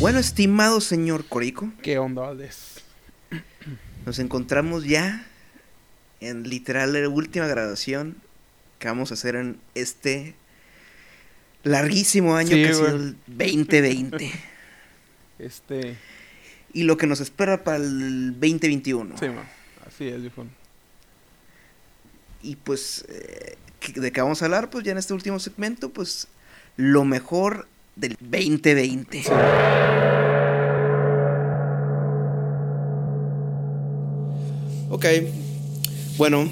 Bueno, estimado señor Corico, ¿Qué onda, Valdés? nos encontramos ya en literal la última grabación que vamos a hacer en este larguísimo año Sí, que ha güey. sido el 2020. Este. y lo que nos espera para el 2021. Sí, man. Así es, viejo. Y pues, eh, ¿qué- ¿de qué vamos a hablar? Pues ya en este último segmento, pues lo mejor del 2020. Ok, bueno,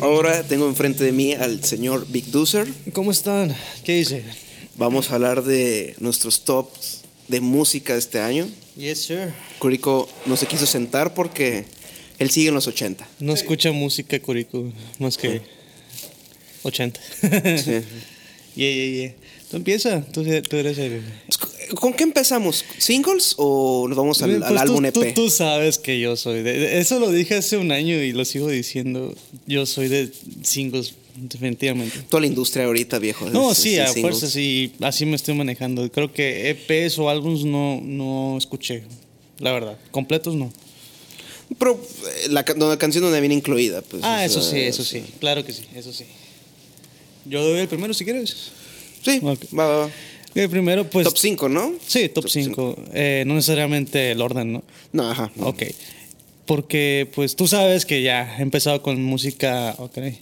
ahora tengo enfrente de mí al señor Big Doozer. ¿Cómo están? ¿Qué dice? Vamos a hablar de nuestros tops de música este año. Yes, sir. Curico no se quiso sentar porque él sigue en los 80. No escucha música, Curico, más que 80. Sí. Yeah, yeah, yeah. Tú empieza, tú, tú eres el... ¿Con qué empezamos? ¿Singles o nos vamos al, al Pues tú- álbum EP? Tú, tú sabes que yo soy de- Eso lo dije hace un año y lo sigo diciendo. Yo soy de singles, definitivamente. Toda la industria ahorita, viejo. No, es- sí, es a fuerza sí, así me estoy manejando. Creo que EPs o álbums no, no escuché, la verdad. Completos no. Pero eh, la, la canción donde viene incluida. Pues, Ah, eso sí, eso sí. Claro que sí, eso sí. Yo doy el primero si quieres. Sí, va, va, va. El primero, pues. Top 5, ¿no? Sí, top Top 5. no necesariamente el orden, ¿no? No, ajá. no. Ok. Porque, pues, tú sabes que ya he empezado con música. Ok. He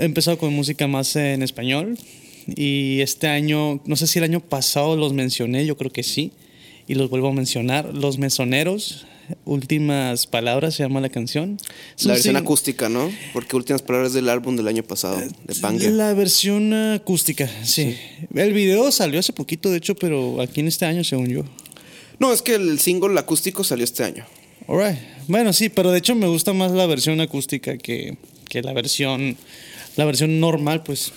empezado con música más en español. Y este año, no sé si el año pasado los mencioné, yo creo que sí. Y los vuelvo a mencionar. Los Mesoneros, últimas palabras se llama la canción. Es La versión acústica, ¿no? Porque últimas palabras del álbum del año pasado, de Banger. La versión acústica, sí. El video salió hace poquito, de hecho, pero aquí en este año, según yo. No, es que el single acústico salió este año. Alright. Bueno, sí, pero de hecho me gusta más la versión acústica que, que la versión la versión normal, pues.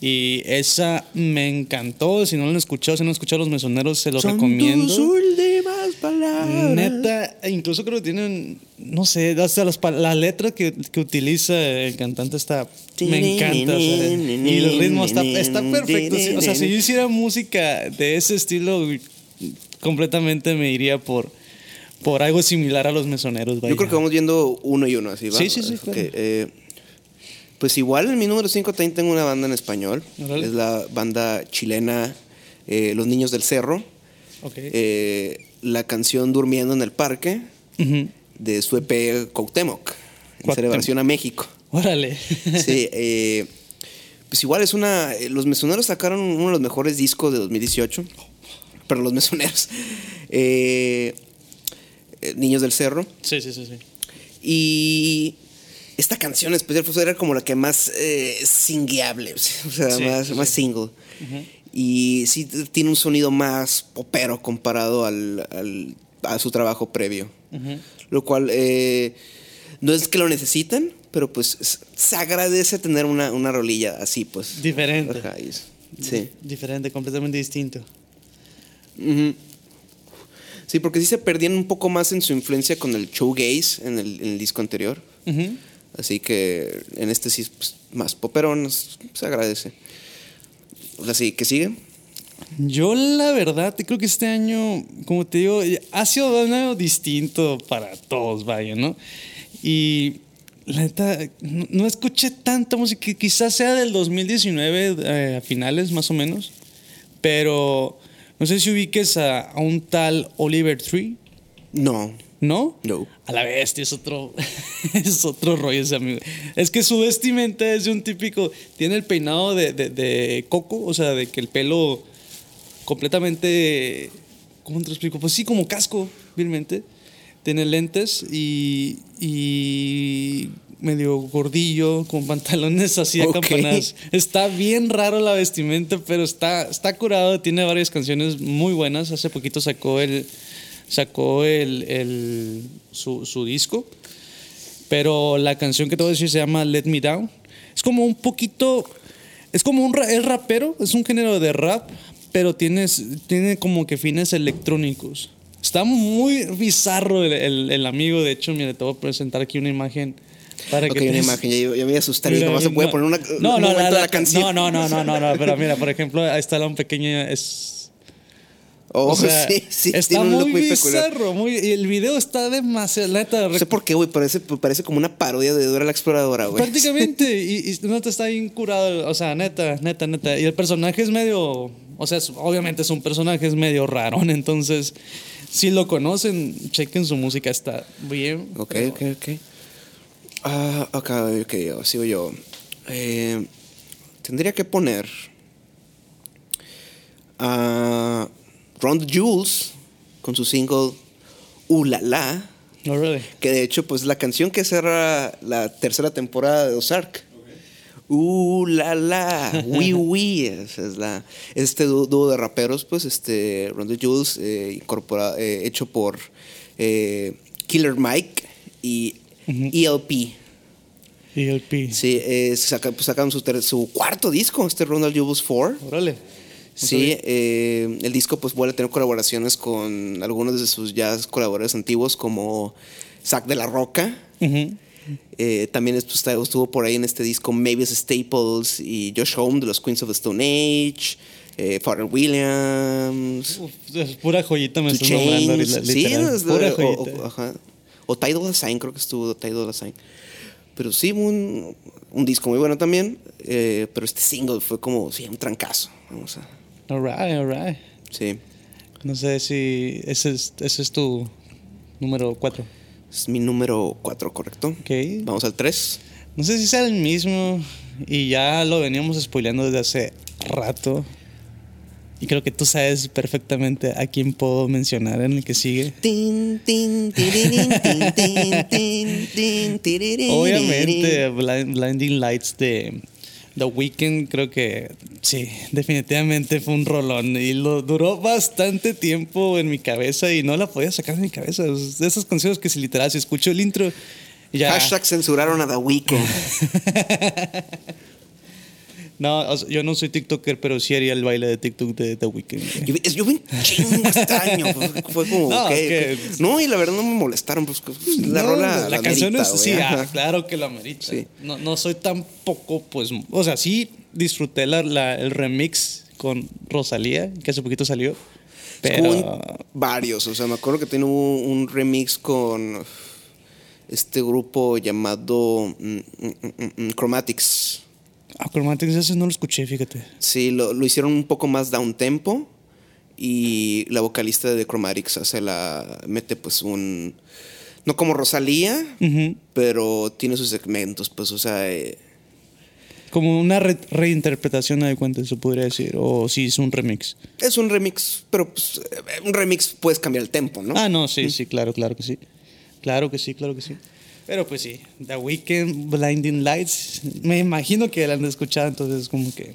Y esa me encantó. Si no lo han escuchado, si no han escuchado Los Mesoneros, se los Son recomiendo. tus últimas palabras. Neta, e incluso creo que tienen, no sé, hasta las, la letra que, que utiliza el cantante está, me encanta. o sea, y el ritmo está, está perfecto. O sea, si yo hiciera música de ese estilo, completamente me iría por, por algo similar a los mesoneros. Yo vaya. creo que vamos viendo uno y uno, así va. Sí, sí, sí, Ok, claro. eh, pues igual en mi número 5 también tengo una banda en español. Es la banda chilena eh, Los Niños del Cerro. Ok. Eh, la canción Durmiendo en el Parque de su EP Cuauhtémoc, en Cuauhtémoc. celebración a México. Órale. Sí, eh, pues igual es una. Los Mesoneros sacaron uno de los mejores discos de 2018. Pero los Mesoneros. eh, Niños del Cerro. sí, sí, sí, sí. Y esta canción en especial pues, era como la que más eh, singueable, o sea, Sí, más, sí, más single. Y sí tiene un sonido más popero comparado al, al- a su trabajo previo. Lo cual eh, no es que lo necesiten, pero pues se agradece tener una, una rolilla así, pues. Diferente. Sí. Diferente, completamente distinto. Ujú. Sí, porque sí se perdían un poco más en su influencia con el showgaze en el, en el disco anterior. Así que en este sí es pues, más poperón, se agradece. Así que sigue. Yo la verdad creo que este año, como te digo, ha sido un año distinto para todos, vaya, ¿no? Y la neta, no, no escuché tanta música, quizás sea del 2019 eh, a finales más o menos, pero no sé si ubiques a, a un tal Oliver Tree, No, ¿no? no. A la bestia, es otro, es otro rollo ese amigo. Es que su vestimenta es de un típico, tiene el peinado de, de- de coco, o sea, de que el pelo completamente, ¿cómo te lo explico? Pues sí, como casco, vilmente. Tiene lentes y, y medio gordillo, con pantalones así Ok. acampanados. Está bien raro la vestimenta, pero está, está curado. Tiene varias canciones muy buenas. Hace poquito sacó el, sacó el, el- su, su disco. Pero la canción que te voy a decir se llama Let Me Down. Es como un poquito. Es como un. Es rapero, es un género de rap, pero tienes, tiene como que fines electrónicos. Está muy bizarro el, el- el amigo. De hecho, mire, te voy a presentar aquí una imagen para Ok, que una te- imagen, ya, ya me voy a asustar y nomás se puede no, poner una, no, un no, la, la- la canción. no, no, no, no, no, no, pero mira, por ejemplo, ahí está la un pequeño es Oh, o sea, sí, sí, está tiene un look muy muy bizarro, muy y el video está demasiado neta, No sé por qué, güey, parece, parece como una parodia de Dora la Exploradora, güey. prácticamente y, y neta está bien curado, o sea, neta, neta, neta, y el personaje es medio, o sea, es- obviamente es un personaje es medio rarón, entonces si lo conocen, chequen su música, está bien. Ok, pero- ok, ok. Ah, ok, ok, sigo yo. Eh, tendría que poner a Ron Jules con su single Uh La La, No, really. que de hecho pues la canción que cerra la tercera temporada de Ozark. Uh la la, wee wee, esa es la este dúo, de raperos pues este Ron Jules eh, incorpora- eh, hecho por eh, Killer Mike y E ELP. Y el P. Sí, eh, saca- pues, sacaron su, su cuarto disco, este Ronald Jules 4. Órale. Sí, eh, el disco pues vuelve a tener colaboraciones con algunos de sus ya colaboradores antiguos como Zack de la Roca. Eh, también está- estuvo por ahí en este disco Mavis Staples y Josh Home de los Queens of the Stone Age, eh, Pharrell Williams, Uf, es pura joyita me estás nombrando Sí, es- pura o, joyita. o- ajá. O Ty Dolla Sign, creo que estuvo Ty Dolla Sign. Pero sí, un, un disco muy bueno también. eh, pero este single fue como, sí, un trancazo. Vamos a. Alright, alright. Sí. No sé si ese es, ese es tu número 4. Es mi número 4, ¿correcto? Ok. Vamos al 3. No sé si sea el mismo y ya lo veníamos spoileando desde hace rato. Y creo que tú sabes perfectamente a quién puedo mencionar en el que sigue. Obviamente, Blind- Blinding Lights de The Weeknd, creo que sí, definitivamente fue un rolón. Y lo duró bastante tiempo en mi cabeza y no la podía sacar de mi cabeza. Es de esas canciones que si literal, si escucho el intro, ya. Hashtag censuraron a The Weeknd. No, o sea, yo no soy TikToker, pero sí haría el baile de TikTok de The Weeknd. Yo, vi- yo vi un chingo este año. Fue, como, No, y la verdad no me molestaron. Pues, la No, rola. la, canción es sí, ah, claro que lo amerita. Sí. No, no soy tampoco, pues, o sea, sí disfruté la, la- el remix con Rosalía, que hace poquito salió. Pero varios. O sea, me acuerdo que tiene un, un remix con este grupo llamado mm, mm, mm, Chromatics. Acromatics ese no lo escuché, fíjate. Sí, lo, lo hicieron un poco más down tempo. Y la vocalista de Chromatics hace la. mete pues un. No como Rosalía, pero tiene sus segmentos, pues, o sea. eh, Como una re- reinterpretación de cuenta, se podría decir. O si es un remix. es un remix, pero pues, eh, un remix puedes cambiar el tempo, ¿no? Ah, no, sí, sí, claro, claro que sí. Claro que sí, claro que sí. Pero pues sí, The Weeknd, Blinding Lights, me imagino que la han escuchado, entonces como que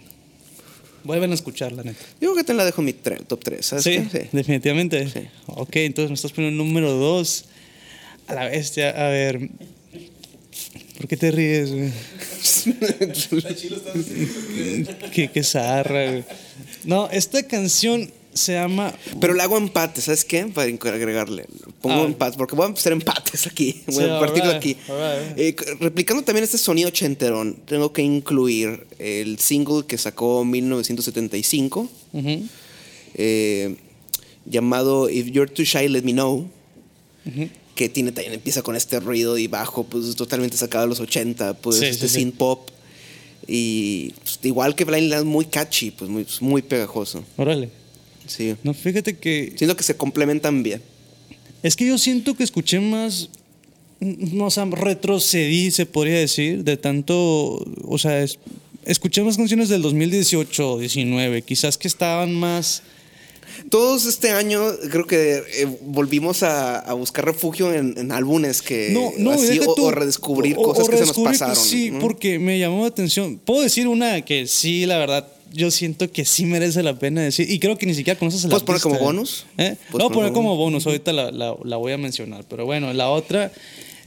vuelven a escucharla, neta. Yo creo que te la dejo en mi top 3, ¿sabes? Sí, qué? definitivamente. Sí. Ok, entonces me estás poniendo número dos. A la bestia, a ver. ¿Por qué te ríes, güey? qué, qué zarra, güey. No, esta canción se llama. Pero le hago empate, ¿sabes qué? Para agregarle. Pongo Ah. empate, porque voy a hacer empates aquí. Voy Sí, a partirlo alright, aquí. Eh, replicando también este sonido ochenterón, tengo que incluir el single que sacó en 1975, Ujú, eh, llamado If You're Too Shy, Let Me Know. Que tiene también empieza con este ruido y bajo, pues totalmente sacado de los 80, pues Sí, este sí. synth pop. Y pues, igual que Blind Land, muy catchy, pues muy, muy pegajoso. Órale. Sí. No, fíjate que. Siento que se complementan bien. Es que yo siento que escuché más. No, o sea, retrocedí, se podría decir, de tanto. O sea, es- escuché más canciones del 2018 o 19, quizás que estaban más. Todos este año creo que eh, volvimos a, a buscar refugio en, en álbumes que No, no, así, o, tú- o redescubrir o- o cosas que se nos pasaron. Sí, ¿no? porque me llamó la atención. Puedo decir una que sí, la verdad, yo siento que sí merece la pena decir. Y creo que ni siquiera conoces la ¿Puedes poner como bonus? ¿Eh? ¿Puedes Lo voy a poner como como bonus, ahorita la, la- la voy a mencionar. Pero bueno, la otra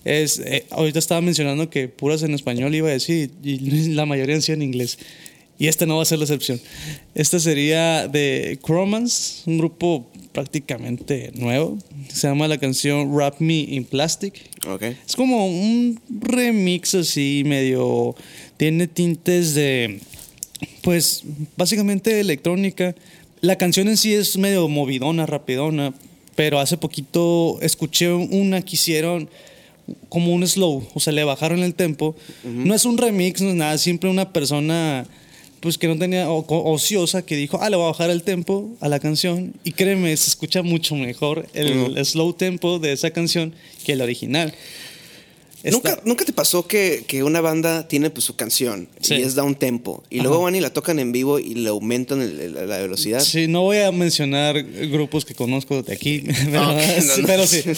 es, eh, ahorita estaba mencionando que puras en español iba a decir y la mayoría han sido en inglés. Y esta no va a ser la excepción. Esta sería de Chromans, un grupo prácticamente nuevo. Se llama la canción Wrap Me in Plastic. Ok. Es como un remix así, medio. Tiene tintes de. Pues básicamente electrónica. La canción en sí es medio movidona, rapidona. Pero hace poquito escuché una que hicieron como un slow. O sea, le bajaron el tempo. No es un remix, no es nada. Siempre una persona. Pues que no tenía o- ociosa que dijo, ah, le voy a bajar el tempo a la canción. Y créeme, se escucha mucho mejor el slow tempo de esa canción que el original. ¿Nunca, Está- ¿Nunca te pasó que, que una banda tiene pues, su canción Sí. y es down tempo y Ajá. luego van y la tocan en vivo y le aumentan el- el- la velocidad? Sí, no voy a mencionar grupos que conozco de aquí, no, no. pero sí.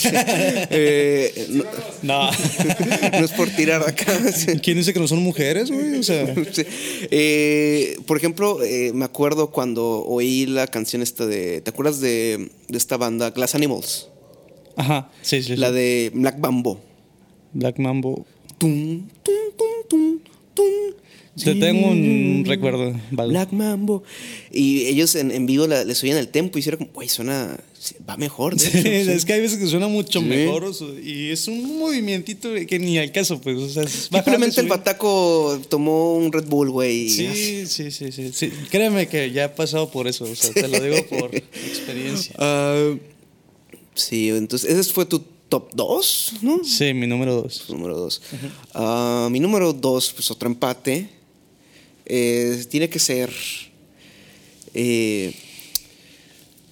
Eh, no, es por tirar acá. sí. ¿Quién dice que no son mujeres, güey? O sea, Sí. Eh, por ejemplo, eh, me acuerdo cuando oí la canción esta de. ¿Te acuerdas de, de esta banda Glass Animals? ajá, sí, sí. sí. La de Black Bamboo. Black Mambo. Tum, tum, tum, tum, tum. Te tengo un recuerdo. Black Mambo. Y ellos en, en vivo la- le subían el tempo y hicieron como, güey, suena. Va mejor, de Sí, hecho, sí. es que hay veces que suena mucho Sí. mejor y es un movimiento que ni al caso, pues. O sea, Simplemente el bataco tomó un Red Bull, güey. sí, sí, sí, sí. Créeme que ya he pasado por eso, o sea, te lo digo por experiencia. Ah, sí, entonces ese fue tu top 2, ¿no? Sí, mi número dos. Número 2. mi número 2, pues otro empate. eh, tiene que ser. eh,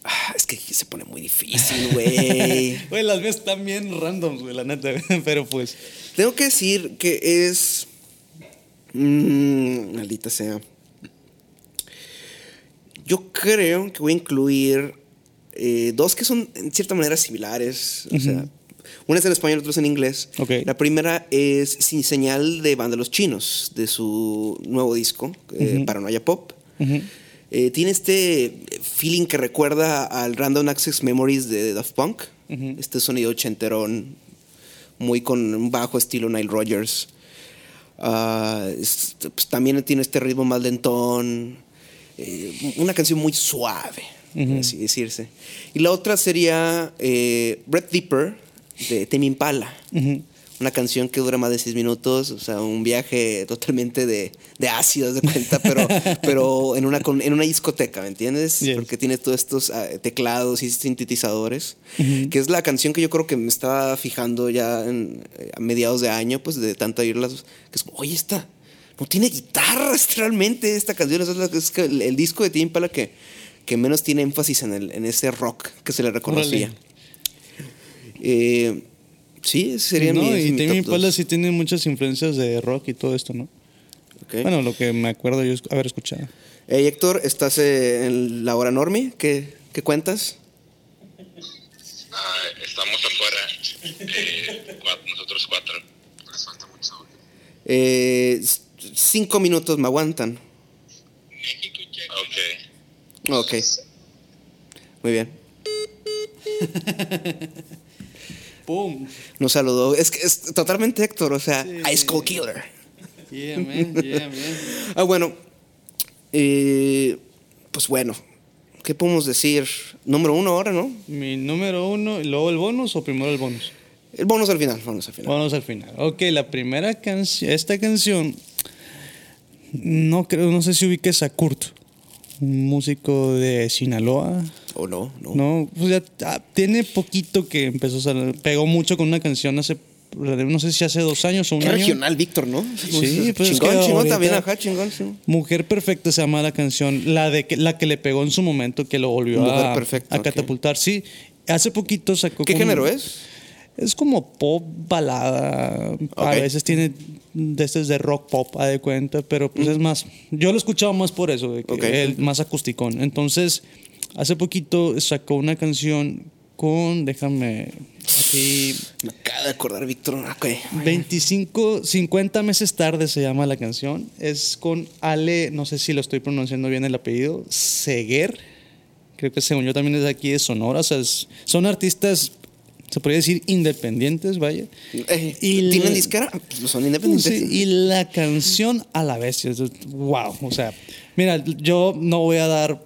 ah, es que se pone muy difícil, güey. Güey, las mías están bien random, güey, la neta. Pero pues. Tengo que decir que es. mm, maldita sea. Yo creo que voy a incluir eh, dos que son en cierta manera similares. O sea, una es en español, otra es en inglés. Ok. La primera es Sin Señal de Banda Los Chinos, de su nuevo disco, eh. Paranoia Pop. Eh, tiene este feeling que recuerda al Random Access Memories de Daft Punk. Este sonido ochenterón, muy con un bajo estilo Nile Rodgers. Ah, es- pues, también tiene este ritmo más lentón. eh, una canción muy suave, por Ujú. así decirse. Y la otra sería eh, Deeper de Tame Impala. Una canción que dura más de seis minutos, o sea, un viaje totalmente de, de ácido, haz de cuenta, pero, pero en, una, en una discoteca, ¿me entiendes? Yes. Porque tiene todos estos ah, teclados y sintetizadores, que es la canción que yo creo que me estaba fijando ya en- eh, a mediados de año, pues de tanto oírlas, que es como, oye, esta no tiene guitarras realmente esta canción, es, la- es que el, el disco de Tim Impala que, que menos tiene énfasis en, el, en ese rock que se le reconocía. Eh, sí, ese sería Sí, ¿no? Y mi Tame top Impala sí tiene muchas influencias de rock y todo esto, ¿no? Bueno, lo que me acuerdo yo es haber escuchado. Hey, Héctor, ¿estás eh, en la hora normie? ¿Qué, qué cuentas? Ah, estamos afuera, eh, nosotros cuatro. Les falta mucho. Eh, cinco minutos me aguantan. Ok. Ok. Muy bien. ¡Pum! Nos saludó. Es que es totalmente Héctor, o sea, Ice Cold Killer. Yeah, man, yeah, man. Ah, bueno. Eh, pues bueno. ¿Qué podemos decir? Número uno ahora, ¿no? Mi número uno, y luego el bonus o primero el bonus. El bonus al final, bonus al final. Vamos al final. Ok, la primera canción, esta canción, no creo, no sé si ubiques a Kurt, un músico de Sinaloa. ¿O no? No. No, pues ya ah, tiene poquito que empezó a salir, pegó mucho con una canción hace, no sé si hace dos años o un Qué año. regional, Víctor, ¿no? Sí, pues es chingón, que chingón también, ajá, chingón, sí. Mujer Perfecta se llama la canción, la de que, la que le pegó en su momento, que lo volvió Mujer a, Perfecta, a catapultar. Sí, hace poquito sacó. ¿Qué como- género es? Es como pop balada. A veces tiene de estos de rock pop, a de cuenta, pero pues es más. Yo lo he escuchado más por eso, de que Ok. el más acusticón. Entonces, hace poquito sacó una canción con, déjame, aquí, Me acaba de acordar, Víctor. Ok. 25, 50 meses tarde se llama la canción. Es con Ale, no sé si lo estoy pronunciando bien el apellido, Seguer. Creo que según yo también es de aquí de Sonora. O sea, es- son artistas, se podría decir, independientes, vaya. Eh, Y ¿Tienen el- disquera? Pues son Sí, independientes. y la canción a la vez, wow, o sea, mira, yo no voy a dar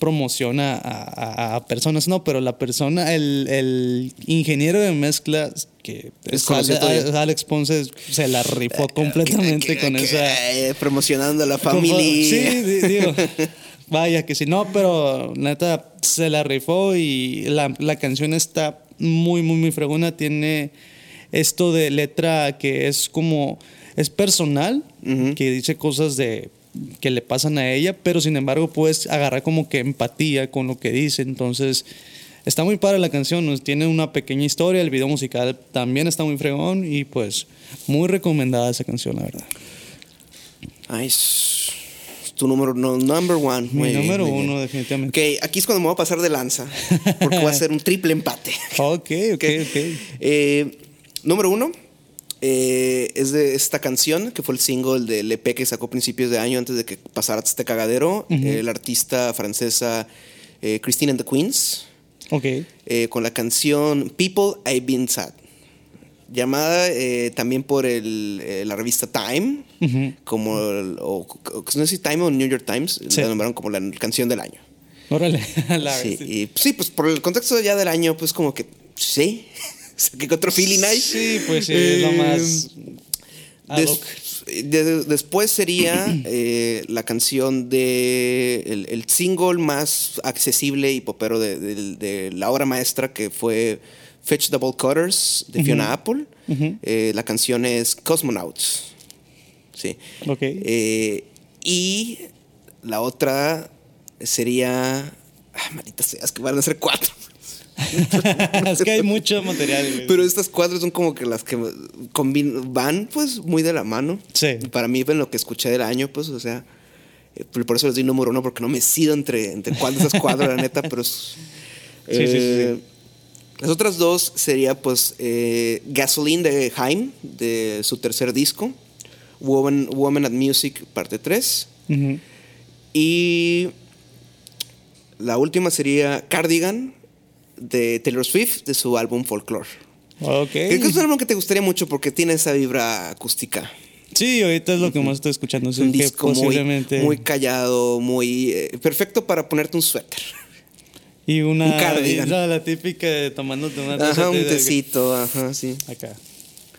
promoción a, a- a personas, no, pero la persona, el, el ingeniero de mezclas que Es es conocido Ale- tuyo. Alex Ponce se la rifó completamente con esa eh, promocionando a la familia. Sí, di- digo. Vaya que sí, no, pero neta se la rifó y la, la canción está muy, muy, muy fregona. Tiene esto de letra que es como, es personal, que dice cosas de que le pasan a ella, pero sin embargo puedes agarrar como que empatía con lo que dice. Entonces, está muy padre la canción, nos tiene una pequeña historia, el video musical también está muy fregón y pues muy recomendada esa canción, la verdad. Es tu número no, number one. Mi Muy bien, número bien. uno, definitivamente. Ok, aquí es cuando me voy a pasar de lanza. Porque va a ser un triple empate. Ok, ok, ok. Eh, número uno eh, es de esta canción que fue el single del EP que sacó a principios de año antes de que pasara este cagadero. Eh, la artista francesa eh, Christine and the Queens Ok. eh, con la canción People I've Been Sad. Llamada también por el, la revista Time, como, el- o, o- no sé si Time o New York Times, Sí. la nombraron como la canción del año. Órale. la- Sí, y, sí, pues por el contexto ya del año, pues como que sí. ¿Qué otro feeling hay? Sí, pues sí, es lo Eh, más. ad Des- hoc. de- después sería eh, la canción de el, el single más accesible y popero de, de- de la obra maestra que fue Fetch Double Cutters de Fiona Apple. Eh, la canción es Cosmonauts. Sí. Ok. Eh, y la otra sería. Ah, maldita sea, es que van a ser cuatro. es que hay mucho material. güey. Pero estas cuatro son como que las que van pues muy de la mano. Sí. Para mí, en lo que escuché del año, pues, o sea, eh, por eso les doy número uno, porque no me decido entre, entre cuál de esas cuatro, la neta, pero es- Sí, sí, sí, eh, sí. Las otras dos sería pues eh, Gasoline de Haim, de su tercer disco, Woman, Woman at Music, parte 3. Ujú. Y la última sería Cardigan de Taylor Swift, de su álbum Folklore. Ok. Creo que es un álbum que te gustaría mucho porque tiene esa vibra acústica. Sí, ahorita es lo que más estoy escuchando. Es un disco muy, posiblemente. muy callado, muy eh, perfecto para ponerte un suéter. Y una. un cardigan. la, la típica de tomándote una taza Ajá, un de- tecito, ajá, sí. Acá.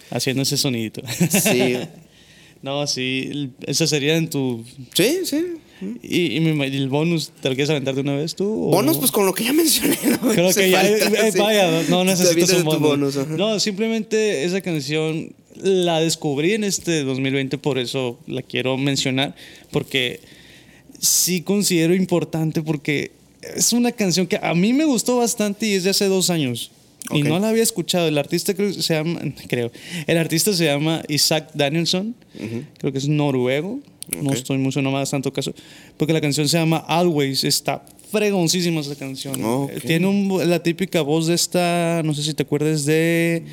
Haciendo ese sonidito. Sí, no, sí. Esa sería en tu. sí, sí. Y, y me- y el bonus, ¿te lo quieres aventar de una vez tú? o- Bonus, pues con lo que ya mencioné. ¿no? Creo que ya, falta, eh, sí. vaya, no necesitas un bonus. ajá. No, simplemente esa canción la descubrí en este 2020, por eso la quiero mencionar, porque sí considero importante, porque es una canción que a mí me gustó bastante y es de hace dos años. Y Ok. no la había escuchado. El artista creo que se llama, creo, el artista se llama Isaac Danielson, creo que es noruego. No estoy mucho, no me hagas tanto caso. Porque la canción se llama Always. Está fregoncísima esa canción. Ok. Tiene un- la típica voz de esta, no sé si te acuerdas de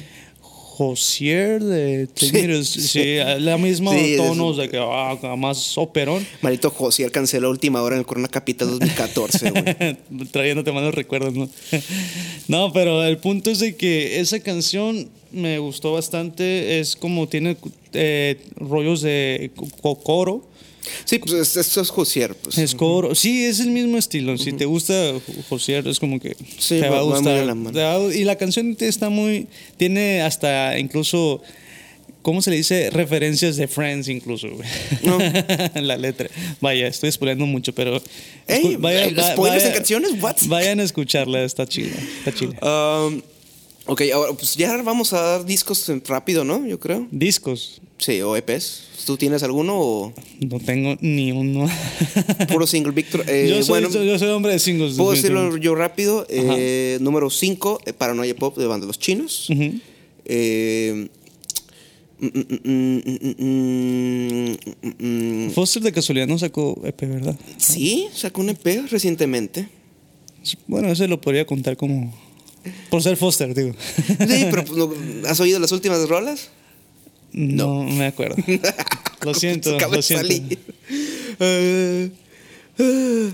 Josier de Sí, sí. Sí, la misma Sí, tonos de que ah, más operón. Marito José canceló última hora en el Corona Capital 2014, güey. Trayéndote malos recuerdos, ¿no? no, pero el punto es de que esa canción me gustó bastante. Es como tiene eh, rollos de co- coro. Sí, pues es- esto es Josier, pues. Es coro. Sí, es el mismo estilo. Si te gusta Josier, es como que Sí, te va a va- gustar. la mano. Y la canción está muy. Tiene hasta incluso. ¿Cómo se le dice? Referencias de Friends, incluso. No. la letra. Vaya, estoy spoileando mucho, pero. Ey, escu- ¿hay spoilers en canciones? What? Vayan a escucharla, está chida. Está chida. Um, ok, ahora pues ya vamos a dar discos rápido, ¿no? Yo creo. Discos. Sí, o EPs. ¿Tú tienes alguno o No tengo ni uno. puro single, Víctor? Eh, yo, soy, bueno, yo soy hombre de singles. puedo decirlo yo rápido. Eh, número 5, Paranoia Pop de Banda Los Chinos. Eh, mm, mm, mm, Foster de casualidad no sacó EP, ¿verdad? Sí, sacó un EP recientemente. Bueno, ese lo podría contar como. Por ser Foster, digo. Sí, pero pues, ¿no- ¿has oído las últimas rolas? No, me acuerdo. Lo siento, lo siento. Eh, eh,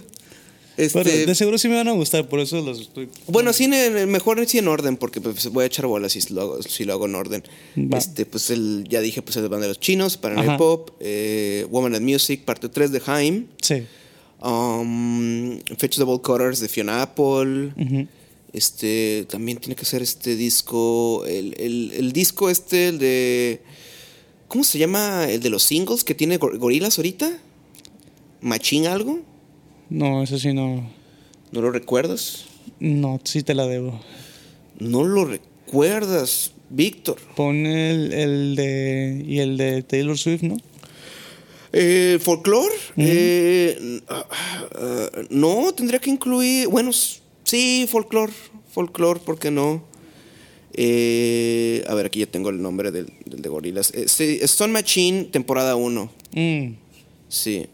este, Pero de seguro sí me van a gustar, por eso los estoy. Bueno, sí, mejor sí en orden, porque pues, voy a echar bolas si lo hago, si lo hago en orden. Va. Este, pues el, ya dije, pues el de los Chinos, Paranoia Ajá. Pop, eh, Woman and Music, parte 3 de Haim. Sí. Um, Vegetable Cutters de Fiona Apple. Ujú. Este, también tiene que ser este disco, el, el- el disco este, el de, ¿cómo se llama? El de los singles que tiene Gor- Gorilas ahorita. Machín algo, No, eso sí no. ¿no lo recuerdas? No, sí te la debo. No lo recuerdas, Víctor. Pon el, el de. Y el de Taylor Swift, ¿no? Eh, folklore, eh, ah, ah, no, tendría que incluir, bueno, sí, folklore, folklore, ¿por qué no? Eh, a ver, aquí ya tengo el nombre del, del de Gorilas. Eh, sí, Stone Machine, temporada 1. Mm. Sí.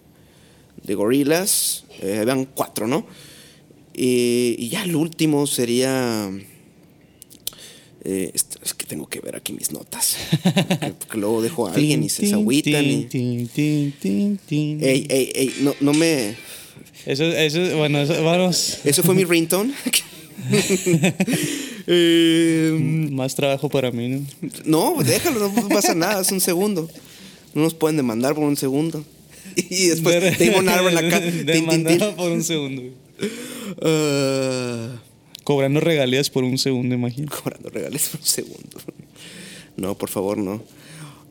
De Gorilas. Eh, habían cuatro, ¿no? Y, y ya el último sería. eh, esto- es que tengo que ver aquí mis notas. Porque, porque luego dejo a alguien y se, agüitan. y-. Ey, ey, ey, no, no me. Eso, eso, bueno, eso- vamos. Eso fue mi ringtone. Eh, Más trabajo para mí, ¿no? no, déjalo, no pasa nada, es un segundo. No nos pueden demandar por un segundo. Y después Damon Albarn acá. tin, tin, tin. Demandado por un segundo. Ah. Cobrando regalías por un segundo, imagino. cobrando regales por un segundo. No, por favor, no.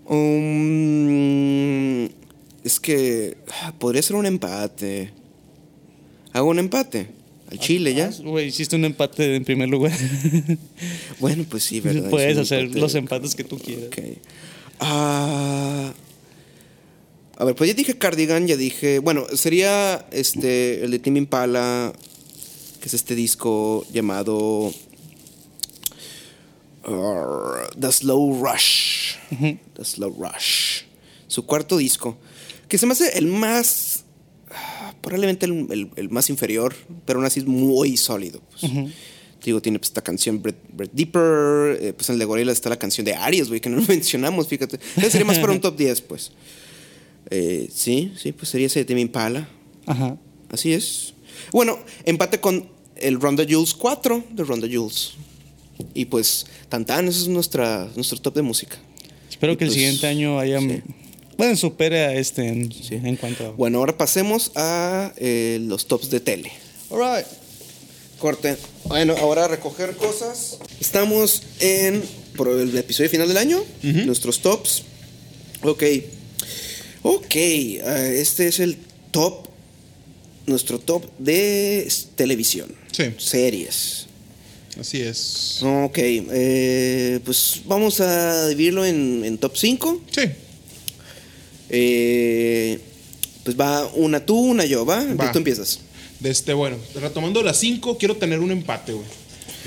Um, es que ah, podría ser un empate. Hago un empate. Al Chile ya. Ah, Güey, hiciste un empate en primer lugar. Bueno, pues sí, ¿verdad? Puedes hacer empate. los empates que tú quieras. Ok. Ah, a ver, pues ya dije Cardigan, ya dije. Bueno, sería este el de Tim Impala, que es este disco llamado uh, The Slow Rush. The Slow Rush. Su cuarto disco. Que se me hace el más. Probablemente el, el- el más inferior, pero aún así es muy sólido. pues. Digo, tiene pues, esta canción Breath, Breath Deeper. eh, pues en el de Gorillaz está la canción de Aries, güey, que no lo mencionamos, fíjate. Ese sería más para un top 10, pues. Eh, sí, sí, pues sería ese de Tame Impala. Ajá. Así es. Bueno, empate con el Ronda Jules 4 de Ronda Jules. Y pues, tan tan, ese es nuestra, nuestro top de música. Espero Y que el pues, siguiente año haya. sí. Bueno, supere a este en, en cuanto a. Bueno, ahora pasemos a eh, los tops de tele. Alright. Corte. Bueno, ahora a recoger cosas. Estamos en por el episodio final del año. Nuestros tops. Ok. Ok. ah, este es el top. Nuestro top de televisión. Sí. Series. Así es. Ok. eh, pues vamos a dividirlo en, en top 5. Sí. Eh, pues va una tú, una yo, ¿va? Va. Tú empiezas. De este, bueno, retomando las 5, quiero tener un empate, güey.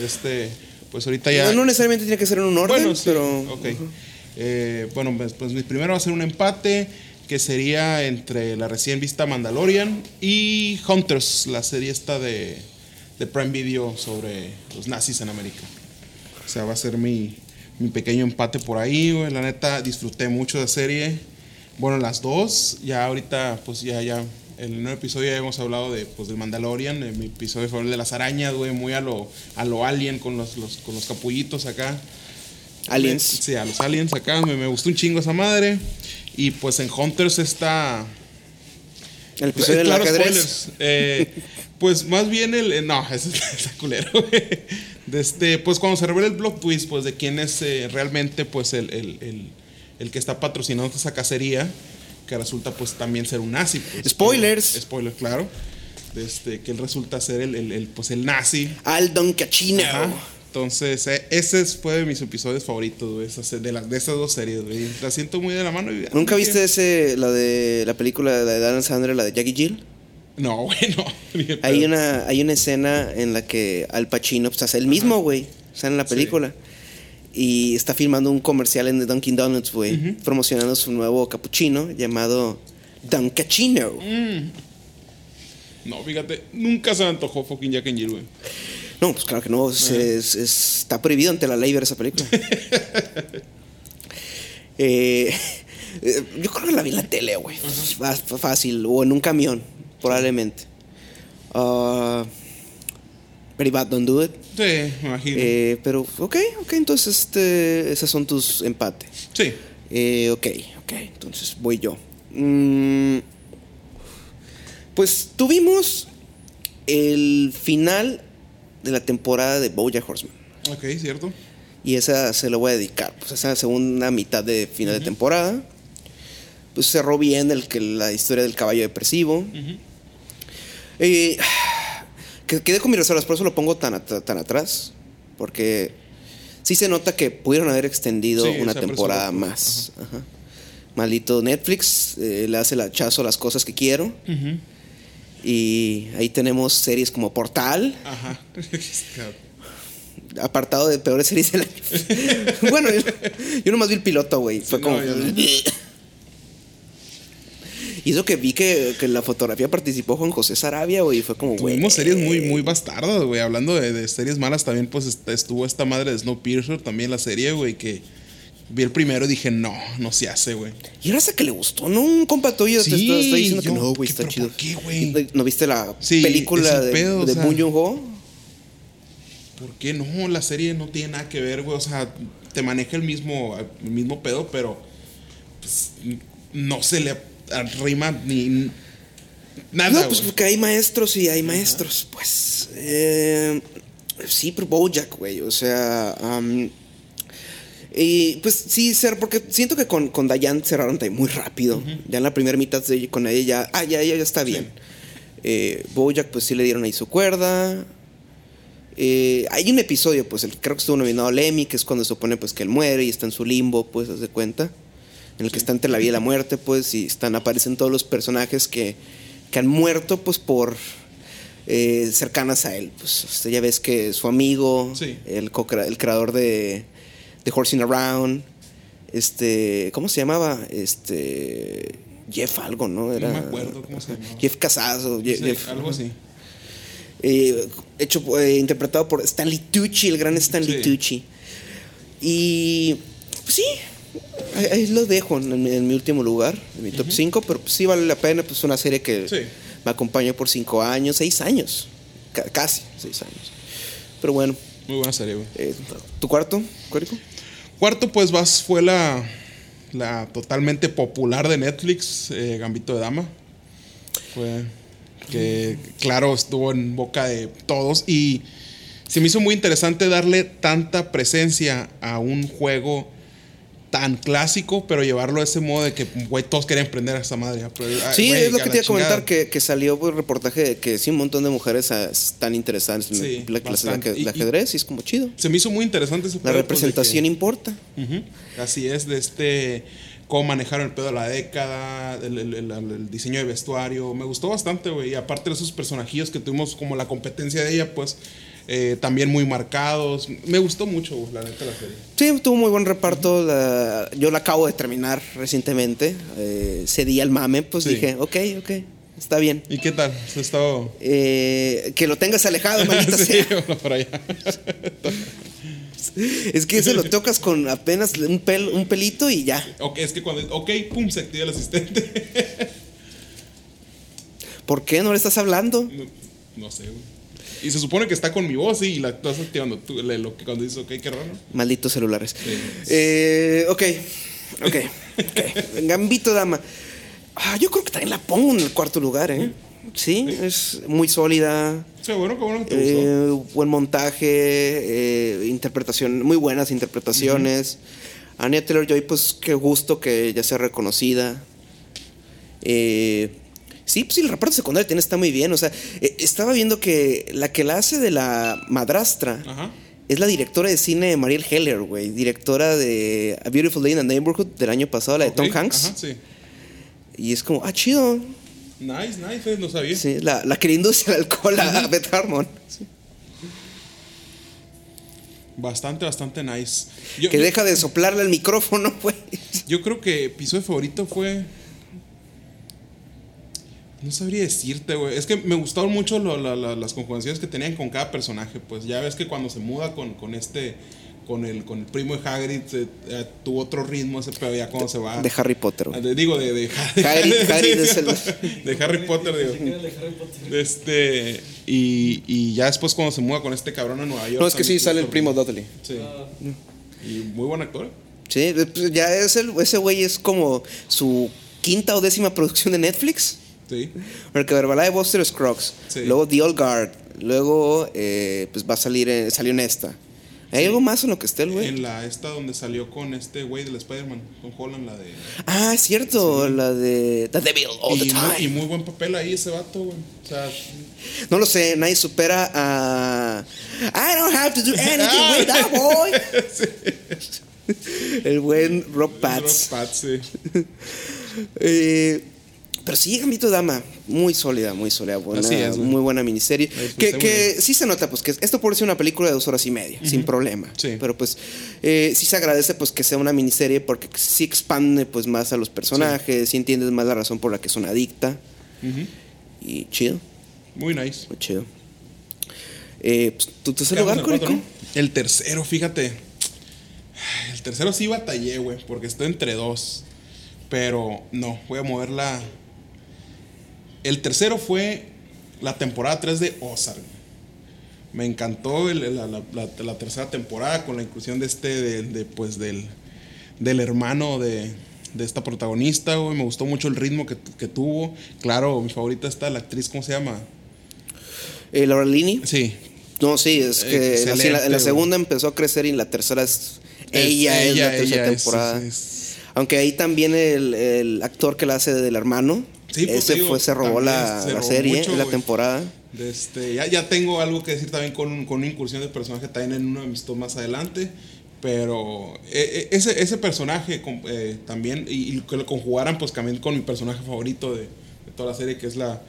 Este, pues ahorita ya. No, no necesariamente tiene que ser en un orden, Bueno, sí, pero. ok. Eh, bueno, pues, pues mi primero va a ser un empate que sería entre la recién vista Mandalorian y Hunters, la serie esta de, de Prime Video sobre los nazis en América. O sea, va a ser mi, mi pequeño empate por ahí, güey. La neta, disfruté mucho de la serie. Bueno, las dos, ya ahorita, pues ya, ya, en el nuevo episodio ya hemos hablado de, pues, del Mandalorian. En mi episodio fue el de las arañas, güey, muy a lo, a lo alien con los, los- con los capullitos acá. Aliens. Sí, a los aliens acá. Me, me gustó un chingo esa madre. Y pues en Hunters está. El episodio del Claro, spoilers. Eh, pues más bien el. eh, No, ese está culero. güey. De este, pues cuando se revela el blog twist, pues de quién es eh, realmente pues el, el- el- el que está patrocinando esa cacería, que resulta pues también ser un nazi. pues. Spoilers. Spoiler, claro. Este, que él resulta ser el, el- el, pues el nazi. Aldon Cachino. Ajá. Entonces, eh, ese es- fue de mis episodios favoritos, esas- de, las de esas dos series, güey. La siento muy de la mano. y- ¿Nunca viste ese, la de la película de Dan Sandler, la de Jackie Jill? No, güey, no. Hay una, hay una escena en la que Al Pacino pues, hace el mismo, güey. O sea, en la película. Y está filmando un comercial en Dunkin' Donuts, güey. Promocionando su nuevo capuchino llamado Duncachino. No, fíjate, nunca se me antojó fucking Jack and Jill, güey. No, pues claro que no. es- es- es- está prohibido ante la ley ver esa película. Eh, yo creo que la vi en la tele, güey. Fa- fa- Fácil. O en un camión, probablemente. Ah, Very Bad Don't Do It. Sí, me imagino. Eh, pero, ok, ok, entonces este, esos son tus empates. sí. Eh, ok, ok, entonces voy yo. Mm, Pues tuvimos el final de la temporada de Bojack Horseman. Ok, cierto. Y esa se la voy a dedicar. Pues esa segunda mitad de final de temporada. Pues cerró bien el que la historia del caballo depresivo. Eh, que quedé con mis reservas, por eso lo pongo tan, tan atrás. Porque sí se nota que pudieron haber extendido Sí, una temporada más. Ajá. Maldito Netflix, eh, le hace el hachazo a las cosas que quiero. Y ahí tenemos series como Portal, Ajá. apartado de peores series del año. bueno, yo, yo nomás vi el piloto, güey. Fue Sí, como. no. y eso que vi que, que en la fotografía participó Juan José Sarabia, güey. Fue como, güey. Tuvimos series muy, muy bastardas, güey. Hablando de, de series malas, también pues est- estuvo esta madre de Snowpiercer, también la serie, güey, que vi el primero y dije, no, no se hace, güey. Y era esa que le gustó, ¿no? Un compa tuyo te Sí, está, está diciendo yo, que no, güey, ¿qué- está chido. por qué, güey? ¿No viste la Sí, película el de, pedo, o de sea. ¿Por qué no? La serie no tiene nada que ver, güey. O sea, te maneja el mismo, el mismo pedo, pero pues, no se le arrima ni nada, No, pues porque hay maestros y hay maestros, pues. eh, sí, pero Bojack, güey. O sea. y pues sí, ser, porque siento que con, con Dayan cerraron muy rápido. Ya en la primera mitad de, con ella, ah, ya, ya, ya está bien. Eh, Bojack, pues sí le dieron ahí su cuerda. Eh, hay un episodio, pues, el, creo que estuvo nominado al Emmy, que es cuando se supone pues que él muere y está en su limbo, pues, haz de cuenta. En el que está entre la vida y la muerte, pues, y están, aparecen todos los personajes que, que han muerto, pues, por eh, cercanas a él. Pues, este, ya ves que su amigo, Sí. el, el creador de, de Horsing Around, este, ¿cómo se llamaba? Este, Jeff algo, ¿no? Era, me acuerdo cómo se llamaba. Jeff Sí, Jeff- algo así. eh, hecho, eh, interpretado por Stanley Tucci, el gran Stanley Sí. Tucci. Y pues sí, ahí, ahí lo dejo en, en mi último lugar, en mi top 5, pero sí vale la pena, pues una serie que Sí. me acompañó por 5 años, 6 años, ca- casi 6 años. Pero bueno, Muy buena serie, güey. eh, ¿tu cuarto, Cuérico? Cuarto, pues vas, fue la, la totalmente popular de Netflix, eh, Gambito de Dama. Fue que, claro, estuvo en boca de todos y se me hizo muy interesante darle tanta presencia a un juego tan clásico, pero llevarlo a ese modo de que, güey, todos querían prender a esa madre. Pero, Sí, es lo que te iba a comentar, que, que salió pues, reportaje de que sí, un montón de mujeres ah, están interesadas en Sí, la clase de Y- y- ajedrez y es como chido. Se me hizo muy interesante ese La pues, que- representación importa. Así es, de este cómo manejaron el pedo de la década, el, el- el- el diseño de vestuario. Me gustó bastante, güey. Y aparte de esos personajillos que tuvimos como la competencia de ella, pues eh, también muy marcados. Me gustó mucho, la neta, la serie. Sí, tuvo muy buen reparto. la- yo la acabo de terminar recientemente. Eh, cedí al mame, pues Sí. dije, ok, ok, está bien. ¿Y qué tal? ¿Has estado.? Eh, que lo tengas alejado, maldita sí, sea. bueno, por allá. Es que se lo tocas con apenas un, pel, un pelito y ya. ok, es que cuando. Ok, pum, se activa el asistente. ¿Por qué no le estás hablando? no, no sé, güey. Y se supone que está con mi voz, sí, y la estás activando tú. le- Lo que cuando dices, ok, qué raro. Malditos celulares. Sí. Eh, ok, ok, ok. Gambito Dama. Ah, yo creo que también la pongo en el cuarto lugar, ¿eh? Sí, es muy sólida. Sí, bueno, qué bueno que te gustó. Eh, buen montaje, eh, interpretación, muy buenas interpretaciones. Anya Taylor Joy, pues qué gusto que ya sea reconocida. Eh, sí, pues sí, el reparto secundario tiene está muy bien. O sea, eh, estaba viendo que la que la hace de la madrastra Ajá. es la directora de cine Mariel Heller, güey. Directora de A Beautiful Day in the Neighborhood del año pasado, la de Tom Hanks. Ajá, sí. Y es como, ah, chido. Nice, nice, eh, no sabía. Sí, la, la que le induce al alcohol a Beth Harmon. Bastante, bastante nice. Yo, Que yo- deja de soplarle el micrófono, güey. yo creo que episodio favorito fue. No sabría decirte, güey. Es que me gustaron mucho lo- la- la- las conjugaciones que tenían con cada personaje. Pues ya ves que cuando se muda con, con este. Con el, con el primo de Hagrid, eh, eh, tuvo otro ritmo ese pedo ya cuando se va. De Harry Potter, Ah, güey. de- digo, de, de, Hagrid- sí, Hagrid es el- de Harry Potter, digo. Este, y, y ya después cuando se muda con este cabrón a Nueva York. No, es que sí sale el primo Dudley. Sí. Y muy buen actor. Sí, pues ya es el, ese güey es como su quinta o décima producción de Netflix. Sí. Porque Herbalife Buster Scruggs. Sí. Luego The Old Guard. Luego, eh, pues va a salir, en- salió en esta. ¿Hay algo más en lo que esté el güey? En la esta donde salió con este güey del Spider-Man, con Holland, la de. Ah, es cierto, la de The Devil All the y, muy, y Time. muy buen papel ahí ese vato, güey. O sea, No lo sé, nadie supera a. I don't have to do anything with that boy. El buen Rob Pats. Rob Pats, sí. Eh, pero sí, Gambito Dama, muy sólida, muy sólida, buena, es, muy buena miniserie. Que, que sí se nota, pues que esto puede ser una película de dos horas y media, sin problema. Sí. Pero pues eh, sí se agradece pues que sea una miniserie porque sí expande pues más a los personajes, sí, entiendes más la razón por la que son adicta. Y chido, Muy nice. muy chido. Eh, pues, tu tercer lugar, Corico. ¿no? El tercero, fíjate. El tercero sí batallé, güey, porque estoy entre dos. Pero no, voy a mover la. El tercero fue la temporada 3 de Ozark. Me encantó el- la, la- la- la tercera temporada con la inclusión de este, de, de, pues del, del hermano de, de esta protagonista, güey. Me gustó mucho el ritmo que, que tuvo. Claro, mi favorita está la actriz, ¿cómo se llama? Eh, Laura Linney. Sí, No, sí, es que Excelente, así en la, en la güey. segunda empezó a crecer y en la tercera es. Es Ella es, la tercera es- temporada. es- Aunque ahí también el, el actor que la hace del hermano, Sí, pues, ese digo, fue, se robó la, se la robó serie, mucho, la temporada. Este, ya, ya tengo algo que decir también con, con una incursión de personaje también en uno de mis tops más adelante. Pero eh, eh, ese, ese personaje eh, también, y, y que lo conjugaran pues también con mi personaje favorito de, de toda la serie, que es la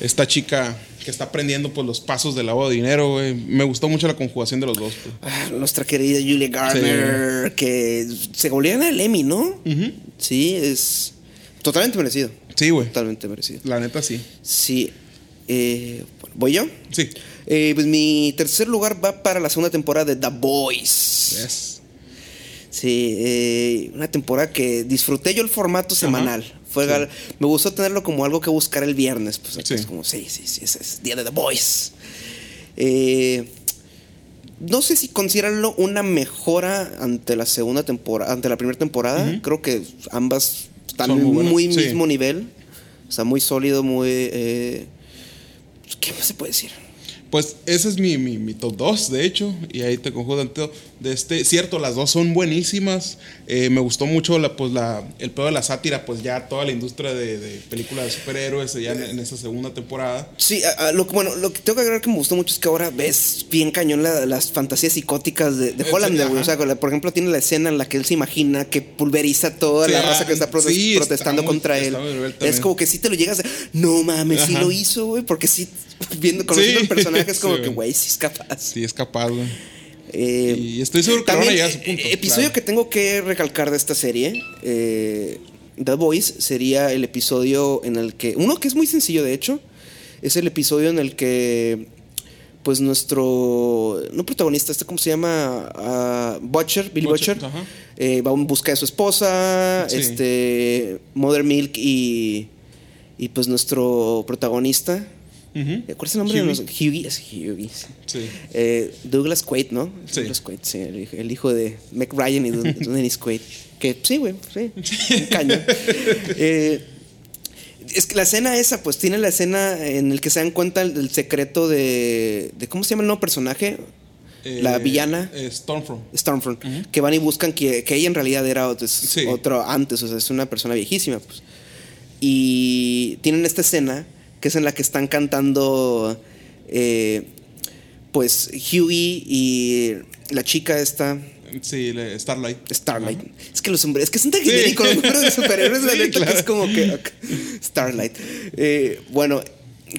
esta chica que está aprendiendo pues los pasos del lavado de dinero, güey. Me gustó mucho la conjugación de los dos. pues. Ah, nuestra querida Julia Garner, que se volvieron el Emmy, ¿no? Sí, es totalmente merecido. Sí, güey. Totalmente merecido. La neta sí. Sí. Eh, ¿Voy yo? Sí. Eh, pues mi tercer lugar va para la segunda temporada de The Boys. Yes. Sí, eh, una temporada que disfruté yo el formato semanal. Fue sí. gal- Me gustó tenerlo como algo que buscar el viernes. Pues Sí. es como, sí, sí, sí, ese es día de The Boys. Eh, no sé si considerarlo una mejora ante la segunda temporada, ante la primera temporada. Creo que ambas están Son muy muy, sí. mismo nivel. O sea, muy sólido, muy. eh, ¿Qué más se puede decir? Pues ese es mi, mi, mi top 2, de hecho, y ahí te conjugan todo. De este, cierto, las dos son buenísimas. Eh, me gustó mucho la, pues, la, el pedo de la sátira, pues ya toda la industria de, de películas de superhéroes, ya en, en esa segunda temporada. Sí, a- a lo, bueno, lo que tengo que agregar que me gustó mucho es que ahora ves bien cañón la- las fantasías psicóticas de, de Hollander, sí, güey. O sea, por ejemplo, tiene la escena en la que él se imagina que pulveriza toda Sí, la raza que está prote- sí, está protestando contra él. muy Es como que sí te lo llegas a... No mames, sí Ajá. lo hizo, güey. Porque sí, viendo, conociendo Sí, el personaje es como sí, que, güey, sí es capaz. Sí, es capaz, güey. Eh, Y estoy seguro que van a también, llegar a ese eh, punto. episodio claro. que tengo que recalcar de esta serie, eh, The Voice, sería el episodio en el que. Uno que es muy sencillo, de hecho. Es el episodio en el que. Pues nuestro. No protagonista, este, ¿cómo se llama? Ah, Butcher, Billy Butcher, Butcher. eh, va en busca de su esposa. Sí. Este. Mother Milk y. Y pues nuestro protagonista. Ujú. eh, ¿Cuál es el nombre? de los- Hughie. Es sí. Eh, Douglas Quaid, ¿no? Sí. Douglas Quaid, sí, el, hijo- el hijo de Meg Ryan y de Dennis Quaid. Que sí, güey, sí. un Caño. Eh, es que la escena esa, pues tiene la escena en el que se dan cuenta del, del secreto de, de. ¿Cómo se llama el nuevo personaje? la Eh, villana. Stormfront. Stormfront. Que van y buscan que, que ella en realidad era otro, Sí. otro antes, o sea, es una persona viejísima, pues. Y tienen esta escena que es en la que están cantando, eh, pues, Huey y la chica esta, Sí, Starlight. Starlight. Es que los hombres, es que son tan genéricos los nombres de superhéroes, la Sí, neta, que claro. es como que. Starlight. Eh, bueno,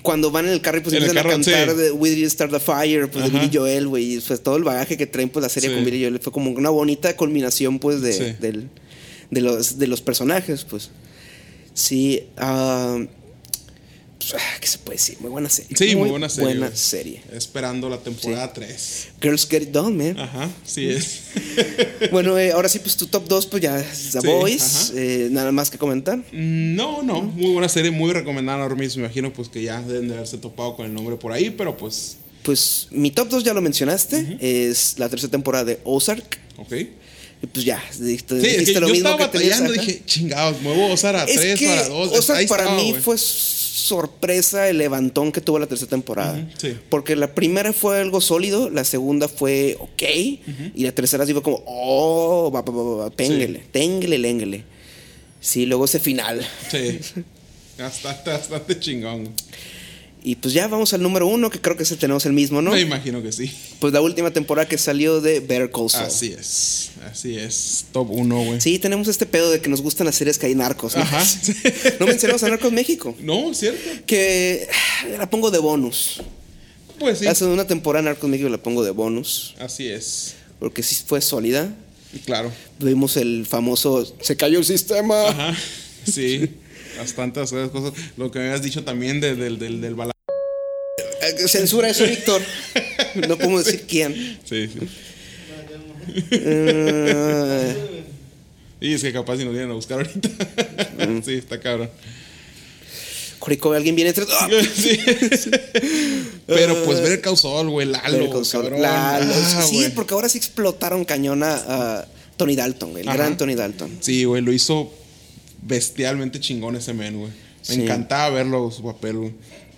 cuando van en el carro y pues En empiezan a cantar sí. de Will You Start the Fire, pues de. Billy Joel, güey. y, Pues todo el bagaje que traen, pues la serie Sí. con Billy Joel fue como una bonita culminación, pues, de, Sí. del- de, los, de los personajes, pues. Sí. ah, ¿Qué se puede decir? Muy buena serie. Sí, muy, buena serie. Buena serie. Esperando la temporada 3. Girls Get It Done, man. Ajá, sí es. Bueno, eh, ahora sí, pues tu top 2, pues ya es The Sí, Boys. eh, nada más que comentar. Mm, No, no, muy buena serie, muy recomendada ahora mismo. Me imagino pues que ya deben de haberse topado con el nombre por ahí, pero pues, Pues mi top 2 ya lo mencionaste. Es la tercera temporada de Ozark. ok. Y pues ya, dijiste, Sí, es que dijiste yo estaba tenías batallando, dije, chingados, muevo Ozar a Es 3 que para 2. Ozark para mí fue sorpresa el levantón que tuvo la tercera temporada. Sí. Porque la primera fue algo sólido, la segunda fue ok, y la tercera sí fue como, oh, va, va, va, va, ténguele, lénguele. Sí, luego ese final. Sí. Bastante, bastante chingón. Y pues ya vamos al número uno, que creo que ese tenemos el mismo, ¿no? Me imagino que sí. Pues la última temporada que salió de Better Call Saul. Así es. Así es. Top 1, güey. Sí, tenemos este pedo de que nos gustan las series que hay narcos. ¿no? Ajá. no mencionamos a Narcos México. No, ¿cierto? Que ah, la pongo de bonus. Pues sí. Hace una temporada Narcos México la pongo de bonus. Así es. Porque sí fue sólida. Claro. Vimos el famoso se cayó el sistema. Ajá. Sí. Bastantes cosas. Lo que me habías dicho también de- del, del, del bala- Eh, Censura eso, Víctor. No podemos decir quién. Sí, sí. Eh, Y es que capaz si nos vienen a buscar ahorita. Mm. sí, está cabrón. Corico, alguien viene entre. Sí. Pero pues ver el causol, güey, Lalo, Call Saul. cabrón. Lalo. Ah, sí, porque ahora sí explotaron cañona a Tony Dalton, güey, el Ajá. gran Tony Dalton. Sí, güey, lo hizo bestialmente chingón ese men, güey. Me Sí. encantaba verlo, su papel, güey.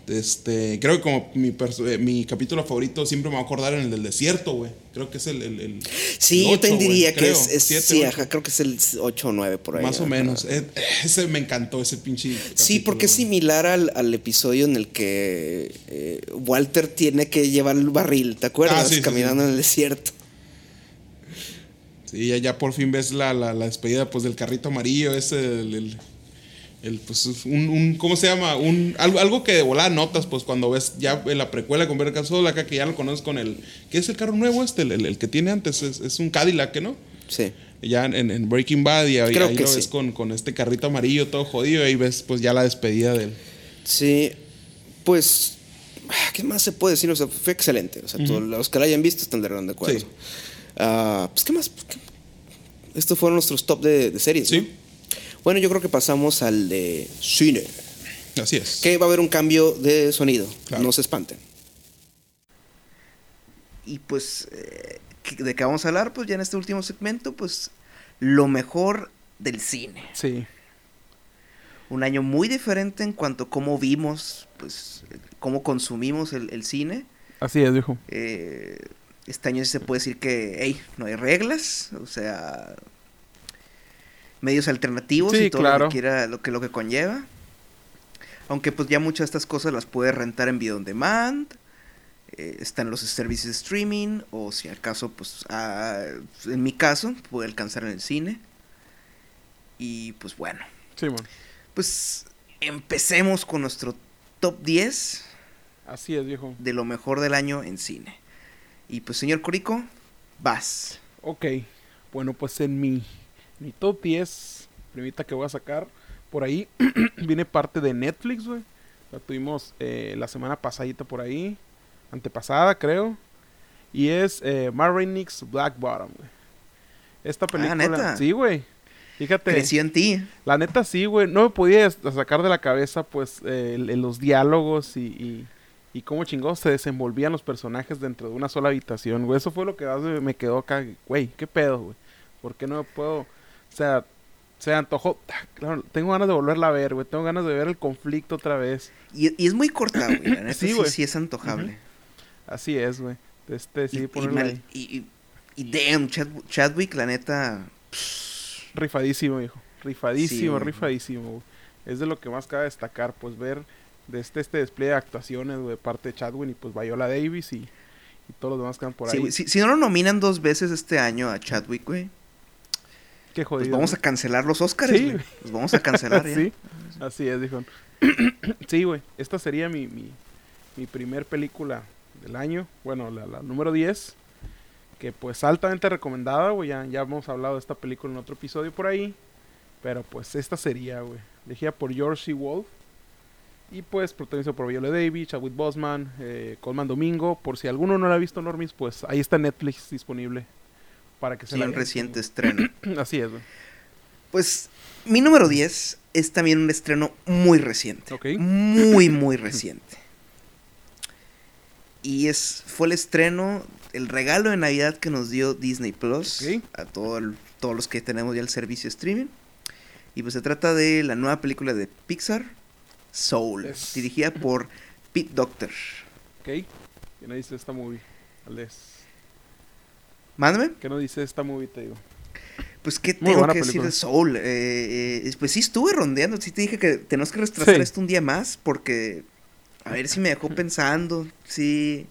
Este, creo que como mi, eh, mi capítulo favorito siempre me va a acordar en el del desierto, güey. Creo que es el... el, el- Sí, el yo ocho, te diría que creo. es. es- Siete, sí, ajá, creo que es el 8 o 9 por ahí. Más o menos. Eh, ese me encantó, ese pinche Sí, porque es similar al, al episodio en el que eh, Walter tiene que llevar el barril, ¿te acuerdas? Ah, sí, sí, Caminando sí. en el desierto. Sí, ya, ya por fin ves la, la, la despedida pues del carrito amarillo, ese, el, el- el, pues un, un- ¿cómo se llama? Un, algo, algo que de volada notas, pues cuando ves ya en la precuela con Ver Sol, acá que ya lo conoces con el, ¿qué es el carro nuevo este? El, el- el que tiene antes, es, es un Cadillac, ¿no? Sí. Ya en, en Breaking Bad y ahí, Creo ahí que lo sí. ves con, con este carrito amarillo todo jodido y ahí ves pues ya la despedida del... Sí, pues, ah, ¿qué más se puede decir? O sea, fue excelente. O sea, todos los que la hayan visto están de de acuerdo. Sí. Ah, pues, ¿qué más? ¿Qué- Estos fueron nuestros top de, de series. Sí. ¿no? Bueno, yo creo que pasamos al de cine. Así es. Que va a haber un cambio de sonido. Claro. No se espanten. Y pues, eh, ¿qué- ¿de qué vamos a hablar? Pues ya en este último segmento, pues, lo mejor del cine. Sí. Un año muy diferente en cuanto a cómo vimos, pues, cómo consumimos el, el cine. Así es, viejo. Eh, este año sí se puede decir que, hey, no hay reglas, o sea, medios alternativos Sí, y todo lo que quiera, lo que, lo que conlleva. Aunque pues ya muchas de estas cosas las puedes rentar en video on demand, eh, están los servicios de streaming, o si acaso, pues, ah, en mi caso, puede alcanzar en el cine. Y pues bueno, Sí, man. pues empecemos con nuestro top 10 Así es, viejo. de lo mejor del año en cine. Y pues, señor Corico, vas. Ok. Bueno, pues en mi, mi top 10, primita que voy a sacar, por ahí viene parte de Netflix, güey. La tuvimos eh, la semana pasadita por ahí, antepasada creo. Y es eh, Marinix Black Bottom, güey. Esta película... ¿neta? Sí, güey. Fíjate. Creció en ti. La neta sí, güey. No me podía sacar de la cabeza, pues, eh, los diálogos y, y, y cómo chingados se desenvolvían los personajes dentro de una sola habitación, güey. Eso fue lo que más me quedó acá. Güey, ¿qué pedo, güey? ¿Por qué no puedo...? O sea, se antojó... Ah, Claro, tengo ganas de volverla a ver, güey. Tengo ganas de ver el conflicto otra vez. Y, y es muy corta, güey. Sí, sí, sí es antojable. Así es, güey. Este, Y, sí, y, ponerla mal- y, y- y damn, Chad- Chadwick, la neta. Rifadísimo, hijo. Rifadísimo, rifadísimo, güey. Es de lo que más cabe destacar, pues ver de este, este despliegue de actuaciones güey, de parte de Chadwin y pues Viola Davis y, y todos los demás que van por sí, ahí. si, si no lo nominan dos veces este año a Chadwick, güey, Qué pues jodido. vamos a cancelar los Oscars, Sí, güey. Los vamos a cancelar ya. sí, así es, dijo. sí, güey. Esta sería mi, mi, mi primer película del año. Bueno, la, la número 10. Que pues altamente recomendada, güey. Ya, ya hemos hablado de esta película en otro episodio por ahí. Pero pues esta sería, güey. Dirigida por George C. Wolf. Y pues protagonizado por Viola Davis, Chadwick Boseman, eh, Colman Domingo. Por si alguno no la ha visto, Normis, pues ahí está Netflix disponible. Para que se Sí, la un reciente estreno. Así es, güey. Pues mi número 10 es también un estreno muy reciente. Muy, muy reciente. Y es, fue el estreno, el regalo de Navidad que nos dio Disney Plus a todo el- todos los que tenemos ya el servicio streaming. Y pues se trata de la nueva película de Pixar, Soul, Es- dirigida por Pete Doctor. ¿Ok? ¿Qué no dice esta movie? Valdés? Mándame. ¿Qué no dice esta movie, te digo? Pues, ¿qué Muy tengo que decir de Soul? Eh, eh, pues sí, estuve rondeando. Sí, te dije que tenemos que retrasar Sí. esto un día más porque. A ver si me dejó pensando. Sí.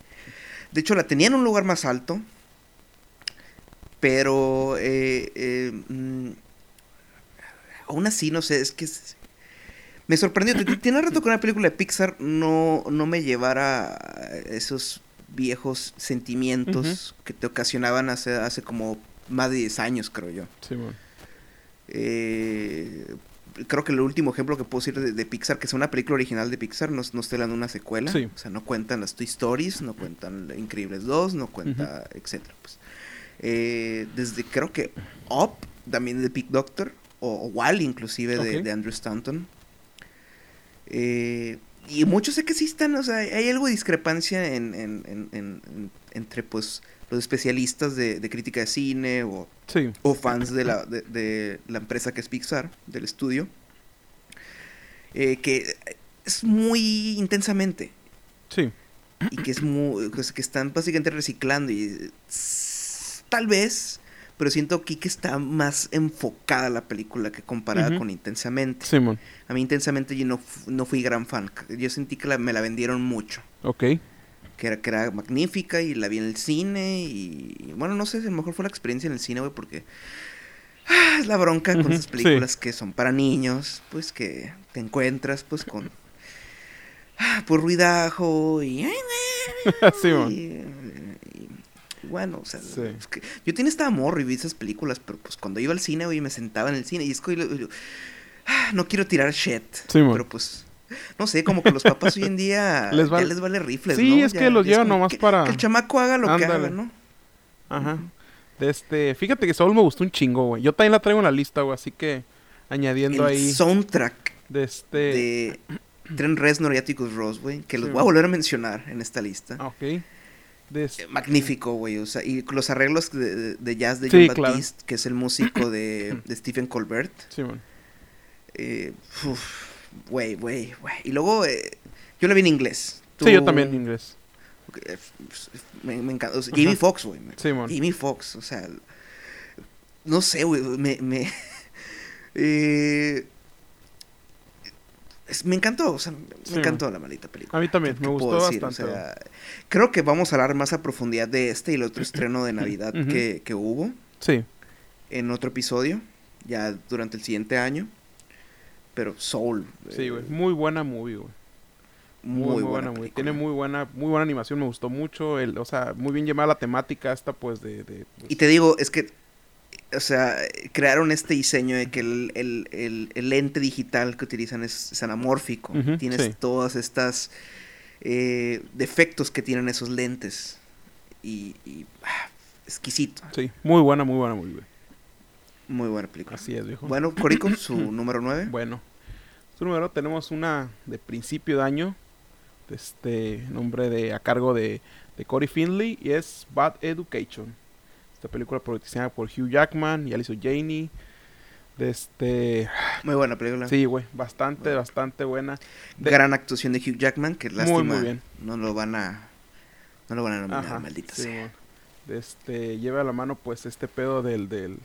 De hecho, la tenía en un lugar más alto. Pero. eh, eh, mm, aún así, no sé, es que. es- me sorprendió. Tiene rato que una película de Pixar no, no me llevara a esos viejos sentimientos que te ocasionaban hace, hace como más de 10 años, creo yo. Sí, man. Eh, creo que el último ejemplo que puedo decir de, de Pixar, que es una película original de Pixar, no, no estoy hablando de una secuela. Sí. O sea, no cuentan las Toy Stories, no cuentan Increíbles 2, no cuenta, etcétera. Pues. Eh, desde creo que Up, también de Pete Doctor, o, o Wall inclusive de Andrew Stanton. Eh, y muchos sé que sí están, o sea, hay algo de discrepancia en, en- en- en- en- entre pues los especialistas de, de crítica de cine o Sí. o fans de la, de, de la empresa que es Pixar, del estudio, eh, que es muy intensamente Sí. y que es muy, que, que están básicamente reciclando y tal vez, pero siento aquí que está más enfocada la película que comparada con Intensamente. Sí, man. A mí Intensamente yo no, no fui gran fan, yo sentí que la- me la vendieron mucho. Ok. Que era, que era magnífica y la vi en el cine y, y bueno, no sé, a lo mejor fue la experiencia en el cine, güey, porque ah, es la bronca con Ujú, esas películas que son para niños, pues que te encuentras pues con ah, pues ruidajo y, sí, y bueno, o sea, Sí. es que yo tenía este amor y vi esas películas, pero pues cuando iba al cine, güey, me sentaba en el cine y es que yo- yo- ah, no quiero tirar shit, Sí, pero pues no sé, como que los papás hoy en día Les ya vale- les vale rifles, Sí, ¿no? es Ya- que los ya llevan nomás que- para- que el chamaco haga lo que haga, ¿no? Ajá. De este, fíjate que Soul me gustó un chingo, güey. Yo también la traigo en la lista, güey, así que añadiendo El ahí soundtrack de este de Trent Reznor y Atticus Ross, güey, que los Sí, voy a volver a mencionar en esta lista. Ah, ok. De este- Eh, Magnífico, güey, o sea, y los arreglos de, jazz de Sí, John claro. Baptiste, que es el músico de, de Stephen Colbert. Sí, man. Eh, uf, Güey, güey, güey. Y luego, eh, yo la vi en inglés. Sí, yo también en inglés. Me, me encanta. o sea, Jamie. Foxx, güey. Sí, man. Jamie Foxx, o sea. No sé, güey. Me. me eh, es- me encantó, o sea, me Sí, encantó la maldita película. A mí también, ¿Qué- me gustó? O bastante, sea, creo que vamos a hablar más a profundidad de este y el otro estreno de Navidad que, que hubo Sí. en otro episodio, ya durante el siguiente año. Pero Soul. Sí, eh, güey. Muy buena movie, güey. Muy, Muy, buena. buena. Tiene muy buena, muy buena animación, me gustó mucho. El, o sea, muy bien llamada la temática esta, pues, de... de pues, Y te digo, es que, o sea, crearon este diseño de que el, el- el- el lente digital que utilizan es, es anamórfico. Tienes sí. todas estas eh, defectos que tienen esos lentes. Y, y, ah, exquisito. Sí, muy buena, muy buena movie, güey. Muy buena película. Así es, viejo. Bueno, Corico, su número 9. Bueno, su número tenemos una de principio de año, de este nombre de a cargo de, de Corey Finley y es Bad Education. Esta película protagonizada por Hugh Jackman y Alison Janey. De este, Muy buena película. sí, güey, bastante, bastante buena. de- Gran actuación de Hugh Jackman, que Muy, lástima muy bien. no lo van a no lo van a nominar, Ajá, maldita sí, sea. De este, lleva a la mano pues este pedo del, del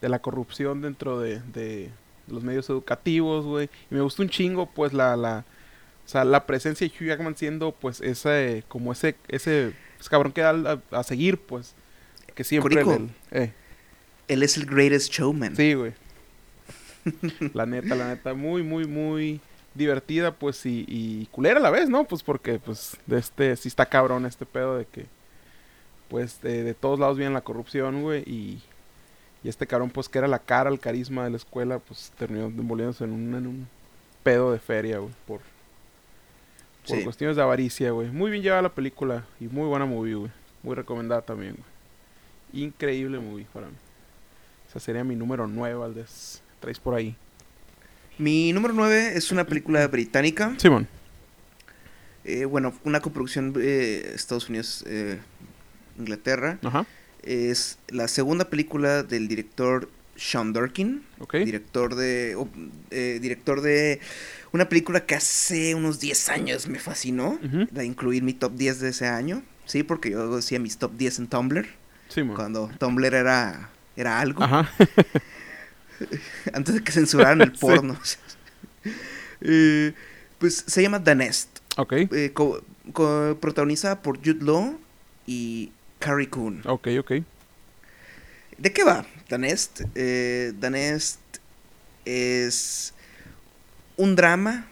de la corrupción dentro de, de los medios educativos, güey. Y me gustó un chingo pues la, la o sea, la presencia de Hugh Jackman siendo pues ese como ese ese pues, cabrón que da a, a seguir pues que siempre Corico. el- eh, Él es el greatest showman. sí, güey. la neta, la neta muy muy muy divertida pues y, y culera a la vez, ¿no? Pues porque pues de este sí está cabrón este pedo de que pues de, de todos lados viene la corrupción, güey, y, y este cabrón pues que era la cara, el carisma de la escuela, pues terminó envolviéndose en un, en un pedo de feria, güey, por, por Sí. cuestiones de avaricia, güey. Muy bien llevada la película y muy buena movie, güey. Muy recomendada también, güey. Increíble movie para mí. Esa sería mi número 9, Valdés. Traes por ahí. Mi número 9 es una película británica. Simón. Eh, bueno, una coproducción eh, Estados Unidos eh, Inglaterra. Ajá. Es la segunda película del director Sean Durkin, Ok. director de eh, director de una película que hace unos 10 años me fascinó, Ujú. de incluir mi top 10 de ese año. Sí, porque yo hacía mis top 10 en Tumblr, Sí, cuando Tumblr era era algo Ajá. antes de que censuraran el porno. Eh, pues se llama The Nest, ok. eh, co- co- protagonizada por Jude Law y Carrie Coon. Ok, ok. ¿De qué va The Nest? Eh, The Nest es un drama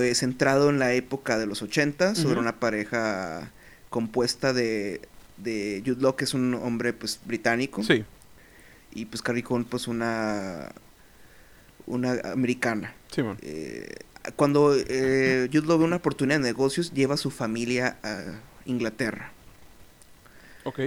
eh, centrado en la época de los 80 sobre una pareja compuesta de, de Jude Law, que es un hombre pues británico, Sí. y pues Carrie Coon, pues una, una americana. Sí, mon. Eh, cuando eh, Jude Law ve una oportunidad de negocios, lleva a su familia a Inglaterra. Ok.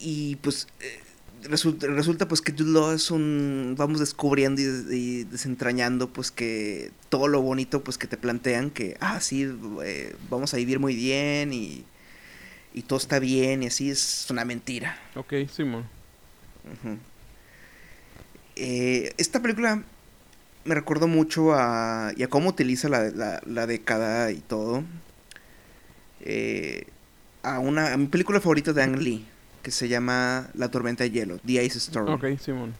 Y pues eh, resulta, resulta pues que Jude Law es un... Vamos descubriendo y, y desentrañando pues que todo lo bonito pues que te plantean que, ah, sí, eh, vamos a vivir muy bien y, y todo está bien y así es una mentira. Ok. Ujú. Eh, esta película me recordó mucho a, y a cómo utiliza la, la- la década y todo. Eh, a, una, a mi película favorita de Ang Lee, que se llama La tormenta de hielo, The Ice Storm. Ok, sí, mon.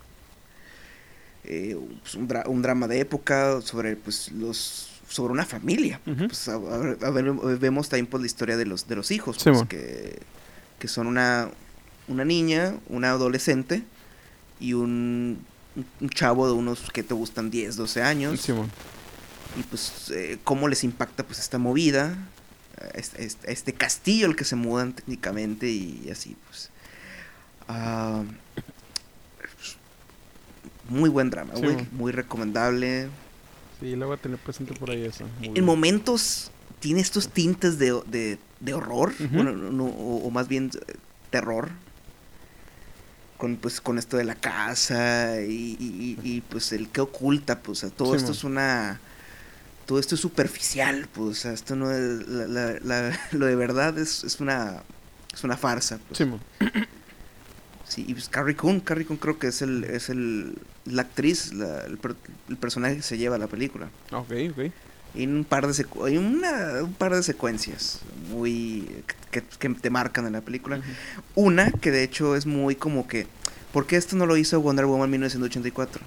Eh, pues, un, dra- un drama de época sobre pues los sobre una familia. Ujú. Pues, a- a- ver, vemos también pues, la historia de los, de los hijos, Sí, pues, que, que son una, una niña, una adolescente y un, un chavo de unos que te gustan 10, 12 años. Sí. Y pues eh, cómo les impacta pues esta movida, este, este- este castillo al que se mudan técnicamente y así pues. Ah, muy buen drama, Sí, mon. muy recomendable. Sí, le voy a tener presente por ahí eso. Muy En bien. momentos tiene estos tintes de, de- de horror, Ujú. bueno, no, o, o más bien eh, terror. Con, pues, con esto de la casa y, y- y- pues el que oculta, pues o sea, todo Sí, esto mon. es una... Todo esto es superficial, pues, o sea, esto no es... la- la- la- lo de verdad es, es una... Es una farsa, pues. Sí. Sí, y pues Carrie Coon, Carrie Coon creo que es el, es el, la actriz, la- el, per- el personaje que se lleva a la película. Ok, ok. Hay un par de secu- hay una, un par de secuencias muy que, que te marcan en la película. Una que de hecho es muy como que ¿por qué esto no lo hizo Wonder Woman 1984?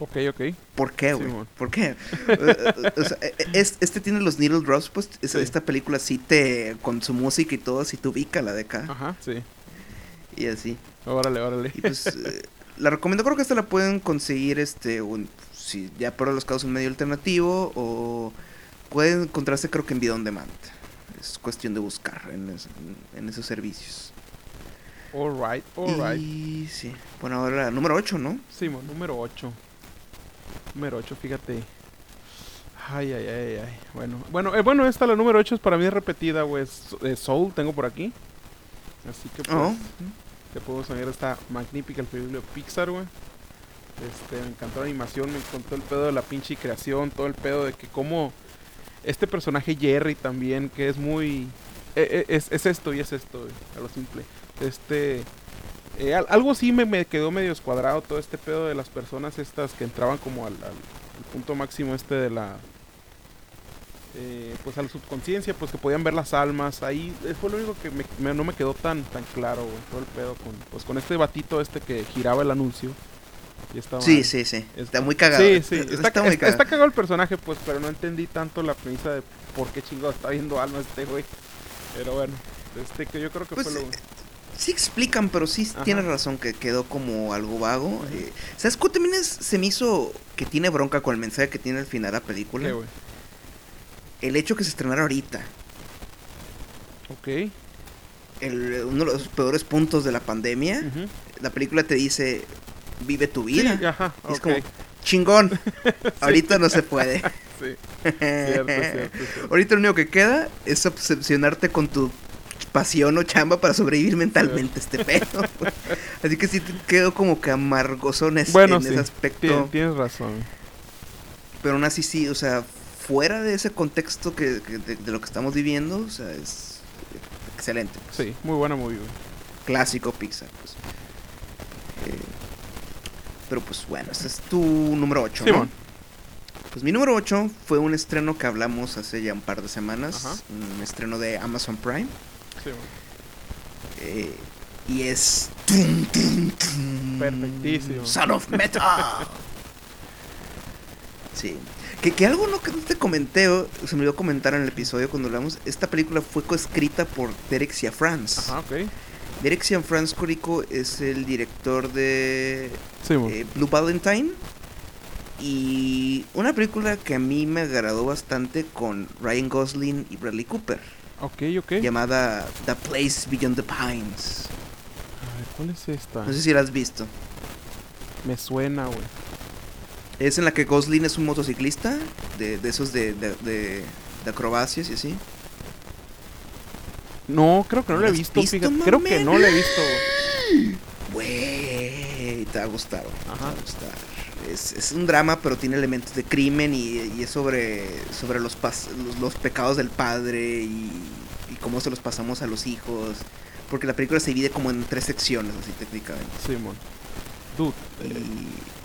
Ok, ok. ¿Por qué, güey? Simón. ¿Por qué? Eh, o sea, eh, es- este tiene los needle drops, pues es- Sí. esta película sí te con su música y todo sí te ubica la de acá Ajá, sí. y así. Órale, órale. Y pues eh, la recomiendo, creo que esta la pueden conseguir este un- si ya por los casos un medio alternativo o pueden encontrarse creo que en video on demand. Es cuestión de buscar en, es- en esos servicios. Alright, alright. Y sí. Bueno, ahora número 8, ¿no? Sí, mon, número 8. Número 8, fíjate. Ay, ay, ay, ay. Bueno, bueno, eh, bueno, esta la número 8 es para mí repetida, güey. Es- eh, Soul tengo por aquí. Así que pues, Oh. Te puedo soñar esta magnífica película de Pixar, güey. Este, me encantó la animación, me encantó el pedo de la pinche creación, todo el pedo de que como este personaje Jerry también, que es muy... eh, eh, es, es esto y es esto, güey, a lo simple. Este... eh, al- algo sí me, me quedó medio escuadrado todo este pedo de las personas estas que entraban como al punto máximo este de la... eh, pues a la subconsciencia, pues que podían ver las almas. Ahí eh, fue lo único que me- me- no me quedó tan tan claro, güey. Todo el pedo con, pues, con este batito este que giraba el anuncio. Y estaba, Sí, sí, sí. Está- Está muy cagado. Sí, sí. Está, Está, muy está- cagado. está cagado el personaje, pues, pero no entendí tanto la premisa de por qué chingado está viendo almas este güey. Pero bueno, este que yo creo que Pues, fue lo... eh, Sí explican, pero sí Ajá. tienes razón que quedó como algo vago. Eh, ¿Sabes cuál también es- se me hizo que tiene bronca con el mensaje que tiene al final la película? ¿Qué, güey? El hecho que se estrenara ahorita. Ok. El, uno de los peores puntos de la pandemia. La película te dice, vive tu vida. Sí, ajá, Y es como, chingón. Ahorita no se puede. Sí, cierto, cierto, cierto. Ahorita lo único que queda es obsesionarte con tu pasión o chamba para sobrevivir mentalmente este pedo. Así que sí te quedó como que amargosón Bueno, en sí, ese aspecto. tien- tienes razón. Pero aún así sí, o sea, fuera de ese contexto que, que de, de lo que estamos viviendo, o sea, es excelente. pues. Sí, muy buena movie, güey. Clásico Pixar, pues. Eh, pero pues bueno, este es tu número 8, Simón. Pues mi número 8 fue un estreno que hablamos hace ya un par de semanas, Ajá. un estreno de Amazon Prime, Sí, eh, y es... tum, tum, tum, Perfectísimo. Son of Metal. sí. Que, que algo no que no te comenté, o se me olvidó comentar en el episodio cuando hablamos, esta película fue coescrita por Derek Ciafrance. Ajá, ok. Derek Ciafrance Corico es el director de Sí, eh, Blue Valentine. Y una película que a mí me agradó bastante con Ryan Gosling y Bradley Cooper, ok, ok. llamada The Place Beyond the Pines. A ver, ¿cuál es esta? No sé si la has visto. Me suena, güey. Es en la que Gosling es un motociclista, de, de esos de, de, acrobacias y así. No, creo que no ¿No la he visto, visto, fíjate. Creo que no la he visto, güey. Te va a gustar, güey, te va Ajá. a gustar. Es, es un drama, pero tiene elementos de crimen y, y es sobre, sobre los, pas- los, los pecados del padre y, y cómo se los pasamos a los hijos. Porque la película se divide como en tres secciones, así técnicamente. Simón. Dude. eh, Y-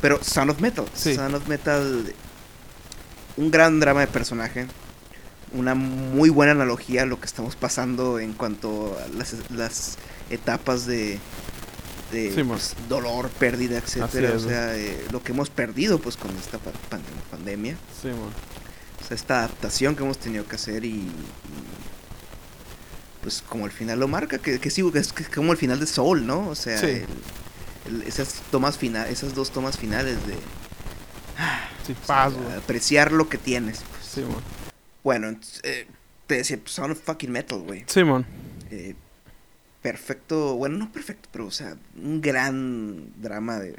pero Son of Metal. Sí. Son of Metal. Un gran drama de personaje. Una muy buena analogía a lo que estamos pasando en cuanto a las, las etapas de, de Sí, pues, dolor, pérdida, etcétera. O sea, eh, lo que hemos perdido pues con esta pa- pan- pandemia. Simón. O sea, esta adaptación que hemos tenido que hacer y, y, pues como el final lo marca, que, que sí, que es que como el final de Soul, ¿no? O sea, Sí. el- esas tomas finales, esas dos tomas finales de Sí, o sea, paz, güey. apreciar lo que tienes. pues. Simón. Bueno, ent- eh, te decía, pues, Sound of fucking metal, güey. Simón. Eh, perfecto, bueno, no perfecto, pero o sea, un gran drama de,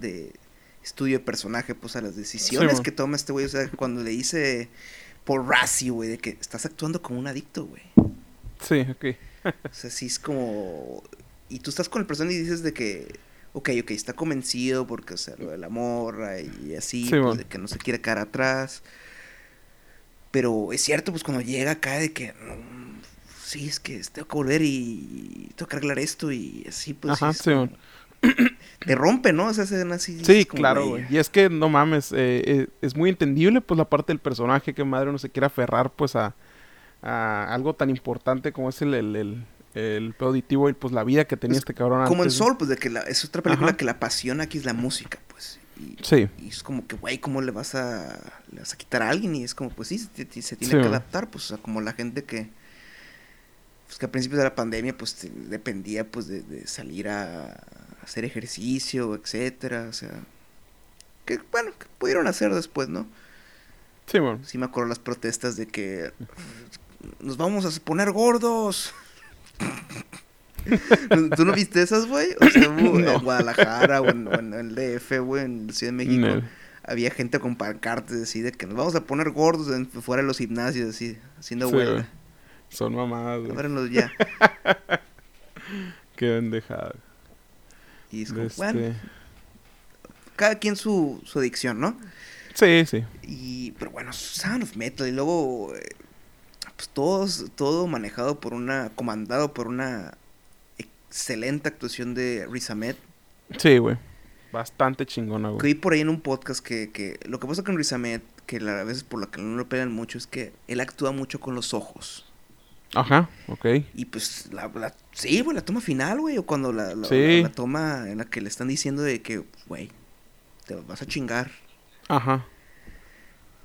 de estudio de personaje, pues a las decisiones man. que toma este güey, o sea, cuando le dice por Razzie, güey, de que estás actuando como un adicto, güey. Sí, ok. O sea, sí es como... Y tú estás con el personaje y dices de que... Ok, ok, está convencido porque, o sea, lo de la morra y así, Sí, pues, de que no se quiere quedar atrás. Pero es cierto, pues cuando llega acá de que... sí, es que tengo que volver y tengo que arreglar esto y así, pues... Ajá, sí, como-. Te rompe, ¿no? Esa escena así. Sí, claro, güey. Y es que, no mames, eh, eh, es muy entendible, pues, la parte del personaje que madre no se quiere aferrar, pues, a, a algo tan importante como es el, el, el, el pedo auditivo y, pues, la vida que tenía Pues, este cabrón Como en antes, ¿no? Soul, pues de que la- es otra película Ajá. que la apasiona aquí es la música, pues. Y, Sí, y es como que, güey, ¿cómo le vas a, le vas a quitar a alguien? Y es como, pues sí, se, ti- se tiene Sí, que adaptar, pues, o sea, como la gente que, pues que a principios de la pandemia, pues, te- dependía, pues, de, de salir a hacer ejercicio, etcétera, o sea, que, bueno, que pudieron hacer después, ¿no? Simón. Sí me acuerdo las protestas de que nos vamos a poner gordos. ¿Tú no viste esas, güey? O sea, hubo No. en Guadalajara o en, o en el DF, güey, en Ciudad de México. No. Había gente con pancartas así de que nos vamos a poner gordos en- fuera de los gimnasios, así, haciendo Sí, huelga. Son mamadas, güey. Ya. Qué pendejada. Y es como, Este, bueno, cada quien su, su adicción, ¿no? Sí, sí. Y, pero bueno, Sound of Metal. Y luego, eh, pues todos, todo manejado por una, comandado por una excelente actuación de Riz Ahmed. Sí, güey. Bastante chingona, Que güey. vi por ahí en un podcast que, que lo que pasa con Riz Ahmed, que a veces por lo que no lo pegan mucho, es que él actúa mucho con los ojos. Ajá, ok. Y pues, la, la- sí, güey, la toma final, güey, o cuando la, la- Sí. la- la toma en la que le están diciendo de que, güey, te vas a chingar. Ajá.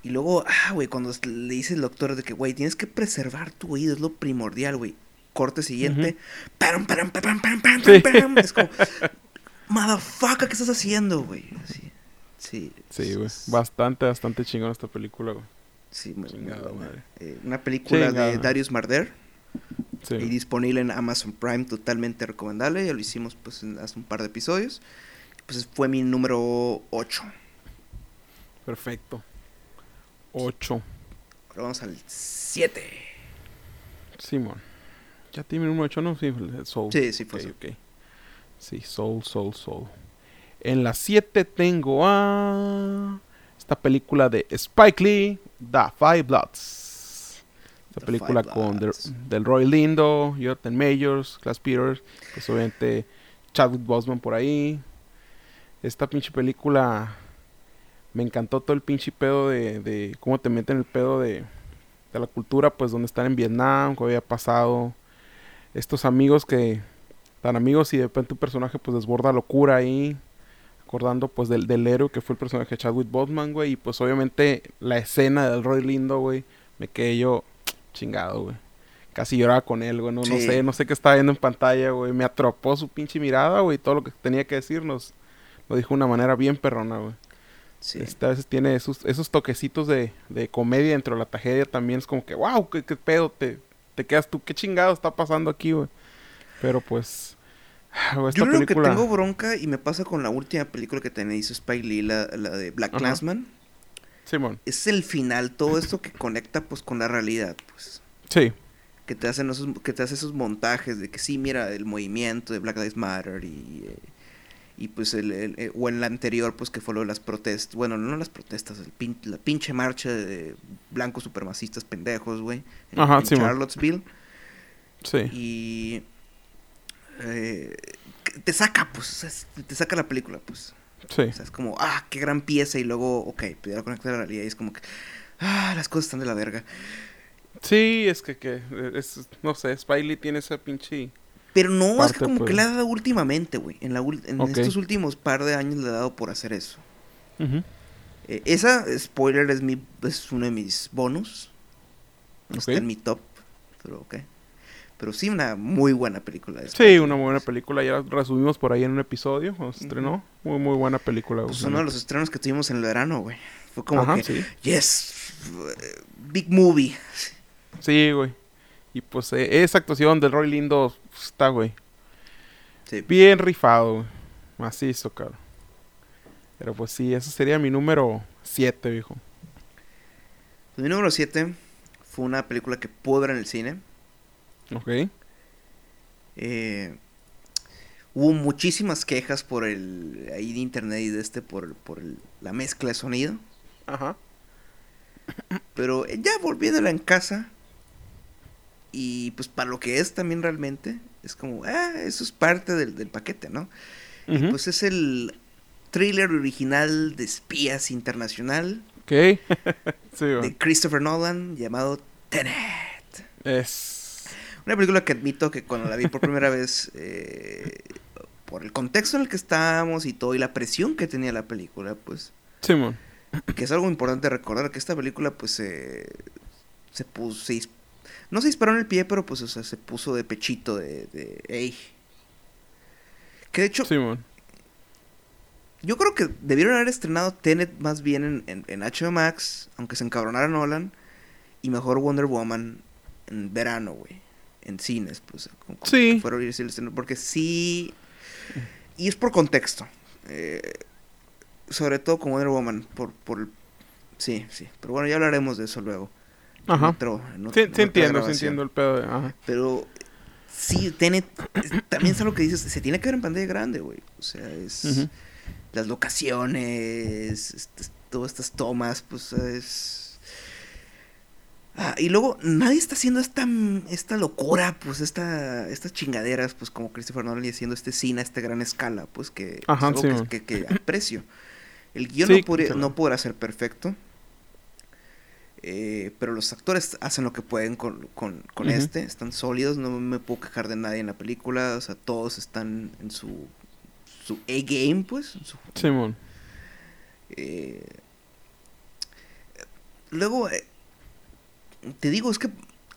Y luego, ah, güey, cuando le dice el doctor de que, güey, tienes que preservar tu oído, es lo primordial, güey. Corte siguiente. Sí. param. Es como, motherfucker, ¿qué estás haciendo, güey? Sí. Sí, güey. Bastante, bastante chingona esta película, güey. Sí, Chingada buena. madre. Eh, una película Chingada. de Darius Marder Sí. y disponible en Amazon Prime, totalmente recomendable. Ya lo hicimos pues en- hace un par de episodios. Pues fue mi número 8. Perfecto. 8. Ahora vamos al 7. Simón. ¿Ya tiene número 8, no? Sí, Soul. Sí, sí, fue Ok, Soul. ok. Sí, Soul, Soul, Soul. En la 7 tengo a. Esta película de Spike Lee, The Five Bloods. Esta The película con Del. Del Roy Lindo, Jonathan Majors, Class Peters, pues obviamente Chadwick Boseman por ahí. Esta pinche película me encantó todo el pinche pedo de, de cómo te meten el pedo de, de la cultura, pues donde están en Vietnam, que había pasado. Estos amigos que tan amigos y de repente un personaje pues desborda locura ahí. Acordando pues del, del héroe que fue el personaje de Chadwick Boseman, güey. Y pues obviamente la escena del Roy Lindo, güey. Me quedé yo chingado, güey. Casi lloraba con él, güey. No, no sé, no sé qué estaba viendo en pantalla, güey. Me atropó su pinche mirada, güey. Todo lo que tenía que decirnos. Lo dijo de una manera bien perrona, güey. Sí. Este, a veces tiene esos, esos toquecitos de, de comedia dentro de la tragedia también. Es como que, wow, qué, qué pedo, te, te quedas tú, qué chingado está pasando aquí, güey. Pero pues, esta Yo lo que tengo bronca y me pasa con la última película que tenía hizo Spike Lee, la, la de Black. Clansman, Simón, es el final, todo esto que conecta pues con la realidad, pues. sí, Que te hacen esos, que te hace esos montajes de que sí, mira, el movimiento de Black Lives Matter y, eh, y pues el, el- eh, o en la anterior pues que fue lo de las protestas, bueno, no las protestas, el pin- la pinche marcha de blancos supremacistas pendejos, güey, en, Ajá, en Simón. Charlottesville. sí. y eh, te saca, pues, o sea, es- te saca la película, pues. Sí, O sea, es como, ah, qué gran pieza y luego, ok, pues ya lo conecta a la realidad y es como que, ah, las cosas están de la verga. sí, es que, que es, no sé, Spiley tiene esa pinche... Pero no, es Parte, que como pues. que le ha dado últimamente, güey. En, la en estos últimos par de años le ha dado por hacer eso. Eh, esa, spoiler, es, mi, es uno de mis bonus. No está en mi top, pero ok. Pero sí, una muy buena película. de Sí, una Lee. buena película, ya resumimos por ahí en un episodio se estrenó. Muy, muy buena película. Pues uno de los estrenos que tuvimos en el verano, güey. Fue como Ajá, que, sí. yes, big movie. Sí, güey. Y pues eh, esa actuación del Roy Lindo está, güey. Sí. Bien rifado, güey. Macizo, cabrón. Pero pues sí, ese sería mi número 7, viejo. Pues mi número 7 fue una película que pude ver en el cine. Ok. Eh, hubo muchísimas quejas por el ahí de internet y de este por, por el- la mezcla de sonido. Ajá. Pero eh, ya volviéndola en casa. Y pues para lo que es también realmente. Es como, ah, eso es parte del, del paquete, ¿no? Ujú. pues es el thriller original de espías internacional Ok. sí, de Christopher Nolan llamado Tenet. Es. Una película que admito que cuando la vi por primera vez, eh, por el contexto en el que estábamos y todo, y la presión que tenía la película, pues, Simón. que es algo importante recordar, que esta película, pues, eh, se puso, se no se disparó en el pie, pero pues, o sea, se puso de pechito de, de ey. Que de hecho, Simón. yo creo que debieron haber estrenado Tenet más bien en, en, en HBO Max, aunque se encabronara Nolan, y mejor Wonder Woman en verano, güey. En cines, pues. como- como Sí. a irse el estreno, porque sí. Y es por contexto. eh, sobre todo con Wonder Woman, por, por. Sí, sí. Pero bueno, ya hablaremos de eso luego. Ajá. otro- en ot- Sí, en sí otra entiendo, sí entiendo el pedo. de- Ajá. Pero sí, es- también es algo que dices, se tiene que ver en pantalla grande, güey. O sea, es las locaciones, este, todas estas tomas, pues es... Ah, y luego nadie está haciendo esta, esta locura, pues esta, estas chingaderas, pues como Christopher Nolan y haciendo este cine a esta gran escala, pues que es Ajá, algo sí, que- que, que aprecio. El guion Sí, no, podría- claro. no podrá ser perfecto, eh, pero los actores hacen lo que pueden con, con, con este, están sólidos, no me puedo quejar de nadie en la película, o sea, todos están en su, su A-game, pues, su, Simón. eh, luego, eh, te digo, es que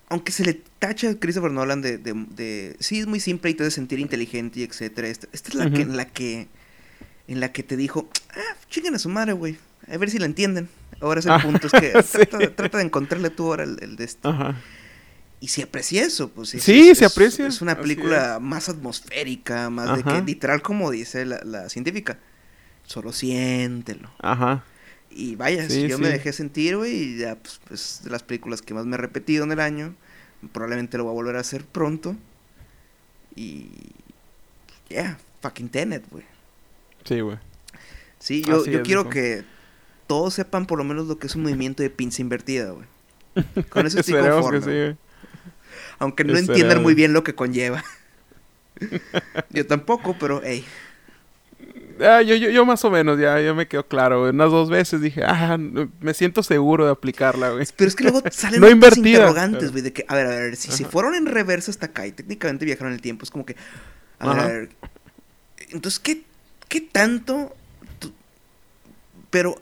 aunque se le tacha a Christopher Nolan de, de, de- sí es muy simple y te hace sentir inteligente y etcétera, esta, esta es la que en la que en la que te dijo, ah, chinguen a su madre, güey, a ver si la entienden. Ahora es el Ah, punto, es que sí. trata, de- trata de encontrarle tú ahora el, el de este. Ajá. Y se aprecia eso, pues. es- Sí, es- se es- aprecia, Es una película más atmosférica, más de que literal como dice la, la científica. Solo siéntelo. Ajá. Y vaya, Sí, si yo me dejé sentir, güey, y ya, pues, es de las películas que más me he repetido en el año. Probablemente lo voy a volver a hacer pronto. Y. Yeah, fucking Tenet, güey. Sí, güey. Sí, yo, yo quiero que todos sepan por lo menos lo que es un movimiento de pinza invertida, güey. Con eso estoy conforme. que sí, güey. Aunque no Esperemos. entiendan muy bien lo que conlleva. yo tampoco, pero, hey. Ah, yo, yo, yo más o menos, ya, ya me quedó claro, güey. Unas dos veces dije, ah, me siento seguro de aplicarla, güey. Pero es que luego salen No invertida. interrogantes, güey, de que, a ver, a ver, si se fueron en reversa hasta acá y técnicamente viajaron en el tiempo, es como que, a ver, a ver, entonces, ¿qué, qué tanto? tú- pero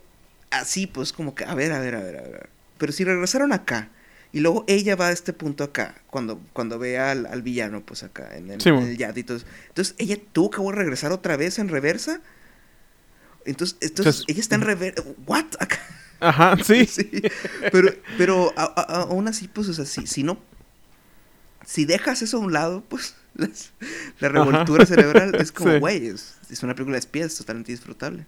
así, pues, como que, a ver, a ver, a ver, a ver. Pero si regresaron acá y luego ella va a este punto acá, cuando, cuando ve al, al villano, pues acá, en el, Sí, en mo. el yate y todo eso. Entonces, ella tuvo que regresar otra vez en reversa. Entonces, entonces ella está en reversa. ¿What? Acá. Ajá, sí. Sí, pero, pero a- a- aún así, pues, o sea, si, si no, si dejas eso a un lado, pues, las- la revoltura cerebral es como, Sí. güey, es, es una película de espías totalmente disfrutable.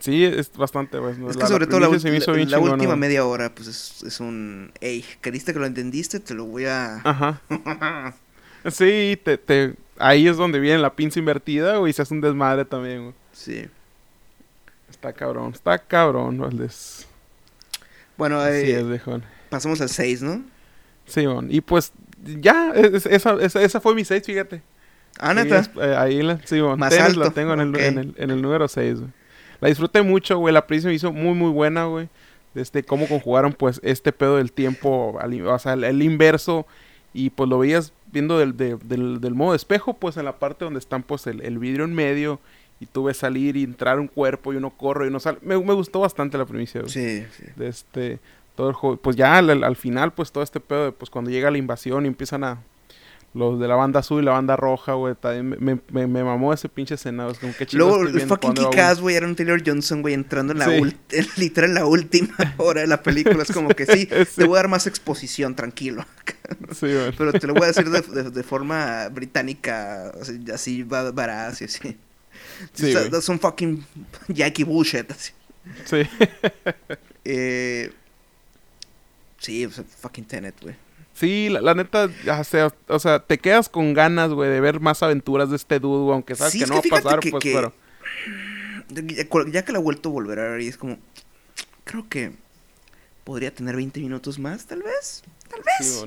Sí, es bastante, güey. es que sobre todo la, la- la última media hora, pues, es, es un, hey, ¿creíste que lo entendiste? Te lo voy a... Ajá. Sí, te, te, ahí es donde viene la pinza invertida, güey, y se hace un desmadre también, güey. sí. Está cabrón, está cabrón, Valdés. Bueno, eh, es, viejón. pasamos al 6, ¿no? Sí, bon. y pues ya, es- esa, esa, esa fue mi 6, fíjate. Ah, Sí, neta. es- eh, ahí la, sí, bon. Más Tenet la alto, tengo en el, en el, en el número 6, güey. La disfruté mucho, güey. La prisa me hizo muy, muy buena, güey. Desde cómo conjugaron, pues, este pedo del tiempo, al o sea, el, el inverso. Y pues lo veías viendo del, de- del, del modo espejo, pues en la parte donde están, pues, el, el vidrio en medio. Y tú ves salir y entrar un cuerpo y uno corre y uno sale. Me, me gustó bastante la primicia, güey. Sí, sí. de este todo el juego. Pues ya al, al- al final, pues todo este pedo de pues cuando llega la invasión y empiezan a los de la banda azul y la banda roja, güey, también me, me, me- mamó ese pinche escena, güey, es como que Luego, el fucking Kick-Ass, güey, era un Taylor Johnson, güey, entrando en la, Sí. literal en la última hora de la película. Es como que sí, Sí. te voy a dar más exposición, tranquilo. Sí, güey. Pero te lo voy a decir de, de- de forma británica, así, así y así. Sí, some fucking Yankee bullshit. Así. Sí. Eh, sí, fucking Tenet, güey. Sí, la, la neta, sea, o sea, te quedas con ganas, güey, de ver más aventuras de este dude, aunque sabes Sí, que no va a pasar, que- pues, que- pero... Ya, ya que la he vuelto a volver a ver, y es como, creo que podría tener 20 minutos más, tal vez.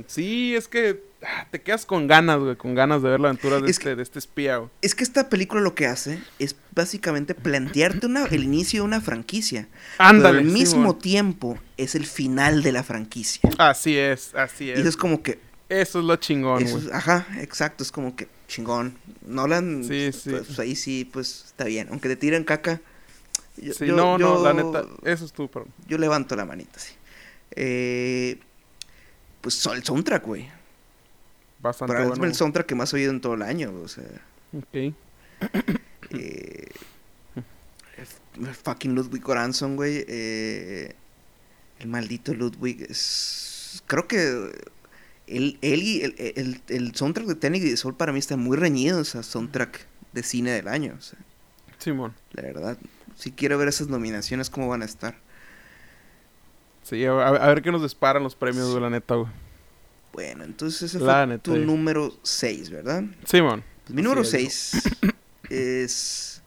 Sí, es que ah, te quedas con ganas, güey, con ganas de ver la aventura de, Es este, de este espía, güey. Es que esta película lo que hace es básicamente plantearte una, el inicio de una franquicia. Ándale, Pero al mismo tiempo es el final de la franquicia. Así es, así Y es. eso es como que, Eso es lo chingón, güey. es- ajá, exacto, es como que chingón. Nolan, Sí, sí. Pues, ahí sí, pues está bien. Aunque te tiren caca. yo- Sí, yo- no, no, la yo- neta, eso es tu perdón. Yo levanto la manita, sí. Eh, pues el soundtrack, güey. Bastante Para bueno. el soundtrack que más he oído en todo el año, o sea. Ok. Eh, el fucking Ludwig Göransson, güey. eh, el maldito Ludwig es. Creo que. Él, él y el, el, el soundtrack de Tenet y de Sol para mí está muy reñido. O sea, soundtrack de cine del año. O sea, Simón. la verdad. Si quiero ver esas nominaciones, ¿cómo van a estar? Sí, a, a ver qué nos disparan los premios, güey, la neta, güey. Bueno, entonces ese La fue neta, tu sí. número 6, ¿verdad? Simón. Pues mi número Así es, 6 es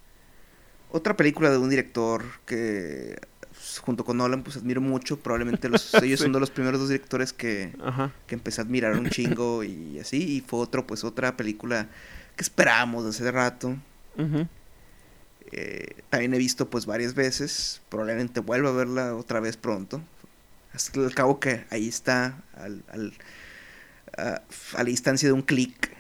otra película de un director que pues, junto con Nolan pues admiro mucho. Probablemente los, ellos son de los primeros dos directores que, Ajá. que empecé a admirar un chingo y así. Y fue otro, pues otra película que esperábamos hace rato. Eh, también he visto pues varias veces. Probablemente vuelva a verla otra vez pronto. El cabo que ahí está al, al- a, a la distancia de un clic.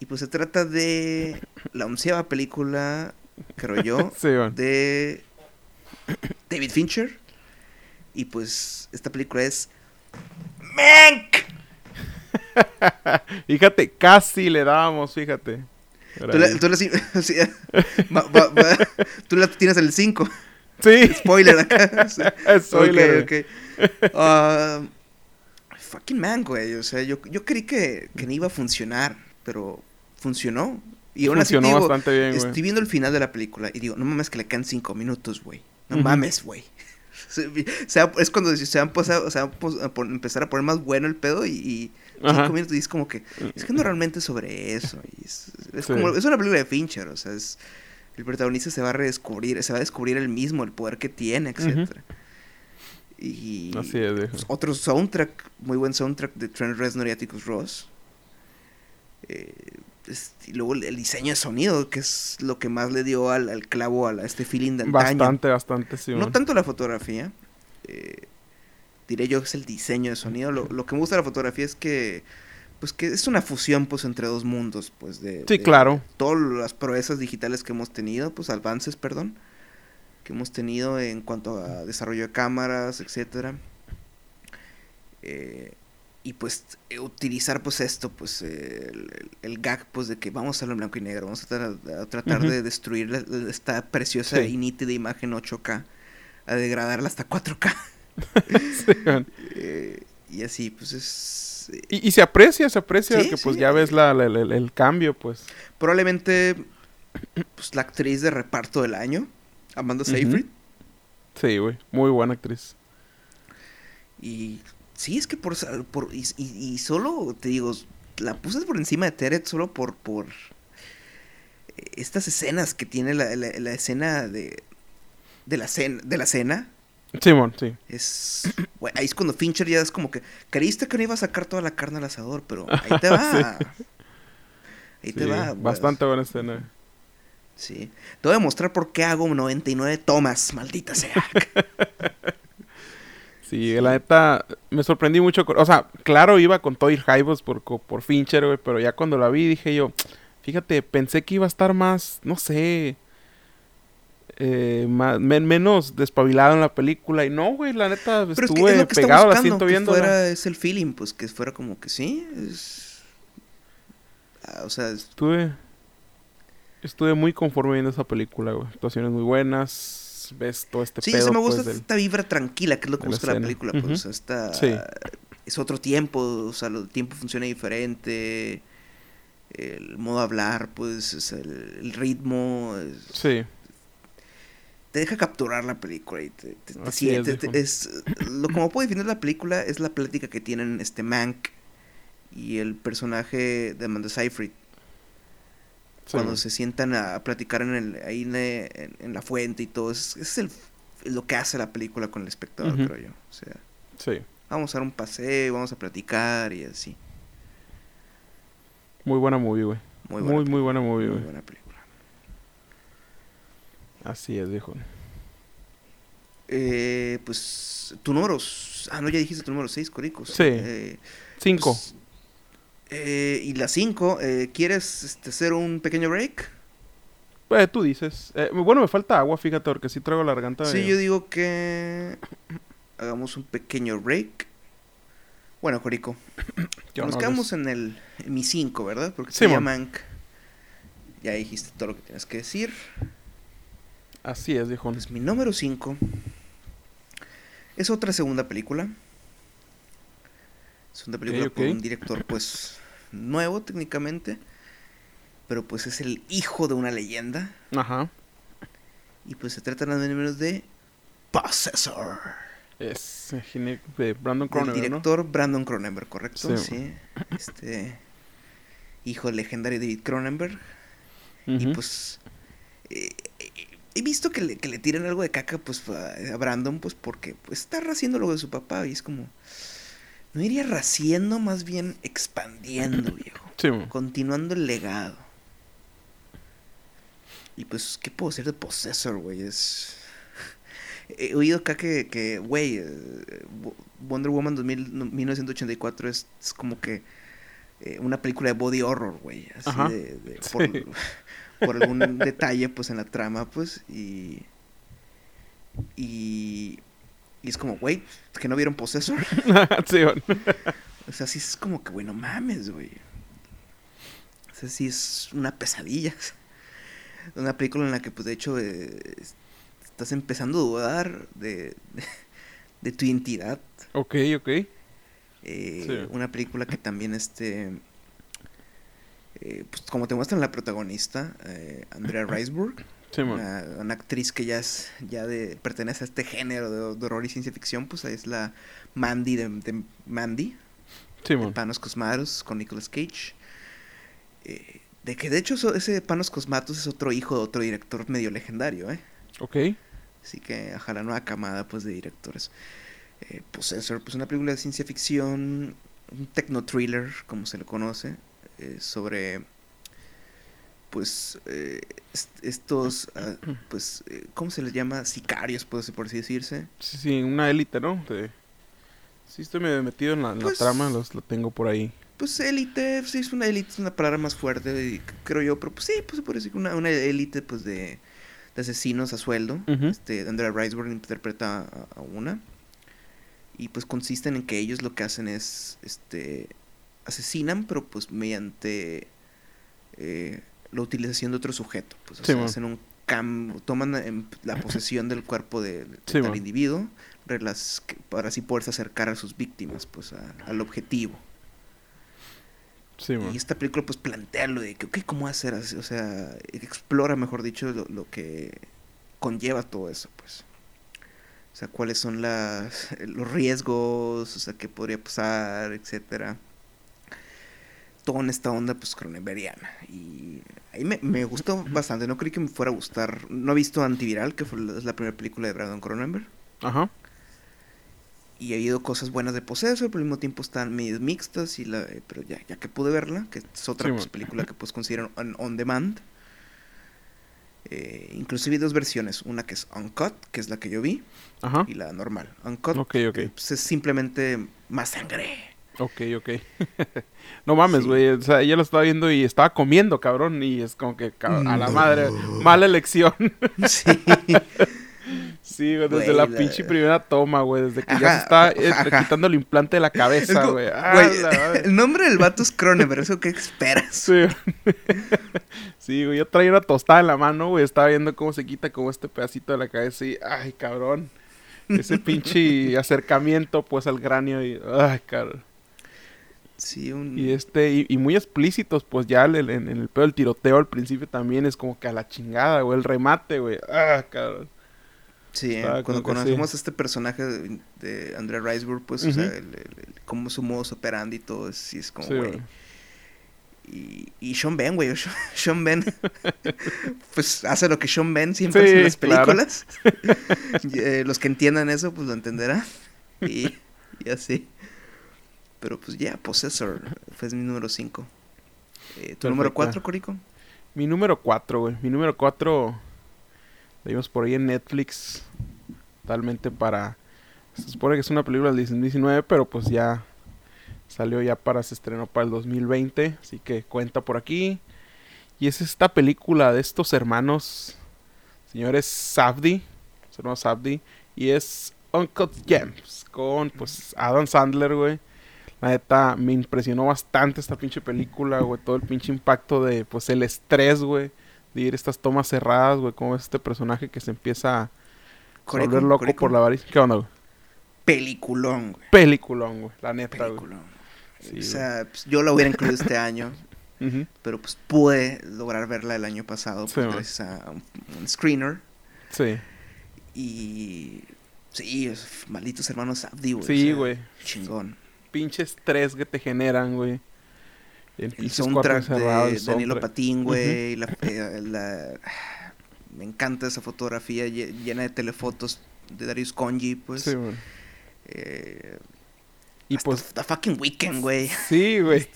Y pues se trata de la onceava película, creo yo, de David Fincher. Y pues esta película es Mank. Fíjate, casi le dábamos, fíjate. Tú la, ahí. tú la- sí, va- va- va- tú la tienes en el 5. Sí. Spoiler acá. Spoiler. Ok, ok. Ah, fucking man, güey. O sea, yo, yo creí que, que no iba a funcionar, pero funcionó. Y aún así Funcionó digo, bastante bien, güey. estoy viendo el final de la película y digo, no mames que le quedan cinco minutos, güey. No Ujú. mames, güey. Es cuando se van, pues, a, se empezar a poner más bueno el pedo y, y cinco minutos y es como que es que no realmente sobre eso y es, es Sí. como es una película de Fincher o sea es el protagonista se va a redescubrir se va a descubrir él mismo el poder que tiene etcétera y Así es, pues, otro soundtrack muy buen soundtrack de Trent Reznor y Atticus Ross Eh, es- y luego el, el diseño de sonido, que es lo que más le dio al, al clavo a, la- este feeling de antaño. Bastante, bastante, sí. No tanto la fotografía, eh, diré yo que es el diseño de sonido. Lo, lo que me gusta de la fotografía es que, pues que es una fusión pues entre dos mundos, pues de... Sí, de claro. Todas las proezas digitales que hemos tenido, pues avances, perdón, que hemos tenido en cuanto a desarrollo de cámaras, etcétera. Eh, y pues eh, utilizar pues esto, pues eh, el, gag pues de que vamos a en blanco y negro, vamos a tratar, a tratar Ujú. de destruir la- esta preciosa Sí. y nítida imagen 8K, a degradarla hasta 4K. Sí, eh, y así pues es... eh, y, y se aprecia, se aprecia Sí, que pues sí. ya ves la, la- la- el cambio, pues. probablemente pues, la actriz de reparto del año, Amanda. Seyfried. Sí, güey. Muy buena actriz. Y sí, es que por, por y, y- y solo, te digo, la puse por encima de Teret solo por, por estas escenas que tiene la, la- la escena de, de, la cena, de la cena. Simón, sí. Es, ahí es cuando Fincher ya es como que, creíste que no iba a sacar toda la carne al asador, pero ahí te va. Ahí te Sí, va. bastante buena escena. Sí. Te voy a mostrar por qué hago 99 tomas, maldita sea. Sí, la neta, me sorprendí mucho. con- o sea, claro, iba con el hype por, por Fincher, güey, pero ya cuando la vi dije yo, fíjate, pensé que iba a estar más, no sé, eh, más, men- menos despabilado en la película. Y no, güey, la neta, Pero es estuve es que está pegado al asiento viendo. fuera es el feeling, pues que fuera como que sí, es... Ah, o sea, es- Estuve, estuve muy conforme viendo esa película, güey. Actuaciones muy buenas, ves todo este sí, pedo, sí me pues, gusta del- esta vibra tranquila, que es lo que la busca la escena. película, pues, Ujú. o sea, esta- Sí. es otro tiempo, o sea, el tiempo funciona diferente, el modo de hablar, pues, es el, el ritmo, es- Sí, te deja capturar la película y te, te- te Así siente- es, te- viejo. es- lo como puedo definir la película es la plática que tienen este Mank y el personaje de Amanda Seyfried sí, cuando se sientan a platicar en el, ahí en, en- en la fuente y todo es, es el, lo que hace la película con el espectador creo yo o sea sí. vamos a dar un paseo vamos a platicar y así Muy buena movie, güey. muy Muy, buena, muy, buena movie, muy güey. buena película Así es, viejo. eh, pues tu número ah no ya dijiste tu número 6 Coricos Sí. Eh, Cinco. pues, eh, y la 5 quieres este, hacer un pequeño break Eh, tú dices. Eh, bueno, me falta agua, fíjate, porque sí traigo la garganta. Sí, medio- yo digo que hagamos un pequeño break. Bueno, Corico, ¿Qué nos quedamos en el en mi 5, ¿verdad? Porque Sí, ya, mon. Mank, ya dijiste todo lo que tienes que decir. Así es, viejo. Pues mi número 5 es otra segunda película. Es una película ok. un director, pues, nuevo técnicamente. Pero pues es el hijo de una leyenda. Ajá. Y pues se trata nada menos de Possessor. Es eh, de Brandon Cronenberg, ¿no? director Brandon Cronenberg, ¿correcto? Sí. Sí. Este hijo del legendario David Cronenberg. Y pues eh, eh, he visto que le, que le tiran algo de caca pues a, Brandon pues porque pues, está raciendo lo de su papá y es como no iría raciendo, más bien expandiendo, viejo. Sí. Continuando el legado. Y pues, ¿qué puedo decir de Possessor, güey? Es... He oído acá que, que güey, eh, Wo- Wonder Woman 2000 no, 1984 es, es como que eh, una película de body horror, güey. Así Ajá. de, de- por, Sí. por algún detalle, pues, en la trama, pues, y... Y... Y es como, güey, que no vieron Possessor. sí. O sea, sí es como que, güey, no mames, güey. O sea, sí es una pesadilla. Una película en la que, pues, de hecho, eh, es- estás empezando a dudar de, de, de tu identidad. Ok, ok. Eh, Sí. Una película que también, este... eh, pues, como te muestran la protagonista, eh, Andrea Sí, mo. una, una actriz que ya es ya de pertenece a este género de, de horror y ciencia ficción, pues es la Mandy de, de Mandy, Sí, de. Panos Cosmatos con Nicolas Cage. Eh, de que de hecho eso- ese Panos Cosmatos es otro hijo de otro director medio legendario, ¿eh? Ok. Así que ajá, la nueva camada pues de directores. Eh, Possessor, pues una película de ciencia ficción, un techno thriller, como se le conoce, eh, sobre pues, eh, est- estos, ah, pues, eh, ¿cómo se les llama? Sicarios, pues, por así decirse. Sí, sí, una élite, ¿no? De- Sí, estoy medio metido en la, en la Pues- trama, los, lo tengo por ahí. Pues élite, sí, es una élite, es una palabra más fuerte, y creo yo, pero pues sí, pues puede decir una, una élite, pues, de, de asesinos a sueldo. Este, Andrea Riseborough interpreta a, a una. Y pues consisten en que ellos lo que hacen es, este, asesinan, pero pues mediante eh, la utilización de otro sujeto. Pues, o Sí, sea, hacen un cam toman la posesión del cuerpo de, de Sí, tal individuo relas- para así poderse acercar a sus víctimas, pues a- al objetivo. Sí. Y esta película pues plantea lo de que, ok, ¿cómo hacer? O sea, explora, mejor dicho, lo, lo que conlleva todo eso, pues. O sea, cuáles son las, los riesgos, o sea, qué podría pasar, etcétera. Todo en esta onda, pues, cronenbergiana. Y ahí me, me gustó bastante. No creí que me fuera a gustar. No he visto Antiviral, que fue la, es la primera película de Brandon Cronenberg. Ajá. Y ha habido cosas buenas de Possessor, pero al mismo tiempo están medio mixtas. Y la, eh, pero ya, ya que pude verla, que es otra Sí, pues, película que pues consideran on, on demand. Eh, inclusive hay dos versiones, una que es uncut, que es la que yo vi, Ajá. y la normal. Uncut Ok, ok. eh, pues, es simplemente más sangre. Ok, ok. no mames, Sí. güey. O sea, ella lo estaba viendo y estaba comiendo, cabrón. Y es como que, a la madre, mala elección. Sí. sí, güey, desde la la- pinche primera toma, güey. Desde que ya se está eh, quitando el implante de la cabeza, güey. Ah, el nombre del vato es Cronenberg, ¿eso qué esperas? Sí. sí, güey. Yo traía una tostada en la mano, güey. Estaba viendo cómo se quita como este pedacito de la cabeza y, ay, cabrón. Ese pinche acercamiento, pues, al cráneo y, ay, cabrón. Sí, un... Y este, y, y muy explícitos, pues ya el- en, en el pedo del tiroteo al principio también es como que a la chingada, güey. El remate, güey. Ah, cabrón. Sí, eh, cuando como conocemos sí. a este personaje de, de Andrea Riseborough, pues, o sea, Ujú. el, el- el- cómo su modus operandi y todo, sí es como, Sí, güey. güey. Y, y Sean Ben, güey, Sean- Sean Ben, pues hace lo que Sean Ben siempre hace en las películas. Eh, los que entiendan eso, pues lo entenderán. Y, y así. Pero pues ya, Possessor fue mi número 5. ¿Tu número Perfecto. 4, Corico? Mi número 4, güey. Mi número 4 la vimos por ahí en Netflix. Totalmente para... Se supone que es una película del 2019, pero pues ya salió ya para... Se estrenó para el 2020, así que cuenta por aquí. Y es esta película de estos hermanos, señores Safdie, los hermanos Safdie, y es Uncut Gems, con pues Adam Sandler, güey. La neta, me impresionó bastante esta pinche película, güey. Todo el pinche impacto de, pues, el estrés, güey. De ir estas tomas cerradas, güey. Como es este personaje que se empieza a volver loco por la avaricia. ¿Qué onda, güey? Peliculón, güey. Peliculón, güey. La neta, güey. Peliculón. Sí, o sea, pues, yo la hubiera incluido este año. Ujú. pero pues pude lograr verla el año pasado Sí, pues, man. gracias a un, un screener Sí. y sí, malditos hermanos Abdi, güey. Sí, o sea, güey. Chingón. Pinche estrés que te generan, güey. El pinches soundtrack de el Danilo. Patín, güey. eh, la- me encanta esa fotografía lle- llena de telefotos de Darius Conji, pues. Sí, güey. eh, Y hasta pues, The Fucking Weekend, güey. sí, güey.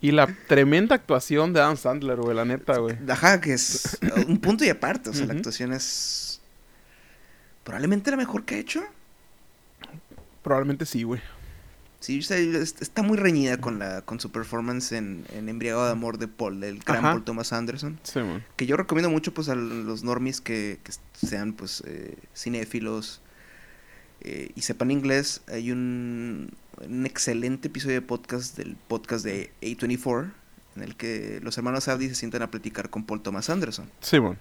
Y la tremenda actuación de Adam Sandler, güey. La neta, güey. Ajá, que es un punto y aparte. O sea, la actuación es probablemente la mejor que ha hecho. Probablemente sí, güey. Sí, está muy reñida con la con su performance en, en Embriagado de Amor de Paul, del gran Ajá. Paul Thomas Anderson. Sí. Que yo recomiendo mucho pues a los normies que, que sean pues eh, cinéfilos eh, y sepan inglés. Hay un, un excelente episodio de podcast del podcast de A24 en el que los hermanos Abdi se sientan a platicar con Paul Thomas Anderson. Sí, güey.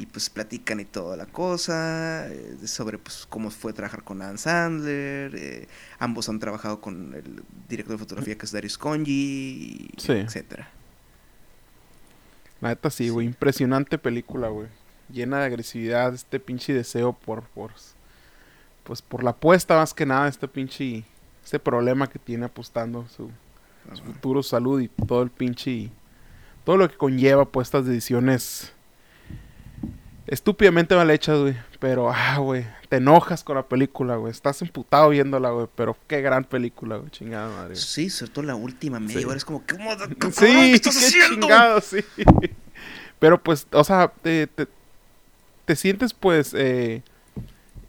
Y pues platican y toda la cosa, eh, sobre pues cómo fue trabajar con Adam Sandler, eh, ambos han trabajado con el director de fotografía que es Darius Conji, Sí. etcétera. La neta sí, güey. Impresionante película, güey. Llena de agresividad, este pinche deseo por, por, pues por la apuesta más que nada, este pinche, este problema que tiene apostando su, su futuro, salud y todo el pinche, todo lo que conlleva pues estas decisiones estúpidamente mal hechas, güey. Pero, ah, güey, te enojas con la película, güey. Estás emputado viéndola, güey. Pero qué gran película, güey. Chingada madre. güey. Sí, sobre todo la última media Sí. hora es como, ¿cómo, cabrón, Sí, ¿qué estás qué haciendo? chingado, sí. Pero pues, o sea, te, te, te sientes pues eh,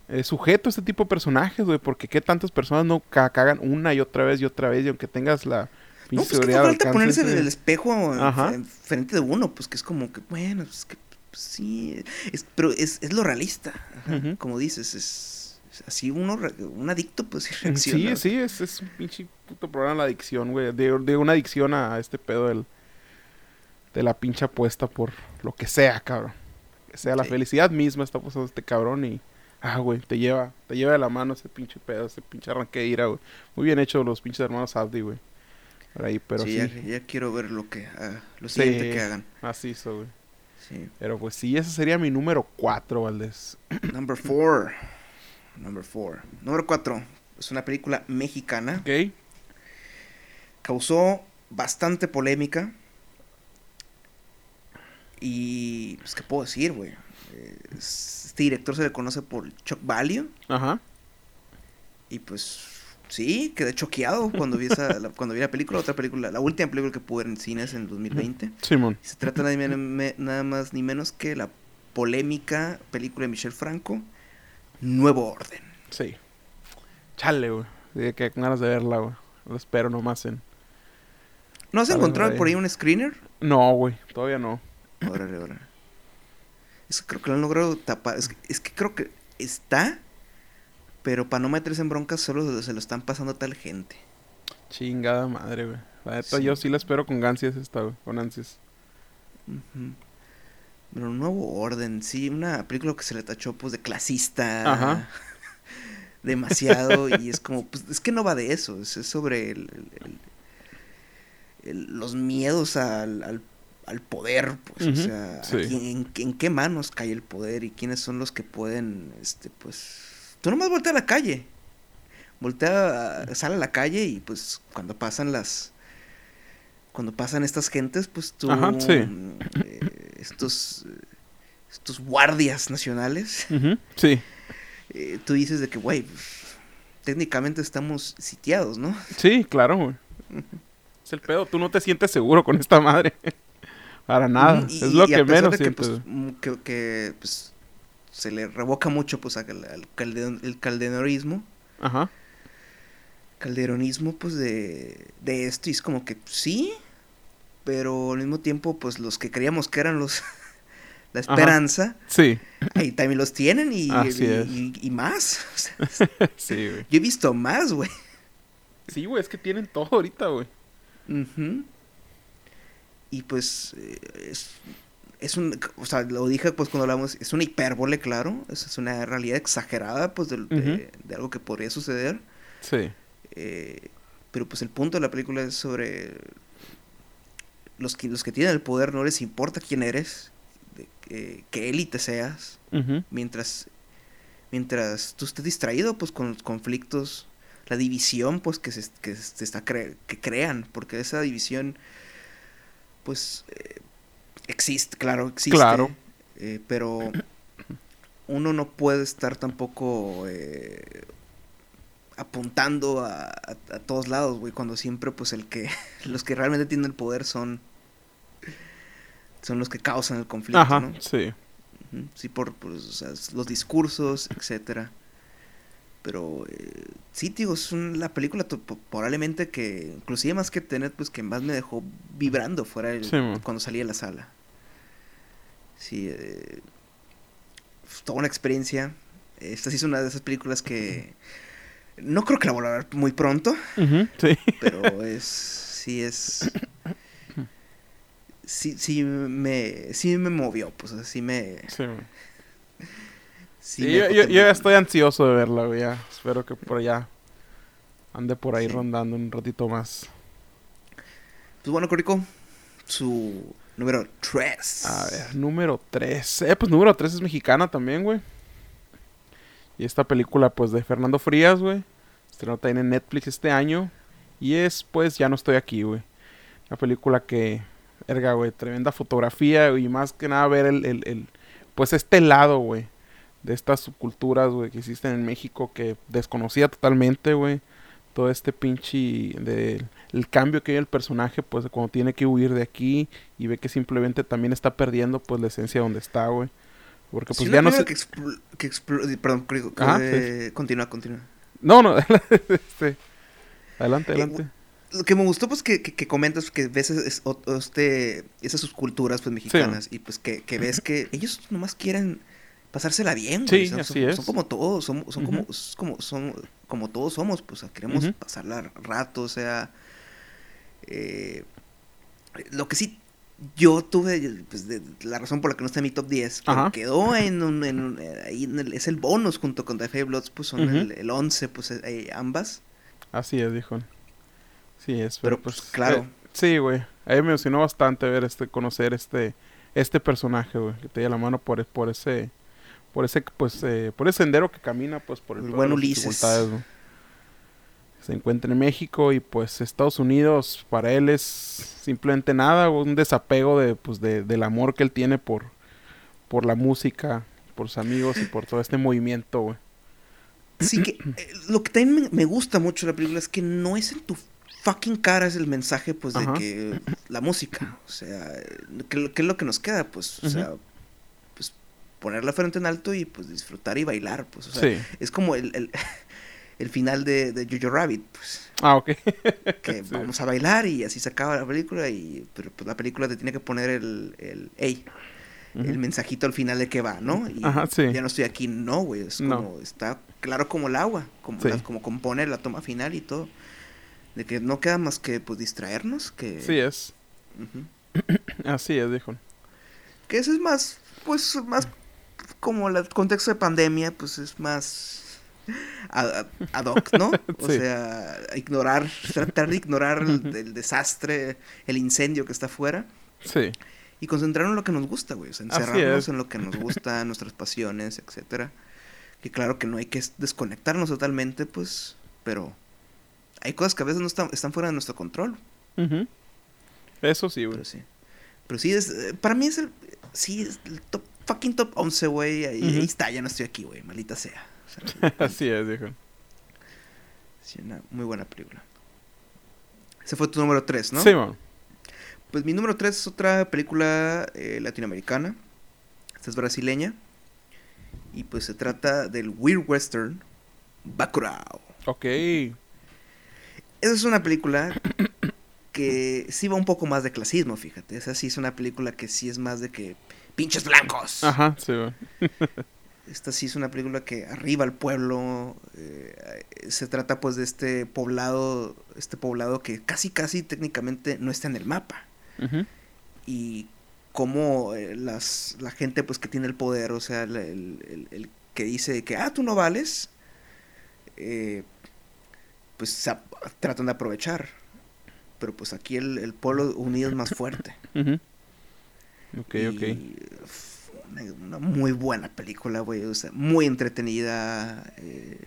eh, sujeto a este tipo de personajes, güey, porque qué tantas personas no ca- cagan una y otra vez y otra vez y aunque tengas la No, pues que falta ponerse en el espejo en- Ajá. en frente de uno, pues que es como que, bueno, pues que sí, es, pero es, es lo realista, ajá, como dices, es, es así uno, un adicto pues sí Sí, reacciona. sí, es, es un pinche puto problema la adicción, güey. De, de una adicción a este pedo del, de la pinche apuesta por lo que sea, cabrón. Que sea la Sí. felicidad misma está pasando este cabrón y... Ah, güey, te lleva, te lleva de la mano ese pinche pedo, ese pinche arranque de ira, güey. Muy bien hecho los pinches hermanos Abdi, güey. Por ahí, pero sí, sí. Ya, ya quiero ver lo que, ah, lo Sí. siguiente que hagan. Así hizo, güey. Sí. Pero pues sí, ese sería mi número 4, Valdés. Number four. Number four. Número cuatro. Es una película mexicana. ¿Ok? Causó bastante polémica. Y. Pues, ¿qué puedo decir, güey? Este director se le conoce por Chuck Value. Ajá. Y pues. Sí, quedé choqueado cuando vi, esa, la, cuando vi la película. Otra película, la última película que pude ver en cines en 2020. Simón. Se trata nada, men- me- nada más ni menos que la polémica película de Michel Franco, Nuevo Orden. Sí. Chale, güey. Sí, que ganas de verla, güey. Lo espero nomás en... ¿No has encontrado por ahí un screener? No, güey. Todavía no. Órale, órale. Es que creo que lo han logrado tapar. Es que, es que creo que está, pero para no meterse en broncas solo se, lo están pasando a tal gente. Chingada madre, güey. La neta, Sí. yo sí la espero con ansias esta, güey. Con ansias. Pero Nuevo Orden, sí, una película que se le tachó pues de clasista. Ajá. Demasiado. y es como, pues es que no va de eso. Es, es sobre el- el- el- el- los miedos al, al, al poder. Pues, o sea, sí. en qué manos cae el poder y quiénes son los que pueden, este, pues. Tú nomás voltea a la calle. Voltea, a- sale a la calle y pues cuando pasan las. Cuando pasan estas gentes, pues tú. Ajá, sí. eh, estos. Estos guardias nacionales. Sí. eh, tú dices de que, güey, técnicamente estamos sitiados, ¿no? Sí, claro, güey. Es el pedo. Tú no te sientes seguro con esta madre. Para nada. Y- es lo y a que pesar menos de que, sientes. pues, que, que, pues, se le revoca mucho pues al, al calde- el calderonismo Ajá. calderonismo pues de, de esto y es como que sí pero al mismo tiempo pues los que creíamos que eran los la Ajá. esperanza Sí. ahí también los tienen y, Así y, es. y- y más O sea, sí, güey. yo he visto más güey Sí, güey. Es que tienen todo ahorita, güey. Ujú. Y pues eh, es, es un, o sea, lo dije pues cuando hablamos, es una hipérbole, claro, es, es una realidad exagerada pues de, de algo que podría suceder, Sí. eh, pero pues el punto de la película es sobre los que, los que tienen el poder no les importa quién eres, de qué élite seas, mientras mientras tú estés distraído pues con los conflictos la división pues que se, que se está cre- que crean porque esa división pues eh, existe claro existe Claro. eh, pero uno no puede estar tampoco eh, apuntando a, a- a todos lados güey cuando siempre pues el que los que realmente tienen el poder son son los que causan el conflicto Ajá. ¿no? Sí. Sí, por, o sea, los discursos, etcétera. Pero eh, sí, digo, es un- la película probablemente que, inclusive más que Tenet, pues que más me dejó vibrando fuera Sí, cuando salí de la sala. Sí, eh, fue toda una experiencia. Esta sí es una de esas películas que no creo que la a ver muy pronto, Sí. pero es, sí es, sí, sí me, sí me movió, pues así me, Sí. Sí yo, yo- estoy ansioso de verla, güey. ya. Espero que por allá ande por ahí Sí. rondando un ratito más. Pues bueno, Corico, su número 3. A ver, número 3. Eh, pues número 3 es mexicana también, güey. Y esta película, pues, de Fernando Frías, güey. Estrenó también en Netflix este año. Y es, pues, Ya no estoy aquí, güey. Una película que, verga, güey, tremenda fotografía. Y más que nada ver el, el- el- pues, este lado, güey. De estas subculturas, güey, que existen en México que desconocía totalmente, güey. Todo este pinche de el cambio que hay el personaje, pues cuando tiene que huir de aquí y ve que simplemente también está perdiendo, pues la esencia donde está, güey. Porque pues Sí, ya no sé. que, que perdón, creo que- Ajá, eh, continúa, continúa. No, no, este, adelante, Eh, adelante. Lo que me gustó, pues, que, que, que comentas que ves es- o- o este, esas subculturas, pues, mexicanas. y, pues, que, que ves que ellos nomás quieren pasársela bien, güey. Sí, son, así son- es. son como todos, son, son como, como, son como todos somos, pues, queremos Ujú. pasarla rato, o sea... eh, lo que sí yo tuve, pues, de- la razón por la que no está en mi top 10, pero Ajá. quedó en un, en un- eh, ahí en el- es el bonus junto con The Five Bloods, pues, son el, el 11, pues, eh, ambas. Así es, dijo. Sí es, pero, Pero, pues, pues, claro. eh, sí, güey. A mí me emocionó bastante ver este, conocer este, este personaje, güey, que te da la mano por, por ese, por ese, pues, eh, por ese sendero que camina, pues, por el, El buen Ulises. güey. Se encuentra en México y pues Estados Unidos para él es simplemente nada, un desapego de, pues, de, del amor que él tiene por, por la música, por sus amigos y por todo este movimiento, güey. Sí que eh, lo que también me, gusta mucho de la película es que no es en tu fucking cara es el mensaje pues de Ajá. que la música, o sea, ¿qué, es lo que nos queda? Pues, o sea, poner la frente en alto y pues disfrutar y bailar, pues, o sea, Sí. es como el, el, el final de, de Jojo Rabbit, pues, Ah, ok. que Sí. vamos a bailar y así se acaba la película y pero pues la película te tiene que poner el, el hey, el mensajito al final de que va, ¿no? Y Ajá, sí. ya no estoy aquí, no, güey, es No. como, está claro como el agua, como, la- como compone la toma final y todo. De que no queda más que, pues, distraernos, que... Sí es. Así es, dijo. Que eso es más, pues, más como el contexto de pandemia, pues, es más ad, ad hoc, ¿no? O Sí. sea, ignorar, tratar de ignorar el, el desastre, el incendio que está afuera. Sí. Y concentrarnos en lo que nos gusta, güey. O sea, encerrarnos en lo que nos gusta, nuestras pasiones, etcétera. Que claro que no hay que es- desconectarnos totalmente, pues, pero hay cosas que a veces no están, están fuera de nuestro control. Eso sí, güey. Pero sí. Pero sí, es, eh, para mí es el, sí, es el top, fucking top 11, güey. Ahí, está, ya no estoy aquí, güey. Maldita sea. O sea, Así es, dijo. sí, una muy buena película. Ese fue tu número 3, ¿no? Sí, man. Pues mi número 3 es otra película eh, latinoamericana. Esta es brasileña. Y pues se trata del Weird Western Bacurau. Ok. Esa es una película que sí va un poco más de clasismo, fíjate. Esa sí es una película que sí es más de que pinches blancos. Ajá, sí. Esta sí es una película que arriba al pueblo. eh, se trata pues de este poblado, este poblado que casi casi técnicamente no está en el mapa. Y cómo eh, las, la gente pues que tiene el poder, o sea, el, el- el- el que dice que, ah, tú no vales, eh, pues se tratan de aprovechar. Pero pues aquí el, el pueblo unido es más fuerte. Ujú. Ok, Y, ok. Una, muy buena película, güey, o sea, muy entretenida. eh,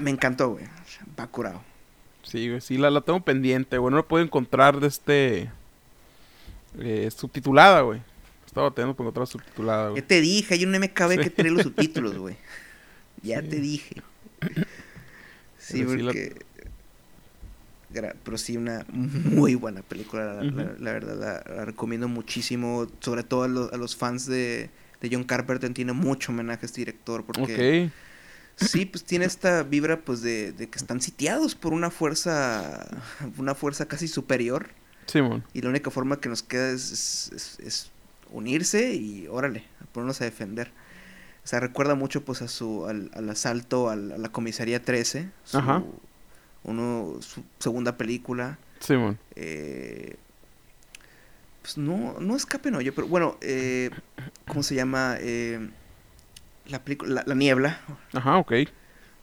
me encantó, güey. Va curado. Sí, güey. Sí, la, la tengo pendiente, güey. No la puedo encontrar de este. eh, subtitulada, güey. Estaba teniendo para encontrar subtitulada, güey. Ya te dije, hay un MKB Sí. que tiene los subtítulos, güey. Ya Sí. te dije. Sí, Pero sí la- porque. gra- Pero sí, una muy buena película. La, verdad, la, la recomiendo muchísimo. Sobre todo a, los- a los fans de, de John Carpenter. Tiene mucho homenaje a este director. Porque sí, pues tiene esta vibra pues de, de que están sitiados por una fuerza. Una fuerza casi superior. Simón. Y la única forma que nos queda es, es- es- es unirse y órale, a ponernos a defender. O sea, recuerda mucho pues a su, al, al asalto al- a la comisaría 13, su, Ajá. Uno, su segunda película. Simón. eh, pues no, no escape no, yo, pero bueno, eh, ¿cómo se llama? Eh, la película, la, La niebla, Ajá, ok.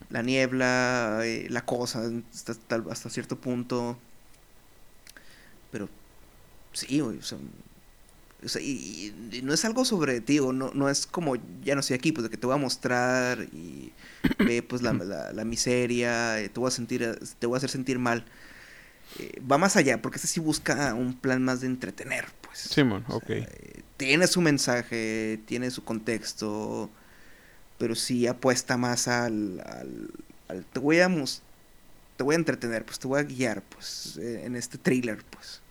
la niebla, eh, la cosa, hasta, hasta cierto punto. Pero sí, o sea, o sea, y, no es algo sobre ti, o no, no es como, ya no estoy aquí, pues de que te voy a mostrar y ve pues la, la, la miseria, eh, te voy a sentir, eh, te voy a hacer sentir mal. Eh, va más allá, porque este sí busca un plan más de entretener, pues. Simón, O ok. eh, tiene su mensaje, tiene su contexto, pero sí apuesta más al, al, al- te voy a te voy a entretener, pues te voy a guiar, pues, en este thriller, pues.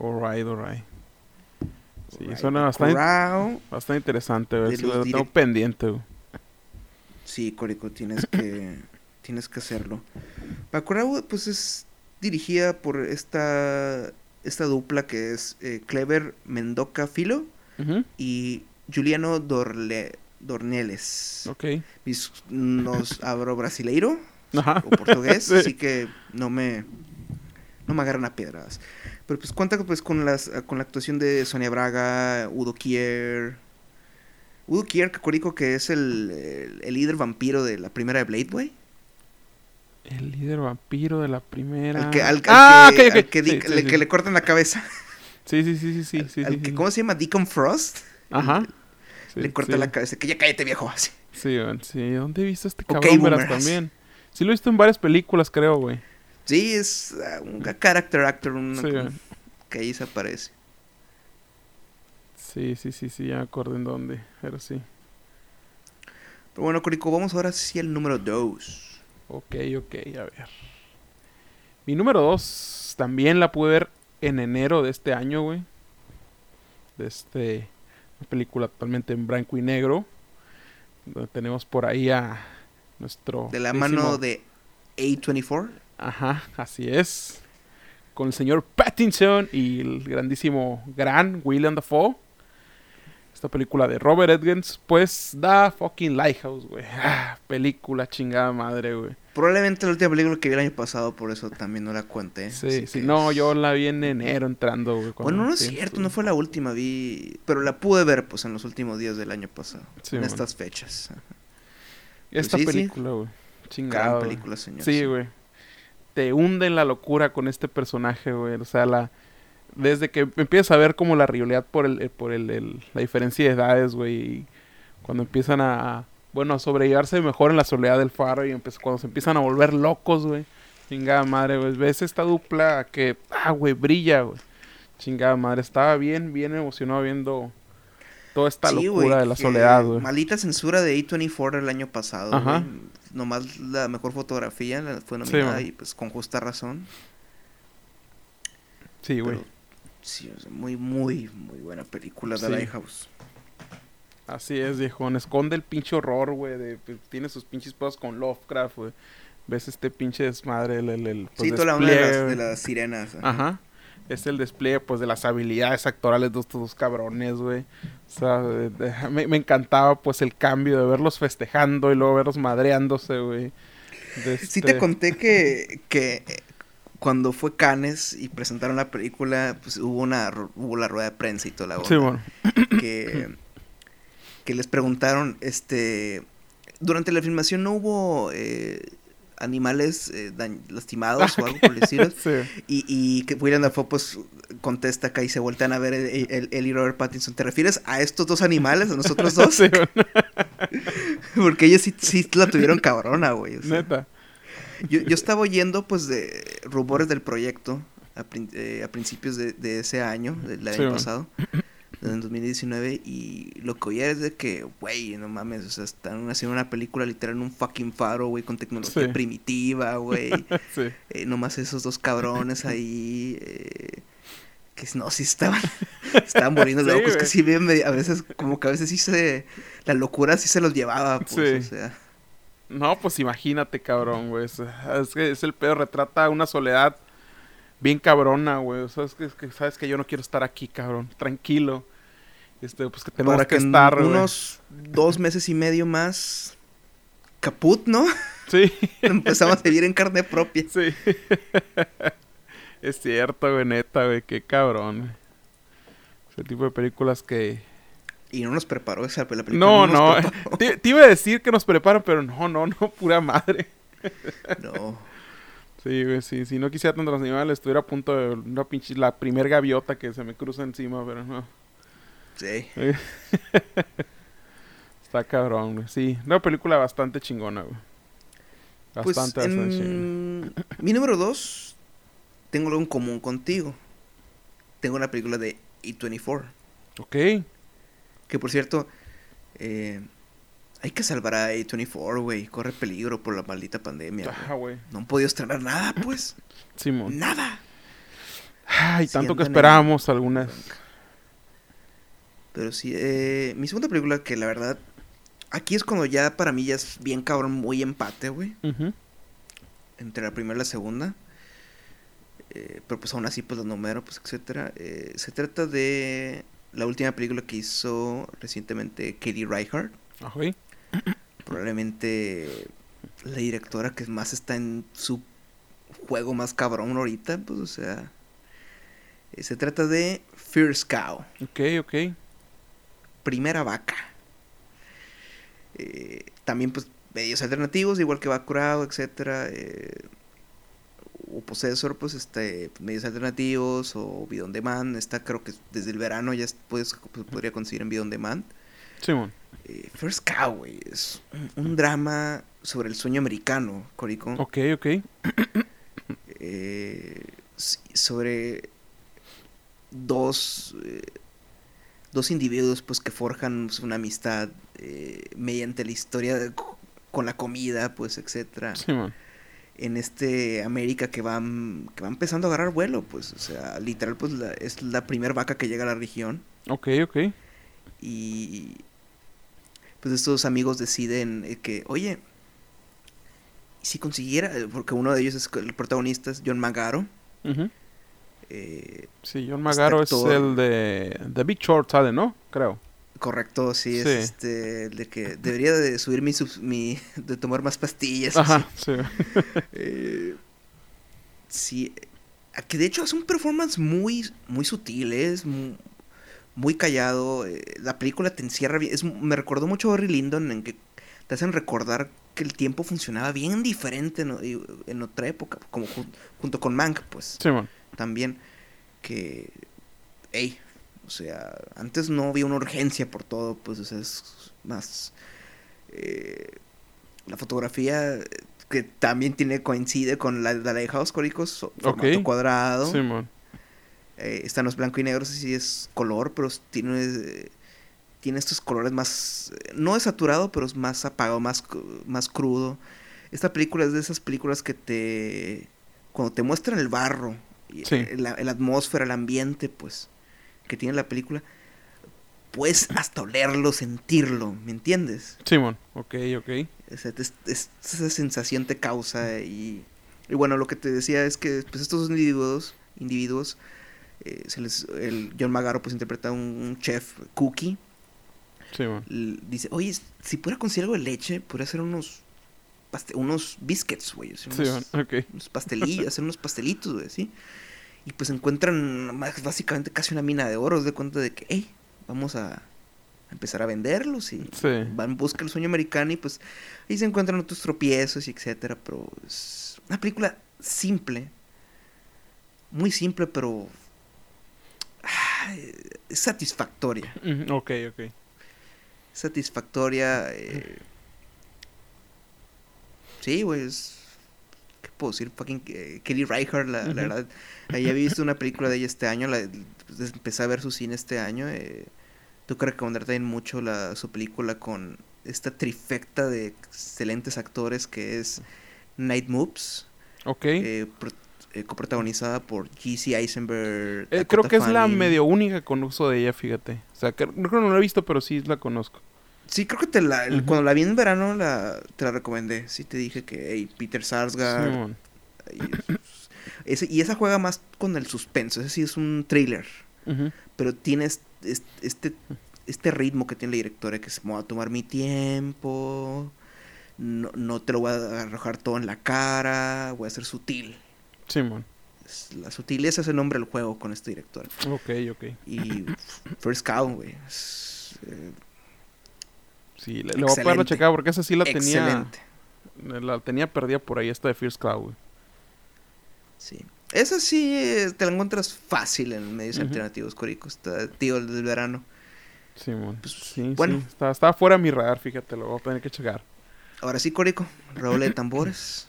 Alright, alright. Sí, Right, suena bastante, bastante interesante, güey. Sí, lo tengo pendiente, güey. Sí, Corico, tienes que, tienes que hacerlo. Bacurau, pues es dirigida por esta, esta dupla que es eh, Clever Mendoca Filo y Juliano Dorle, Dorneles. Ok. Mis- nos hablo brasileiro Ajá. o portugués, Sí. así que no me no me agarran a pedradas. Pero pues cuenta pues con las con la actuación de Sonia Braga, Udo Kier. Udo Kier, que Corico, que es el, el, el líder vampiro de la primera de Blade, güey. El líder vampiro de la primera. Al que, al, al ah, que, ok, ok. al que, Sí, di- sí, le, sí. que le cortan la cabeza. Sí, sí, sí, sí, sí, que. ¿Cómo se llama? Deacon Frost. Ajá. Le corta la cabeza. Que ya cállate, viejo. Así. Sí, sí. ¿Dónde he visto a este cabrón boomeras. también? Sí lo he visto en varias películas, creo, güey. Sí, es ah, un character actor. un- Sí, güey. que ahí se aparece. Sí, sí, sí, sí, ya me acuerdo en dónde. Pero sí. Pero bueno, Corico, vamos ahora sí al número 2. Ok, ok, a ver. Mi número 2 también la pude ver en enero de este año, güey. De este. Una película totalmente en blanco y negro. Donde tenemos por ahí a nuestro. De la décimo- mano de A24. Ajá, así es. Con el señor Pattinson y el grandísimo gran William Dafoe. Esta película de Robert Edgens, pues da fucking Lighthouse, güey. Ah, película chingada madre, güey. Probablemente la última película que vi el año pasado, por eso también no la conté. Sí, sí. No, es- yo la vi en enero entrando, güey. Bueno, no es sí, cierto, sí. no fue la última, vi... Pero la pude ver, pues, en los últimos días del año pasado. Sí, en bueno. estas fechas. Esta sí, sí. película, güey. Chingada. Gran güey. película, señor. Sí, güey. Te hunde en la locura con este personaje, güey. O sea, la desde que empiezas a ver como la rivalidad por el, eh, por el, el- la diferencia de edades, güey. y Cuando empiezan a, bueno, a sobrellevarse mejor en la soledad del faro y cuando se empiezan a volver locos, güey. Chingada madre, güey. Ves esta dupla que, ah, güey, brilla, güey. Chingada madre. Estaba bien, bien emocionado viendo toda esta Sí, locura de la soledad, güey. Maldita censura de A24 el año pasado, Ajá. güey. Nomás la mejor fotografía fue nominada y pues con justa razón. Sí, güey. Pero sí, o sea, muy, muy, muy buena película de Sí. Lighthouse. Así es, viejón. Esconde el pinche horror, güey. De, pues, tiene sus pinches cosas con Lovecraft, güey. Ves este pinche desmadre, el, el, el, pues, sí, toda la onda de las, de güey. las sirenas. ajá. Ajá. Es el despliegue, pues, de las habilidades actorales de estos dos cabrones, güey. O sea, de- de- me, me encantaba, pues, el cambio de verlos festejando y luego verlos madreándose, güey. De Sí este- te conté que, que cuando fue Cannes y presentaron la película, pues hubo una hubo la rueda de prensa y toda la onda. Sí, bueno. que, que les preguntaron, este, durante la filmación no hubo eh, animales eh, lastimados o algo por el estilo. Sí. Y, y que William Dafoe pues contesta acá y se voltean a ver el, el- y Robert Pattinson. ¿Te refieres a estos dos animales, a nosotros dos? Sí. Porque ellos sí, sí la tuvieron cabrona, güey. o sea. Neta. Yo, yo estaba oyendo, pues, de rumores del proyecto a, eh, a principios de, de ese año, del año bueno. Pasado, en 2019, y lo que oía es de que, güey, no mames, o sea, están haciendo una película literal en un fucking faro, güey, con tecnología Sí. primitiva, güey. Sí. eh, nomás esos dos cabrones ahí, eh, que no, sí estaban, estaban muriendo Sí, locos, que sí, bien a veces, como que a veces sí se, la locura sí se los llevaba, pues, Sí. o sea. No, pues imagínate, cabrón, güey. Es, es que es el pedo, retrata una soledad bien cabrona, güey. O sea, es que, es que sabes que yo no quiero estar aquí, cabrón. Tranquilo. Este, pues que tenemos para que, que en estar, güey. unos dos meses y medio más caput, ¿no? Sí, Empezamos a vivir en carne propia. sí. es cierto, güey, neta, güey. Qué cabrón. Ese tipo de películas que... Y no nos preparó esa la película. No, no. te iba a decir que nos preparan, pero no, no, no. Pura madre. No. Sí, güey, sí. Si no quisiera tantos animales, estuviera a punto de una pinche... La primer gaviota que se me cruza encima, pero no. Sí. Está cabrón, güey. Sí, una película bastante chingona, güey. Pues Bastante, bastante chingona. en mi número dos, tengo algo en común contigo. Tengo una película de E24. Ok. Que por cierto, eh, hay que salvar a A24, güey. Corre peligro por la maldita pandemia. Ajá, güey. No han podido estrenar nada, pues. Simón. Nada. Ay, Sí, tanto que esperábamos algunas. Pero sí, eh, mi segunda película que la verdad, aquí es cuando ya para mí ya es bien cabrón, muy empate, güey, Ujú. entre la primera y la segunda. Eh, pero pues aún así, pues los números, pues etcétera. Eh, se trata de la última película que hizo recientemente Katie Reichardt. Ajá. Probablemente la directora que más está en su juego más cabrón ahorita, pues o sea... eh, se trata de Fierce Cow. Ok, ok. primera vaca. Eh, también pues medios alternativos, igual que Bacurau, etcétera. eh, o Possessor, pues este, medios alternativos, o Video on Demand. Está creo que desde el verano ya puedes, pues, podría conseguir en Video on Demand. Simón. Eh, First Cow, güey, es un, un drama sobre el sueño americano, Corico. Ok, ok. eh, sobre dos eh, dos individuos pues que forjan pues, una amistad eh, mediante la historia de- con la comida pues etcétera Simón. en este América que va mm, que va empezando a agarrar vuelo pues o sea literal pues la- es la primera vaca que llega a la región Ok, ok. y pues estos amigos deciden eh, que oye si consiguiera porque uno de ellos es el protagonista es John Magaro eh, Sí, John Magaro es actor- el de The Big Short, ¿sale, no? Creo. Correcto, sí, es Sí. este, de que debería de subir mi, subs- mi de tomar más pastillas. Ajá, así. sí. Eh, sí, eh, que de hecho es un performance muy, muy sutil, ¿eh? es mu- muy, callado. eh, la película te encierra bien, es, me recordó mucho a Barry Lyndon en que te hacen recordar que el tiempo funcionaba bien diferente en, en otra época, como jun- junto con Mank, pues Simón. también que, hey, o sea, antes no había una urgencia por todo, pues, o sea, es más, eh, la fotografía eh, que también tiene, coincide con la de la de House Coricos, formato cuadrado, Simón. Eh, están los blanco y negro, sí es color, pero tiene, tiene estos colores más, no es saturado, pero es más apagado, más, más crudo. Esta película es de esas películas que te, cuando te muestran el barro, Sí. la, la atmósfera, el ambiente, pues, que tiene la película, puedes hasta olerlo, sentirlo, ¿me entiendes? Simón. Ok, ok. Es- esa sensación te causa y, y bueno, lo que te decía es que pues estos individuos, individuos eh, se les, el John Magaro pues interpreta un, un chef cookie, l- dice, oye, si pudiera conseguir algo de leche, podría hacer unos unos biscuits, güey, unos. Ok. unos pastelillos, hacer unos pastelitos, güey, ¿sí? Y pues encuentran básicamente casi una mina de oro, de cuenta de que, hey, vamos a, a empezar a venderlos y Sí. van en busca del sueño americano y pues ahí se encuentran otros tropiezos y etcétera, pero es una película simple, muy simple, pero es satisfactoria, Ok, ok. satisfactoria. eh, Sí, güey, es... ¿Qué puedo decir? Fucking eh, Kelly Reichardt, la, la Ujú. verdad. Ahí había visto una película de ella este año, la, pues, empecé a ver su cine este año. Eh, tengo que recomendar también mucho la, su película con esta trifecta de excelentes actores que es Night Moves, Ok. eh, eh, coprotagonizada por G.C. Eisenberg. Eh, creo que es la medio única con uso de ella, fíjate. O sea, que, creo que no la he visto, pero sí la conozco. Sí, creo que te la, cuando la vi en verano la, te la recomendé. Sí, te dije que hey, Peter Sarsgaard. Y, ese- y esa juega más con el suspenso. Ese sí es un thriller. Pero tiene est- est- este, este ritmo que tiene la directora, que es, me voy a tomar mi tiempo. No, no te lo voy a arrojar todo en la cara. Voy a ser sutil. Simón. La sutileza es el nombre del juego con este director. Ok, ok. Y First Cow, güey. eh, Sí, le, le voy a poder checar porque esa sí la tenía. excelente. La tenía perdida por ahí, esta de Cloud, güey. Sí. Esa sí eh, te la encuentras fácil en medios alternativos, Corico. Está, tío, el del verano. Simón. Pues, sí, bueno. sí. Está, está fuera de mi radar, fíjate, lo voy a tener que checar. Ahora sí, Corico. Raúl de tambores.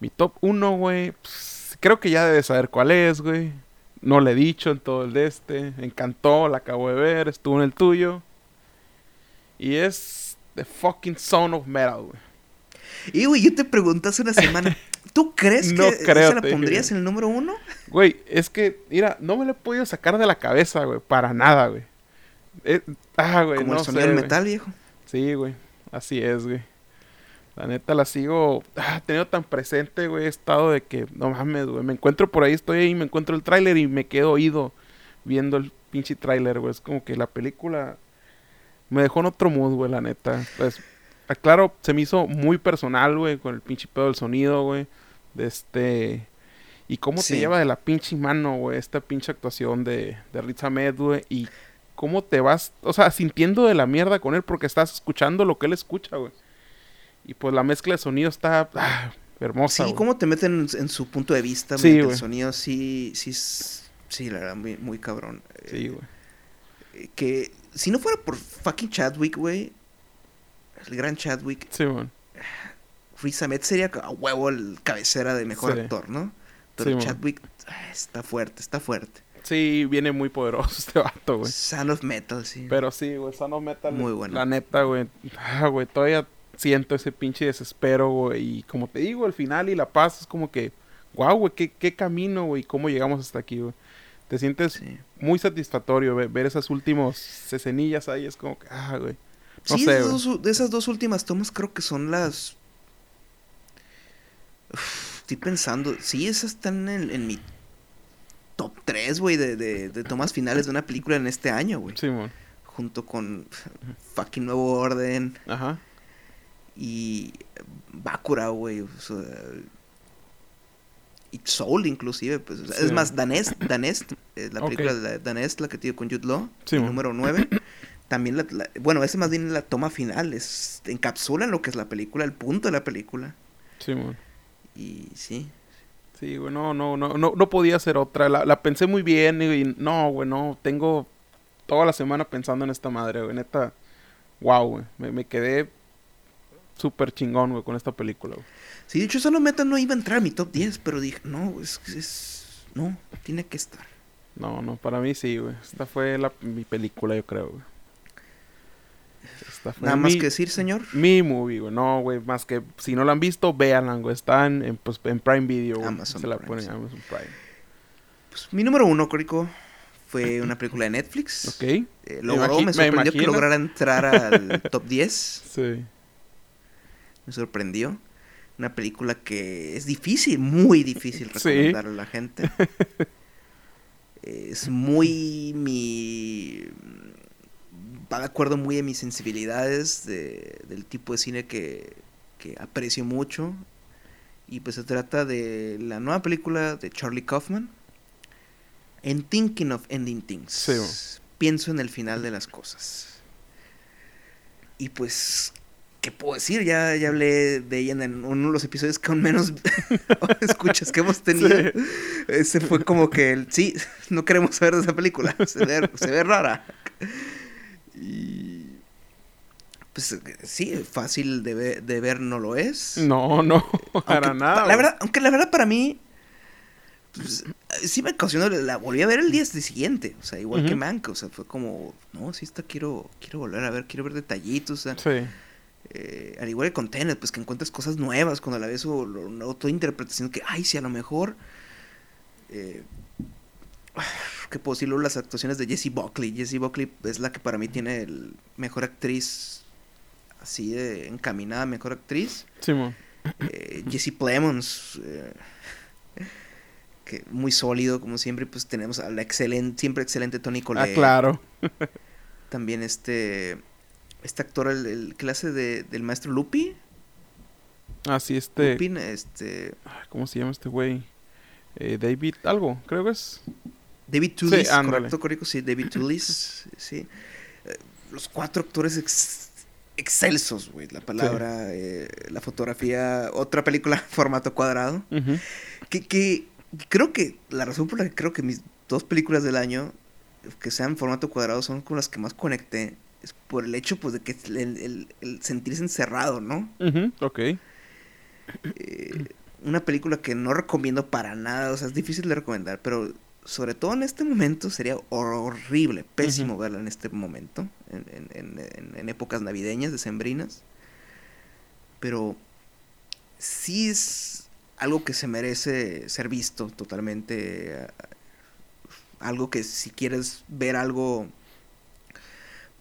Mi top 1, güey. pues, creo que ya debes saber cuál es, güey. no le he dicho en todo el de este. Encantó, la acabo de ver, estuvo en el tuyo. Y es The fucking Son of Metal, güey. Y, güey, yo te pregunté hace una semana, ¿tú crees No que creo, esa la pondrías en el número uno? Güey, es que, mira, no me lo he podido sacar de la cabeza, güey, para nada, güey. Eh, ah, güey, Como no el sonido sé, del güey. metal, viejo. Sí, güey. Así es, güey. La neta la sigo ah, tenido tan presente, güey, estado de que no mames, güey. Me encuentro por ahí, estoy ahí, me encuentro el tráiler y me quedo oído viendo el pinche tráiler, güey. Es como que la película me dejó en otro mood, güey, la neta. Pues, aclaro, se me hizo muy personal, güey, con el pinche pedo del sonido, güey. De este... Y cómo Sí. te lleva de la pinche mano, güey, esta pinche actuación de, de Riz Ahmed, güey. Y cómo te vas, o sea, sintiendo de la mierda con él porque estás escuchando lo que él escucha, güey. Y pues la mezcla de sonido está ah, hermosa, Sí, güey. cómo te meten en, su punto de vista, Sí, el sonido, sí, sí, sí, la verdad, muy, muy cabrón. Sí, Eh, güey. eh, que si no fuera por fucking Chadwick, güey, el gran Chadwick, Sí, güey. Riz Ahmed sería a huevo el cabecera de mejor Sí. actor, ¿no? Pero Sí. Chadwick ah, está fuerte, está fuerte. Sí, viene muy poderoso este vato, güey. Son of Metal, sí. Pero sí, güey, Son of Metal. Muy bueno. La neta, güey. Ah, güey, todavía siento ese pinche desespero, güey. Y como te digo, el final y la paz es como que, wow, güey, qué, qué camino, güey, cómo llegamos hasta aquí, güey. Te sientes Sí. muy satisfactorio ver, ver esas últimas escenillas ahí. Es como que, ah, güey. No sí, sé, esas dos, de esas dos últimas tomas creo que son las... Uf, estoy pensando, sí, esas están en, en mi top 3, güey, de, de, de tomas finales de una película en este año, güey. Sí, mon. Junto con fucking Nuevo Orden Ajá. Y Bakura, güey. o sea, y Soul, inclusive. Pues, o sea, Sí. Es más, Danest, Danest eh, la película de la- Danest, la que tiene con Jude Law, Sí, el número 9. También, la, la- bueno, ese más bien es la toma final. Es, encapsulan lo que es la película, el punto de la película. Sí, mon. Y sí. Sí, güey, no, no, no, no, no podía ser otra. La, la pensé muy bien y no, güey, no, tengo toda la semana pensando en esta madre, güey, neta. Wow, güey, me, me quedé súper chingón, güey, con esta película, güey. Sí, de hecho, solo Meta no iba a entrar a mi top 10, pero dije, no, es, es no, tiene que estar. No, no, para mí sí, güey. Esta fue la, mi película, yo creo, güey. Esta fue Nada más que decir, señor. mi movie, güey. No, güey, más que si no la han visto, véanla, güey. Está en, en, pues, en Prime Video, güey. Amazon Se la Prime, ponen sí. en Amazon Prime. Pues, mi número uno, Córico, fue una película de Netflix. Ok. Eh, logró, me sorprendió que lograra entrar al top 10. Sí. Me sorprendió. Una película que es difícil, muy difícil Sí. recomendarle a la gente. es muy mi... Va de acuerdo muy en mis sensibilidades de- del tipo de cine que, que aprecio mucho. Y pues se trata de la nueva película de Charlie Kaufman. En Thinking of Ending Things. Sí. Pienso en el final de las cosas. Y pues, ¿qué puedo decir? Ya, ya hablé de ella en uno de los episodios con menos escuchas que hemos tenido. Sí. Ese fue como que, el, sí, no queremos saber de esa película. Se ve, se ve rara. Y... Pues sí, fácil de, ve- de ver no lo es. No, no, para Aunque, nada. La verdad, aunque la verdad para mí pues, sí me ocasionó, la volví a ver el día siguiente, o sea, igual que. Mank, o sea, fue como, no, sí, esta quiero, quiero volver a ver, quiero ver detallitos, o sea, Sí. Eh, al igual que con Tenet, pues que encuentras cosas nuevas cuando la ves o, no, otra interpretación que, ay, sí, a lo mejor, eh, ¿qué puedo decir? Luego las actuaciones de Jessie Buckley, Jessie Buckley es la que para mí tiene el mejor actriz, así de encaminada, mejor actriz, Simón. eh, Jesse Plemons, eh, que muy sólido como siempre, pues tenemos a la excelente, siempre excelente Tony Ah, Collette. claro. También este, este actor, el, el hace de, del maestro Lupi, Así este. Lupin, este, ay, ¿Cómo se llama este güey? Eh, David, algo, creo que es. David Toulis, ándale. correcto, correcto, sí, David Toulis, sí. Eh, los cuatro actores ex- excelsos, güey, la palabra, eh, la fotografía, otra película formato cuadrado. Que, que creo que la razón por la que creo que mis dos películas del año que sean formato cuadrado son con las que más conecté es por el hecho pues de que el, el- el sentirse encerrado, ¿no? Ok. Eh, una película que no recomiendo para nada, o sea, es difícil de recomendar, pero sobre todo en este momento, sería hor- horrible, pésimo verla en este momento, en, en- en- en- en épocas navideñas, decembrinas. Pero sí es algo que se merece ser visto totalmente. eh, Algo que si quieres ver algo,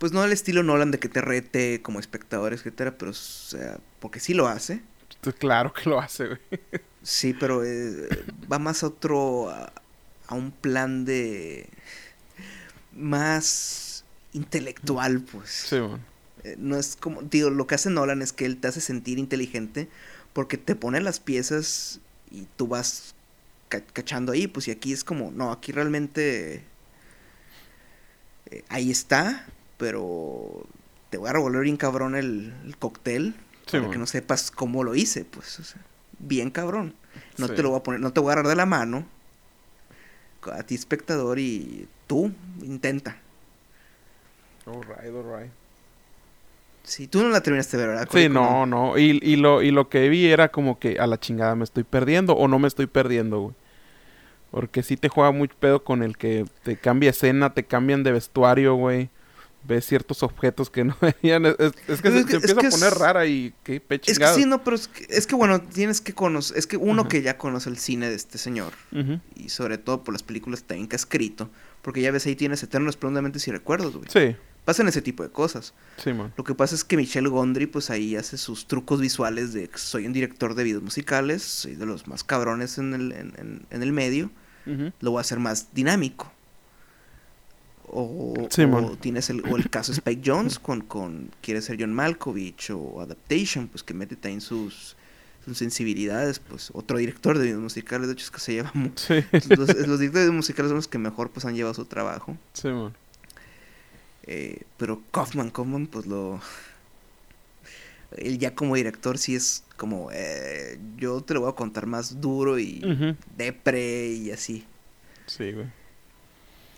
pues no al estilo Nolan de que te rete como espectador, etcétera, pero o sea, porque sí lo hace. Claro que lo hace, güey. Sí, pero eh, va más a otro, a, a un plan de más intelectual, pues. Sí. Eh, no es como, digo, lo que hace Nolan es que él te hace sentir inteligente porque te pone las piezas y tú vas ca- cachando ahí, pues y aquí es como, no, aquí realmente eh, ahí está, pero te voy a revolver bien cabrón el, el cóctel Sí, para man. que no sepas cómo lo hice, pues, o sea, bien cabrón. No Sí. te lo voy a poner, no te voy a agarrar de la mano a ti espectador y tú intenta. Alright, alright. Sí, tú no la terminaste de ver, ¿verdad? Sí, no, no. Y, y, lo, y lo que vi era como que a la chingada me estoy perdiendo o no me estoy perdiendo, güey. Porque sí te juega muy pedo con el que te cambia escena, te cambian de vestuario, güey. Ves ciertos objetos que no venían. Es, que es que- se empieza que a poner rara y qué pe Es que sí, no, pero es que, es que, bueno, tienes que conocer, es que uno que ya conoce el cine de este señor, y sobre todo por las películas también que ha escrito, porque ya ves ahí tienes eternos profundamente si recuerdos, güey. Sí, Pasan ese tipo de cosas. sí, man. Lo que pasa es que Michelle Gondry, pues ahí hace sus trucos visuales de que soy un director de videos musicales, soy de los más cabrones en el, en, en- en el medio, lo voy a hacer más dinámico. O, Sí, o man. tienes el, o el caso Spike Jones con, con quiere ser John Malkovich o Adaptation, pues que mete también sus, sus sensibilidades, pues otro director de videos musicales, de hecho es que se lleva mu- Sí, los, los directores de videos musicales son los que mejor pues han llevado su trabajo. sí, man. Eh, pero Kaufman, Kaufman, pues lo. Él ya como director sí es como. eh, yo te lo voy a contar más duro y Ujú. depre y así. Sí, güey.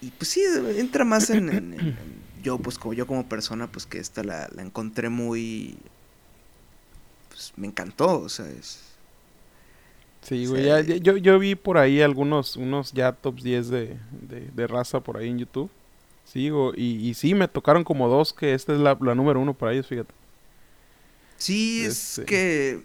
Y pues sí, entra más en. en- en- en- yo, pues como yo como persona, pues que esta la, la encontré muy. Pues me encantó, o sea, es. Sí, güey. Sí. ya- ya- yo, yo vi por ahí algunos unos ya tops 10 de, de, de raza por ahí en YouTube. Sigo. Y, y sí, me tocaron como dos que esta es la, la número uno para ellos, fíjate. Sí, es Este. que.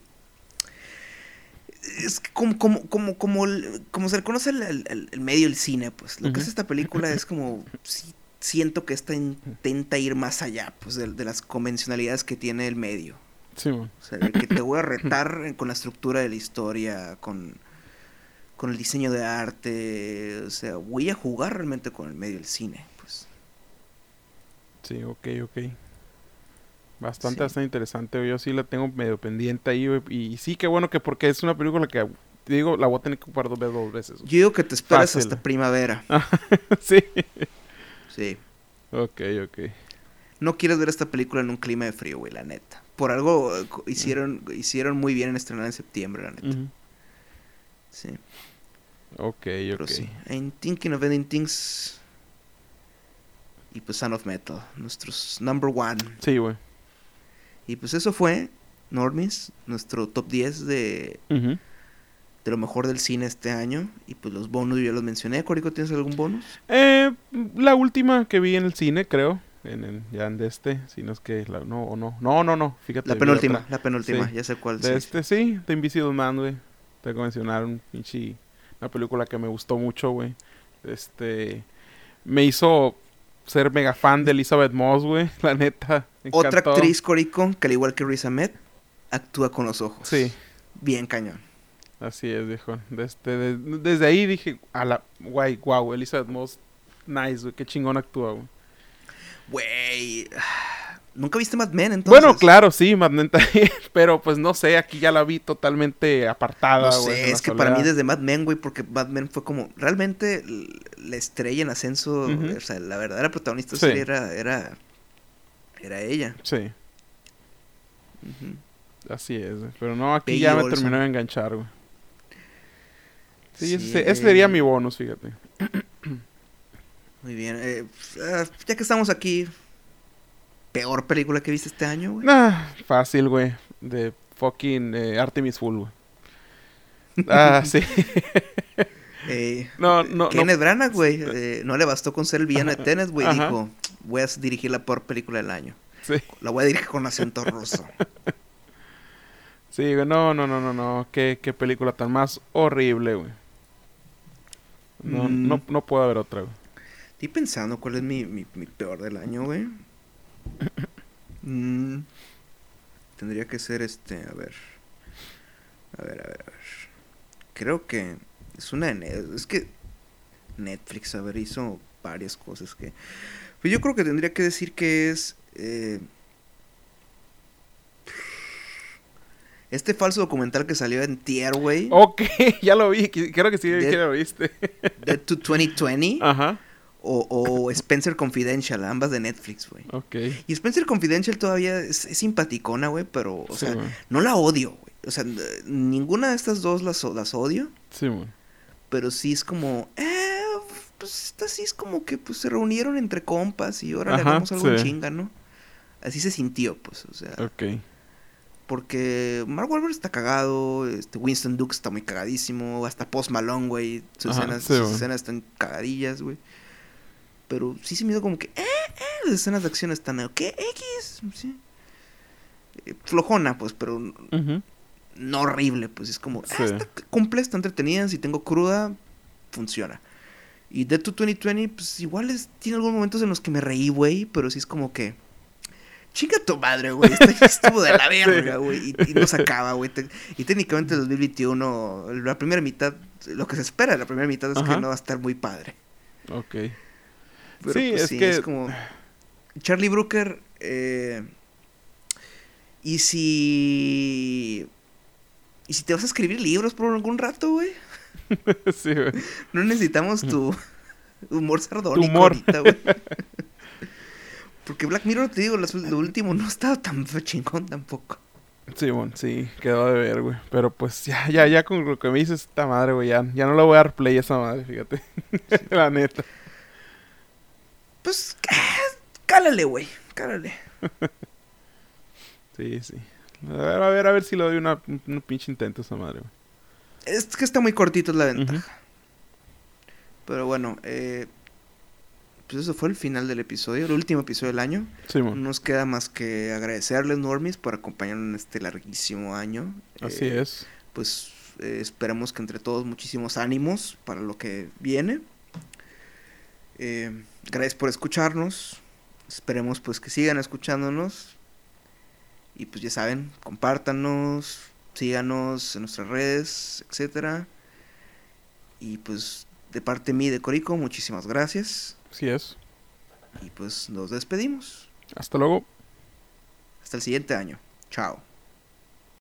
Es como, como, como, como, el- como se le conoce el, el- el- el medio del cine, pues. Lo que es esta película es como. sí, siento que esta intenta ir más allá, pues, de, de las convencionalidades que tiene el medio. Sí. O sea, de que te voy a retar con la estructura de la historia, con, con el diseño de arte. O sea, voy a jugar realmente con el medio del cine, pues. Sí, ok, ok. Bastante, Sí. bastante interesante. Yo sí la tengo medio pendiente ahí, güey. Y sí, qué bueno que porque es una película que, te digo, la voy a tener que ocupar dos veces. Dos veces. Yo digo que te esperas Fácil. hasta primavera. sí. Sí. Ok, ok. No quieres ver esta película en un clima de frío, güey, la neta. Por algo eh, co- hicieron, hicieron muy bien en estrenar en septiembre, la neta. Sí, Ok, pero ok. sí. I'm thinking of ending things. Y pues Son of Metal, nuestros number one. Sí, güey. Y pues eso fue, Normis, nuestro top 10 de, de lo mejor del cine este año. Y pues los bonus yo ya los mencioné. Corico, ¿tienes algún bonus? Eh, la última que vi en el cine, creo. En, en- ya en de este. Si no es que la, no o no. No, no, no. Fíjate. La penúltima, la penúltima, Sí. ya sé cuál. De sí. este, sí. De Invisible Man, güey. Tengo que mencionar un pinche... Una película que me gustó mucho, güey. Este... Me hizo ser mega fan de Elizabeth Moss, güey. La neta. Otra actriz, Corico, que al igual que Riz Ahmed, actúa con los ojos. Sí. Bien cañón. Así es, viejo. Desde, de- desde ahí dije, a la, guay, guau, Elizabeth Moss, nice, güey, qué chingón actúa, güey. Güey. ¿Nunca viste Mad Men entonces? Bueno, claro, sí, Mad Men también, pero pues no sé, aquí ya la vi totalmente apartada, No sé, es que para mí desde Mad Men, güey, porque Mad Men fue como realmente la estrella en ascenso, o sea, la verdadera protagonista Sí. era, era, era ella. Sí, así es, güey. Pero no, aquí Peggy ya me Olson. terminó de enganchar, güey. Sí, ese, Sí, ese sería mi bonus, fíjate. Muy bien. eh, ah, ya que estamos aquí, peor película que viste este año, güey. Nah, fácil, güey. De fucking eh, Artemis Fool, güey. Ah, sí. Eh, No, no, no. Kenneth Branagh, güey, eh, no le bastó con ser el villano de Tenet, güey. Dijo, voy a dirigir la peor película del año. Sí, La voy a dirigir con acento ruso. sí, güey. No, no, no, no, no. Qué, qué película tan más horrible, güey. No, Mm. no, no puedo haber otra, güey. Estoy pensando cuál es mi, mi, mi peor del año, güey. Mm, tendría que ser este, a ver. A ver, a ver, a ver. Creo que es una Es que Netflix, a ver, hizo varias cosas que... Pues yo creo que tendría que decir que es... eh, este falso documental que salió en Tier, güey. Ok, ya lo vi. Creo que sí, De- que lo viste. Dead to 2020. Ajá. O, o Spencer Confidential, ambas de Netflix, güey. Ok. Y Spencer Confidential todavía es, es simpaticona, güey, pero, o Sí, sea, no la odio, güey. O sea, ninguna de estas dos las, odio, Sí, güey. pero sí es como, eh, pues esta sí es como que pues se reunieron entre compas y ahora le hagamos algo en sí. chinga, ¿no? Así se sintió, pues, o sea, Ok. porque Mark Wahlberg está cagado, este Winston Duke está muy cagadísimo, hasta Post Malone, güey, sus, Ajá, escenas, sí, sus escenas están cagadillas, güey. Pero sí se me dio como que, eh, eh, las escenas de acción están, ¿qué? X, sí. Eh, flojona, pues, pero no horrible, pues es como, ah, Sí. está cumple, está entretenida, si tengo cruda, funciona. Y Dead to 2020, pues igual es, tiene algunos momentos en los que me reí, güey, pero sí es como que, chica tu madre, güey, esto estuvo de la verga, güey, y, y no se acaba, güey. y técnicamente el 2021, la primera mitad, lo que se espera de la primera mitad es Ajá. que no va a estar muy padre. Ok. Pero Sí, pues es sí, que- es como. Charlie Brooker. eh, y si. Y si te vas a escribir libros por algún rato, güey. sí, güey. No necesitamos tu humor sardónico Tu humor. ahorita, güey. Porque Black Mirror, te digo, lo último no estaba tan chingón tampoco. Sí, bueno, sí, quedó de ver, güey. Pero pues ya, ya, ya con lo que me dices esta madre, güey, ya, ya no le voy a dar play a esa madre, fíjate. La neta. Pues, ah, cálale, güey. Cálale. Sí, sí. A ver, a ver, a ver si le doy una, un, pinche intento a esa madre, güey. Es que está muy cortito es la ventaja. Pero bueno, eh, pues eso fue el final del episodio, el último episodio del año. Sí, No nos queda más que agradecerles, Normis, por acompañarnos en este larguísimo año. Así Eh, es. Pues eh, esperemos que entre todos muchísimos ánimos para lo que viene. Eh, gracias por escucharnos. Esperemos pues que sigan escuchándonos. Y pues ya saben, compártanos, síganos en nuestras redes, etcétera. Y pues de parte mí de Corico, muchísimas gracias. Así es. Y pues nos despedimos. Hasta luego. Hasta el siguiente año. Chao.